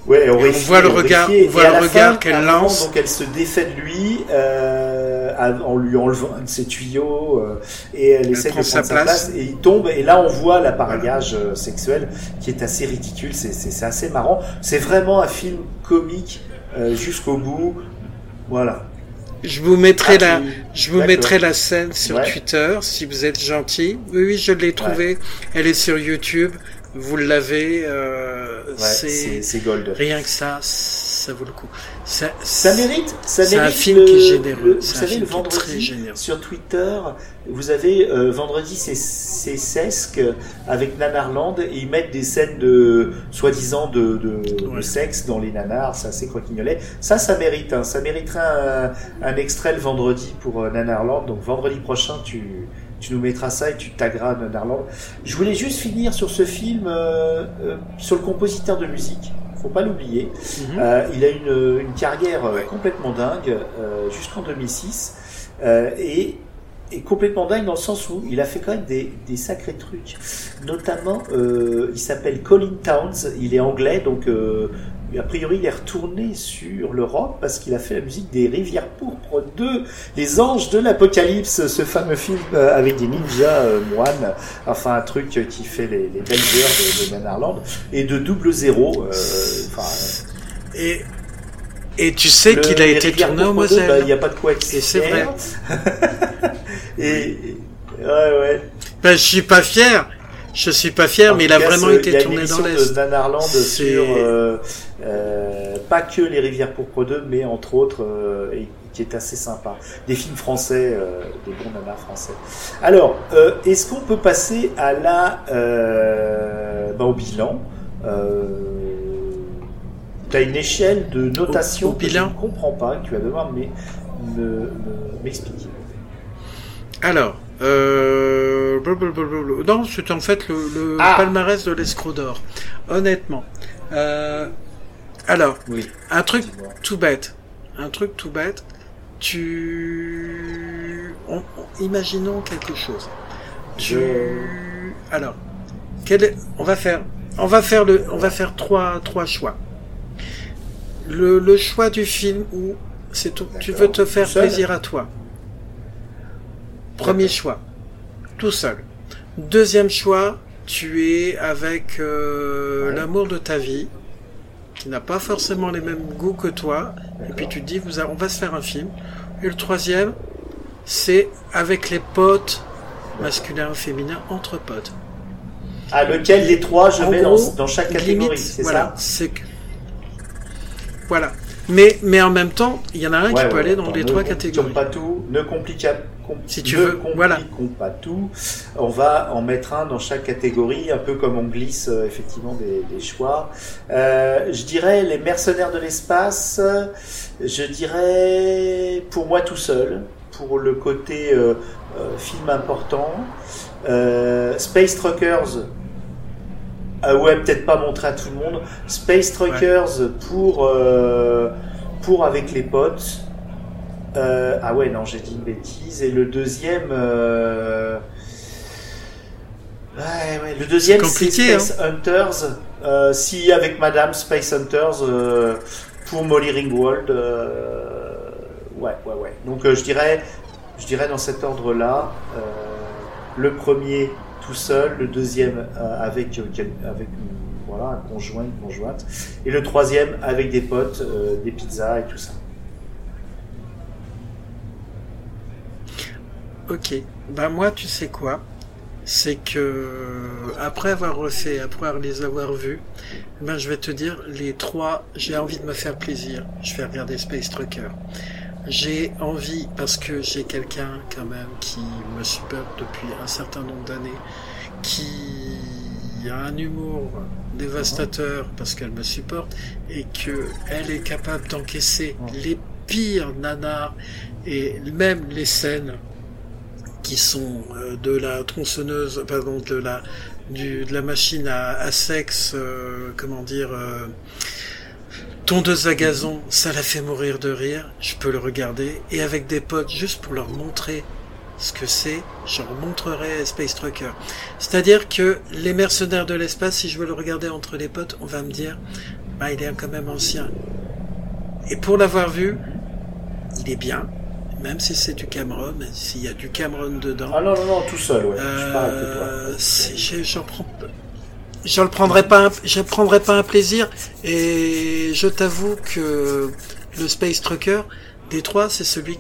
Ouais, horrifié, voit le regard- on voit le regard qu'elle lance. Donc elle se défait de lui euh, en lui enlevant un de ses tuyaux euh, et elle, essaie de prend prendre sa sa place. place. et il tombe et là on voit l'appareillage euh, sexuel qui est assez ridicule, c'est- assez marrant. C'est vraiment un film comique euh, jusqu'au bout. Voilà. Je vous mettrai Ah, la, je vous mettrai la scène sur Ouais. Twitter si vous êtes gentil. Oui, oui, je l'ai trouvée. Elle est sur YouTube. Vous l'avez. Euh, Ouais, c'est c'est c'est gold. rien que ça, ça vaut le coup. Ça, Ça mérite, ça C'est un film le- qui est généreux. le- vous C'est savez, le très vendredi, généreux. sur Twitter, vous avez euh, vendredi, c'est c'est Sesc avec Nanarland et ils mettent des scènes de soi-disant de, de, de sexe dans les nanars, c'est assez croquignolet. Ça, ça mérite, hein, ça mériterait un, un extrait le vendredi pour euh, Nanarland. Donc vendredi prochain, tu tu nous mettras ça et tu tagueras Nanarland. Je voulais juste finir sur ce film, euh, euh, sur le compositeur de musique. Faut pas l'oublier. Mhm. Euh, il a une, une carrière complètement dingue jusqu'en 2006 euh, et, et complètement dingue dans le sens où il a fait quand même des, des sacrés trucs. Notamment, il s'appelle Colin Towns, il est anglais, donc a priori il est retourné sur le rock parce qu'il a fait la musique des Rivières Pourpres 2, Les Anges de l'Apocalypse, ce fameux film euh, avec des ninjas euh, moines, enfin un truc qui fait les, les belles heures de, de Nanarland, et de Double Zéro. euh, Et, et tu sais qu'il a été tourné au 2, bah, Il Moselle. n'y a pas de quoi Et c'est et, et- ouais, ouais. Ben, je suis pas fier. Je suis pas fier, En mais il a cas, vraiment été tourné dans l'Est. de Nanarland C'est- sur euh, euh, pas que les rivières pourpres 2, mais entre autres, euh, et qui est assez sympa. Des films français, des bons nanars français. Alors, est-ce qu'on peut passer à la, bah, au bilan Tu as une échelle de notation Au- au que bilan je ne comprends pas, que tu vas devoir m'e- me- me- m'expliquer. Alors, euh... non, c'est en fait le, le Ah. palmarès de l'escroc d'or. Honnêtement. Euh... Alors, Oui. un truc tout bête. Un truc tout bête. Tu... on- on- Imaginons quelque chose. Tu... Je- Alors, quel est... on va faire... On va faire le, on va faire trois, trois choix. Le, le choix du film où c'est tu veux te faire plaisir à toi. Premier choix, tout seul. Deuxième choix, tu es avec euh, Ouais. l'amour de ta vie. qui n'a pas forcément les mêmes goûts que toi, et puis tu te dis, vous on va se faire un film. Et le troisième, c'est avec les potes, masculins, féminins, entre potes. Ah, lequel des trois je En mets gros, dans, dans chaque catégorie, limite, c'est voilà, ça que... Voilà. Mais, mais en même temps, il y en a un qui Ouais, peut aller dans les ne trois compliquons catégories. pas tout, ne compliquons Si tu veux, voilà. compliquons pas tout. On va en mettre un dans chaque catégorie, un peu comme on glisse euh, effectivement des, des choix. Euh, je dirais les mercenaires de l'espace. Je dirais pour moi tout seul, pour le côté euh, film important. Space Truckers. Ah ouais, peut-être pas montrer à tout le monde. Space Truckers pour pour avec les potes. Euh, ah ouais, non, j'ai dit une bêtise. Et le deuxième. euh, Ouais, ouais, le deuxième, c'est Space Hunters. Euh, si avec Madame Space Hunters euh, pour Molly Ringwald. Ouais, ouais, ouais. Donc je dirais, je dirais dans cet ordre-là. le premier tout seul, le deuxième avec avec voilà un conjoint, une conjointe, et le troisième avec des potes, des pizzas et tout ça. Ok. Bah moi, tu sais quoi? C'est que après avoir refait, après les avoir vus, ben je vais te dire les trois. J'ai envie de me faire plaisir. Je vais regarder Space Trucker. J'ai envie parce que j'ai quelqu'un quand même qui me supporte depuis un certain nombre d'années, qui a un humour dévastateur parce qu'elle me supporte et que elle est capable d'encaisser les pires nanars et même les scènes qui sont euh, de la tronçonneuse, pardon, de la du, de la machine à, à sexe, euh, comment dire, euh, tondeuse à gazon, ça la fait mourir de rire. Je peux le regarder et avec des potes juste pour leur montrer ce que c'est, je leur montrerai Space Trucker. C'est-à-dire que les mercenaires de l'espace, si je veux le regarder entre les potes, on va me dire, bah il est quand même ancien. Et pour l'avoir vu, il est bien, même si c'est du Cameron, s'il y a du Cameron dedans. Ah non non non, tout seul, ouais. je suis pareil que toi. Euh, j'en prends je le prendrai pas un, je prendrai pas un plaisir et je t'avoue que le Space Trucker des trois c'est celui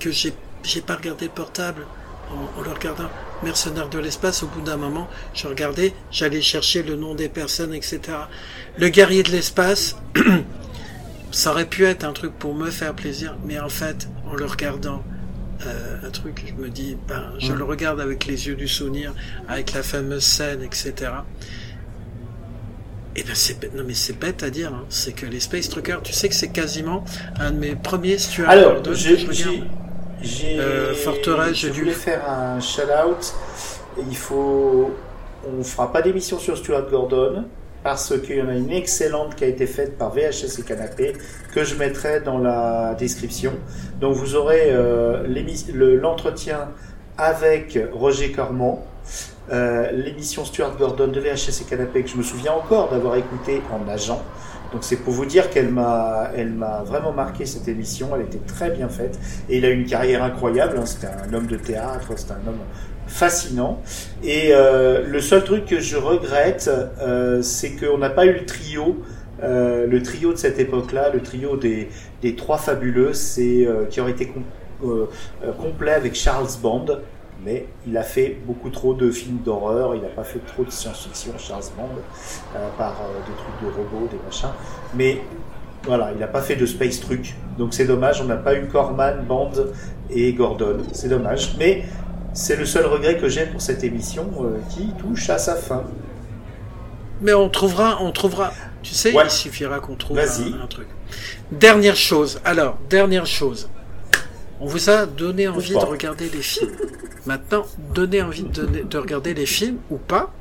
que j'ai j'ai pas regardé le portable en, en le regardant mercenaire de l'espace au bout d'un moment je regardais j'allais chercher le nom des personnes etc le guerrier de l'espace ça aurait pu être un truc pour me faire plaisir mais en fait en le regardant euh, un truc, je me dis, ben, je le regarde avec les yeux du souvenir, avec la fameuse scène, etc. Et ben c'est non mais c'est bête à dire, hein. c'est que les Space Truckers, tu sais que c'est quasiment un de mes premiers Stuart Alors, Gordon que j'ai, je j'ai, Euh, Forteresse, je dû voulais le- faire un shout-out. Il faut, on fera pas d'émission sur Stuart Gordon parce qu'il y en a une excellente qui a été faite par VHS et Canapé que je mettrai dans la description. Donc vous aurez euh, l'entretien avec Roger Cormand, euh, l'émission Stuart Gordon de VHS et Canapé que je me souviens encore d'avoir écouté en agent. Donc c'est pour vous dire qu'elle m'a, elle m'a vraiment marqué cette émission. Elle était très bien faite et il a une carrière incroyable. hein. C'était un homme de théâtre, c'était un homme fascinant. Et euh, le seul truc que je regrette, euh, c'est qu'on n'a pas eu le trio. euh, le trio de cette époque-là, le trio des, trois fabuleux, c'est qui aurait été com- complet avec Charles Band, mais il a fait beaucoup trop de films d'horreur, il n'a pas fait trop de science-fiction, Charles Band, par des trucs de robots, des machins. Mais voilà, il n'a pas fait de space truc. Donc c'est dommage, on n'a pas eu Corman, Band et Gordon. C'est dommage. Mais c'est le seul regret que j'ai pour cette émission euh, qui touche à sa fin. Mais on trouvera, on trouvera. Tu sais, Ouais. il suffira qu'on trouve un, un truc. Dernière chose. Alors, dernière chose. On vous a donné envie de regarder les films. Maintenant, donnez envie de, donner- de regarder les films ou pas.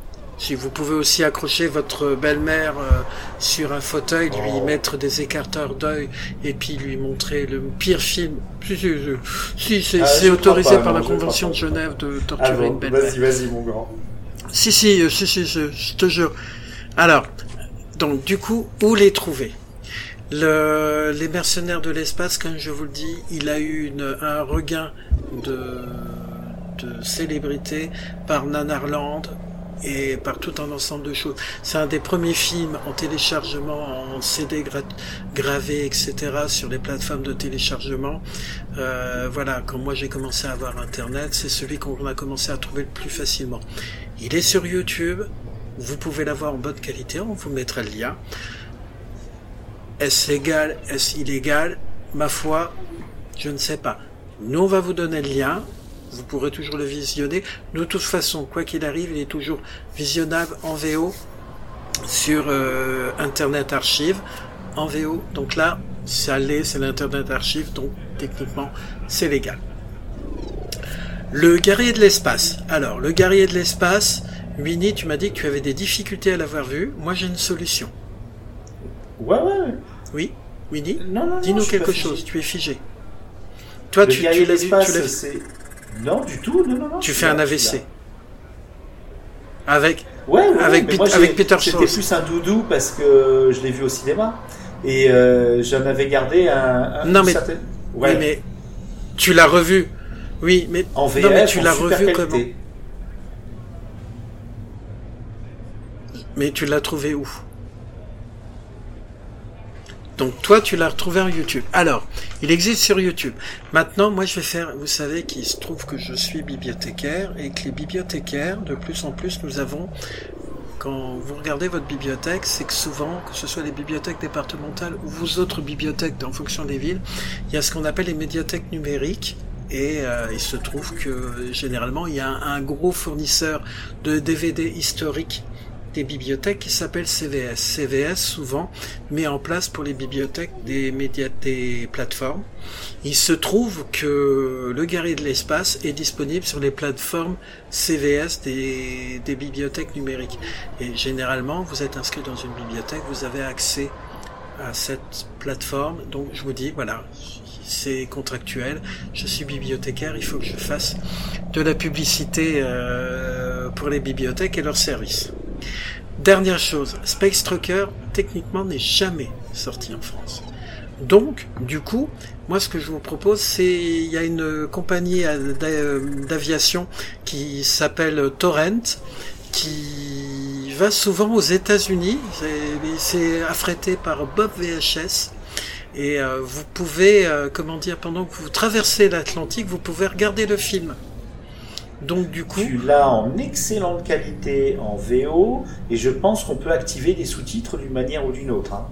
Si vous pouvez aussi accrocher votre belle-mère euh, sur un fauteuil, lui Oh. mettre des écarteurs d'œil et puis lui montrer le pire film. Si, si, si, Ah, c'est autorisé pas, par non, la Convention de Genève de Ah torturer bon, une belle-mère. vas-y, vas-y, mon grand. Si, si, euh, si, si, je, je te jure. Alors, donc, du coup, où les trouver? Le, Les mercenaires de l'espace, comme je vous le dis, il a eu une, un regain de, de célébrité par Nanarland. Et par tout un ensemble de choses. C'est un des premiers films en téléchargement, en CD gravé, etc. sur les plateformes de téléchargement. Euh, voilà, quand moi j'ai commencé à avoir Internet, c'est celui qu'on a commencé à trouver le plus facilement. Il est sur YouTube. Vous pouvez l'avoir en bonne qualité. On vous mettra le lien. Est-ce légal Est-ce illégal Ma foi, je ne sais pas. Nous, on va vous donner le lien. Vous pourrez toujours le visionner. De toute façon, quoi qu'il arrive, il est toujours visionnable en VO sur euh, Internet Archive. En VO. Donc là, ça l'est, c'est l'Internet Archive. Donc techniquement, c'est légal. Le guerrier de l'espace. Alors, le guerrier de l'espace, Winnie, tu m'as dit que tu avais des difficultés à l'avoir vu. Moi, j'ai une solution. Ouais, ouais, ouais. Oui, Winnie Non, non, non. Dis-nous quelque chose, tu es figé. Toi, Le tu, tu l'as vu, tu l'as vu. Non, du tout, non, non, non. Tu fais un AVC. Avec, Ouais, ouais, Avec mais Pete- moi, j'ai- avec Peter C'était Strauss. plus un doudou parce que je l'ai vu au cinéma. Et euh, j'en avais gardé un. un- Non, mais- Ouais. oui, mais tu l'as revu. Oui, mais En VF, non, mais tu l'as revu qualité. comment? Mais tu l'as trouvé où? Donc toi, tu l'as retrouvé en YouTube. Alors, il existe sur YouTube. Maintenant, moi, je vais faire. Vous savez qu'il se trouve que je suis bibliothécaire et que les bibliothécaires, de plus en plus, nous avons. Quand vous regardez votre bibliothèque, c'est que souvent, que ce soit les bibliothèques départementales ou vos autres bibliothèques en fonction des villes, il y a ce qu'on appelle les médiathèques numériques. Et euh, il se trouve que généralement, il y a un, un gros fournisseur de DVD historiques des bibliothèques qui s'appelle CVS. CVS souvent met en place pour les bibliothèques des médias, des plateformes. Il se trouve que le guerrier de l'espace est disponible sur les plateformes CVS des, des bibliothèques numériques. Et généralement, vous êtes inscrit dans une bibliothèque, vous avez accès à cette plateforme. Donc je vous dis, voilà, c'est contractuel. Je suis bibliothécaire, il faut que je fasse de la publicité euh, pour les bibliothèques et leurs services. Dernière chose, Space Trucker techniquement n'est jamais sorti en France. Donc, du coup, moi ce que je vous propose, c'est il y a une compagnie à- d'a- d'aviation qui s'appelle Torrent, qui va souvent aux États-Unis. C'est affrété par Bob VHS. Et euh, vous pouvez, euh, comment dire, pendant que vous traversez l'Atlantique, vous pouvez regarder le film. Donc du coup, Tu l'as en excellente qualité en VO et je pense qu'on peut activer des sous-titres d'une manière ou d'une autre. hein.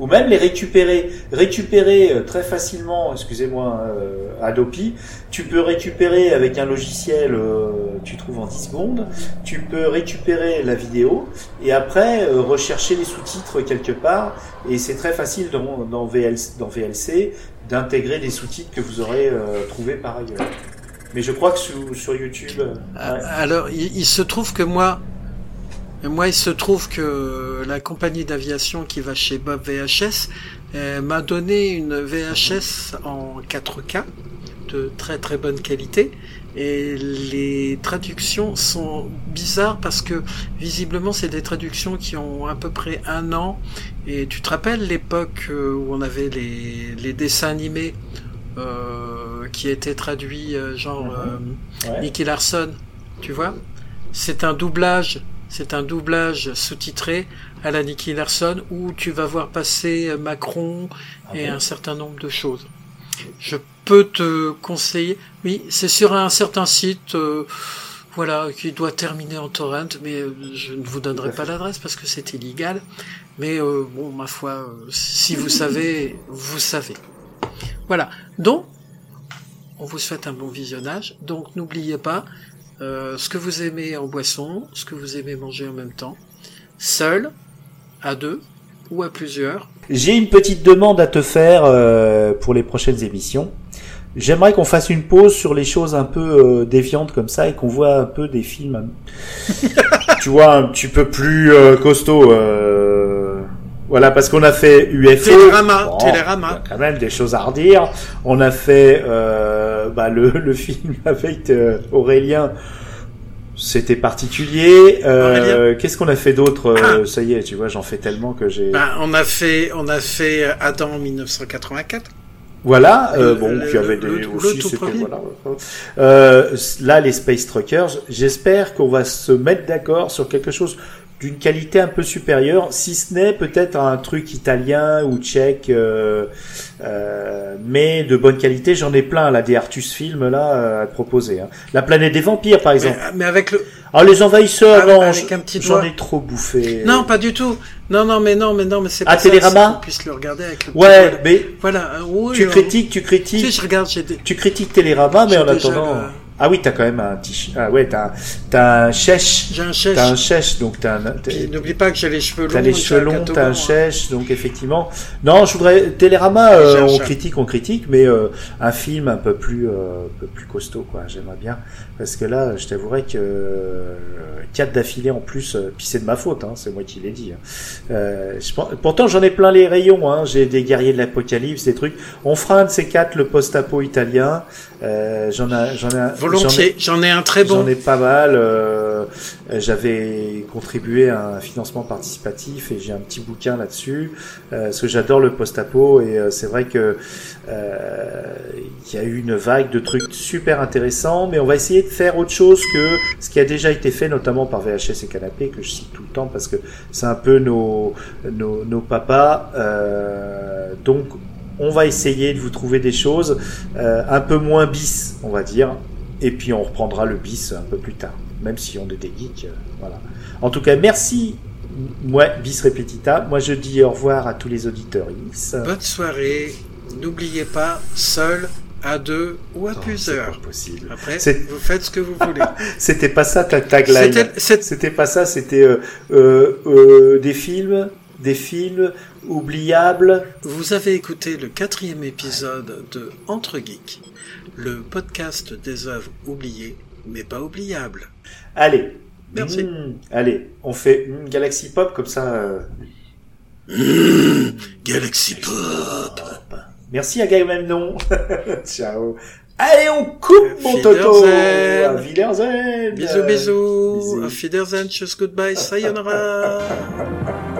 Ou même les récupérer, récupérer euh, très facilement, excusez-moi, euh, Adopi, tu peux récupérer avec un logiciel, euh, tu trouves en 10 secondes, tu peux récupérer la vidéo et après rechercher les sous-titres quelque part et c'est très facile dans, dans, VLC, d'intégrer des sous-titres que vous aurez trouvés par ailleurs. Mais je crois que sur, sur YouTube. Alors, il, il se trouve que moi, moi, il se trouve que la compagnie d'aviation qui va chez Bob VHS euh, m'a donné une VHS en 4K de très très bonne qualité. Et les traductions sont bizarres parce que visiblement c'est des traductions qui ont à peu près un an. Et tu te rappelles l'époque euh, où on avait les, les dessins animés euh, qui étaient traduits genre euh, Ouais. Nicky Larson, tu vois? C'est un doublage, c'est un doublage sous-titré à la Nicky Larson où tu vas voir passer Macron Ah et bon un certain nombre de choses. Je peux te conseiller. Oui, c'est sur un certain site, euh, voilà, qui doit terminer en torrent, mais euh, je ne vous donnerai pas l'adresse parce que c'est illégal. Mais euh, bon, ma foi, euh, si vous savez, vous savez. Voilà. Donc, on vous souhaite un bon visionnage. Donc, n'oubliez pas euh, ce que vous aimez en boisson, ce que vous aimez manger en même temps, seul, à deux ou à plusieurs. J'ai une petite demande à te faire euh, pour les prochaines émissions. J'aimerais qu'on fasse une pause sur les choses un peu euh, déviantes comme ça et qu'on voit un peu des films, tu vois, un petit peu plus euh, costauds. Euh, Voilà, parce qu'on a fait UFO. Télérama, Bon, Télérama. il y a quand même des choses à redire. On a fait euh, bah, le, le film avec euh, Aurélien. C'était particulier. Euh, Qu'est-ce qu'on a fait d'autre Euh, Ça y est, tu vois, j'en fais tellement que j'ai. Ben, on a fait, on a fait Adam en 1984. Voilà, euh, Le- bon, le- qui avait le- des le aussi, tout c'était voilà. Euh, là, les Space Truckers, j'espère qu'on va se mettre d'accord sur quelque chose d'une qualité un peu supérieure, si ce n'est peut-être un truc italien ou tchèque, euh, euh, mais de bonne qualité. J'en ai plein là, des Artus Films là euh, à te proposer. hein. La planète des vampires, par exemple. mais avec le. Ah, les envahisseurs, petit j'en ai trop bouffé. Non, pas du tout. Non, non, mais non, mais non, mais c'est Ah, pas ça, Télérama puisse le regarder avec le. Ouais, doigt. mais Voilà. euh, oui, tu euh, critiques, tu critiques. je regarde, des. Tu critiques Télérama, mais en attendant. Ah oui, t'as quand même un t Ah ouais, t'as t'as un chèche. J'ai un chèche. T'as un chèche, donc t'as un. N'oublie pas que j'ai les cheveux longs. T'as les cheveux un longs, t'as un chèche, donc effectivement. Non, je voudrais Télérama. euh, un on critique, on critique, mais euh, un film un peu plus, euh, un peu plus costaud, quoi. J'aimerais bien, parce que là, je t'avouerais que euh, quatre d'affilée en plus, euh, puis c'est de ma faute, hein, c'est moi qui l'ai dit. hein. Euh, je pourtant, j'en ai plein les rayons. Hein, J'ai des guerriers de l'apocalypse, des trucs. On fera un de ces quatre, le post-apo italien. J'en ai, j'en ai, ai- Volontiers. J'en ai un très bon. J'en ai pas mal. euh, J'avais contribué à un financement participatif et j'ai un petit bouquin là-dessus. Euh, parce que j'adore le post-apo et euh, c'est vrai que il y a eu une vague de trucs super intéressants, mais on va essayer de faire autre chose que ce qui a déjà été fait, notamment par VHS et Canapé que je cite tout le temps parce que c'est un peu nos nos, nos papas. Donc on va essayer de vous trouver des choses euh, un peu moins bis, on va dire. Et puis on reprendra le bis un peu plus tard, même si on est des geeks. euh, voilà. En tout cas, merci. Moi, bis repetita. Moi, je dis au revoir à tous les auditeurs. Bonne soirée. N'oubliez pas, seul, à deux ou à plusieurs. pas possible. Après, vous faites ce que vous voulez. C'était pas ça ta tagline. C'était- pas ça. C'était euh, euh, des films, des films oubliables. Vous avez écouté le quatrième épisode de Entre Geeks, le podcast des œuvres oubliées, mais pas oubliables. Allez. Merci. Mm, allez, on fait Galaxy Pop comme ça. euh, Galaxy Pop. Merci à Gamemnon. Ciao. Allez, on coupe mon Toto. À. Bisous, bisous. Bisous. Auf Wiedersehen, tschüss, goodbye, sayonara.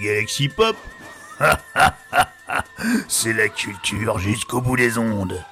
Galaxy Pop C'est la culture jusqu'au bout des ondes.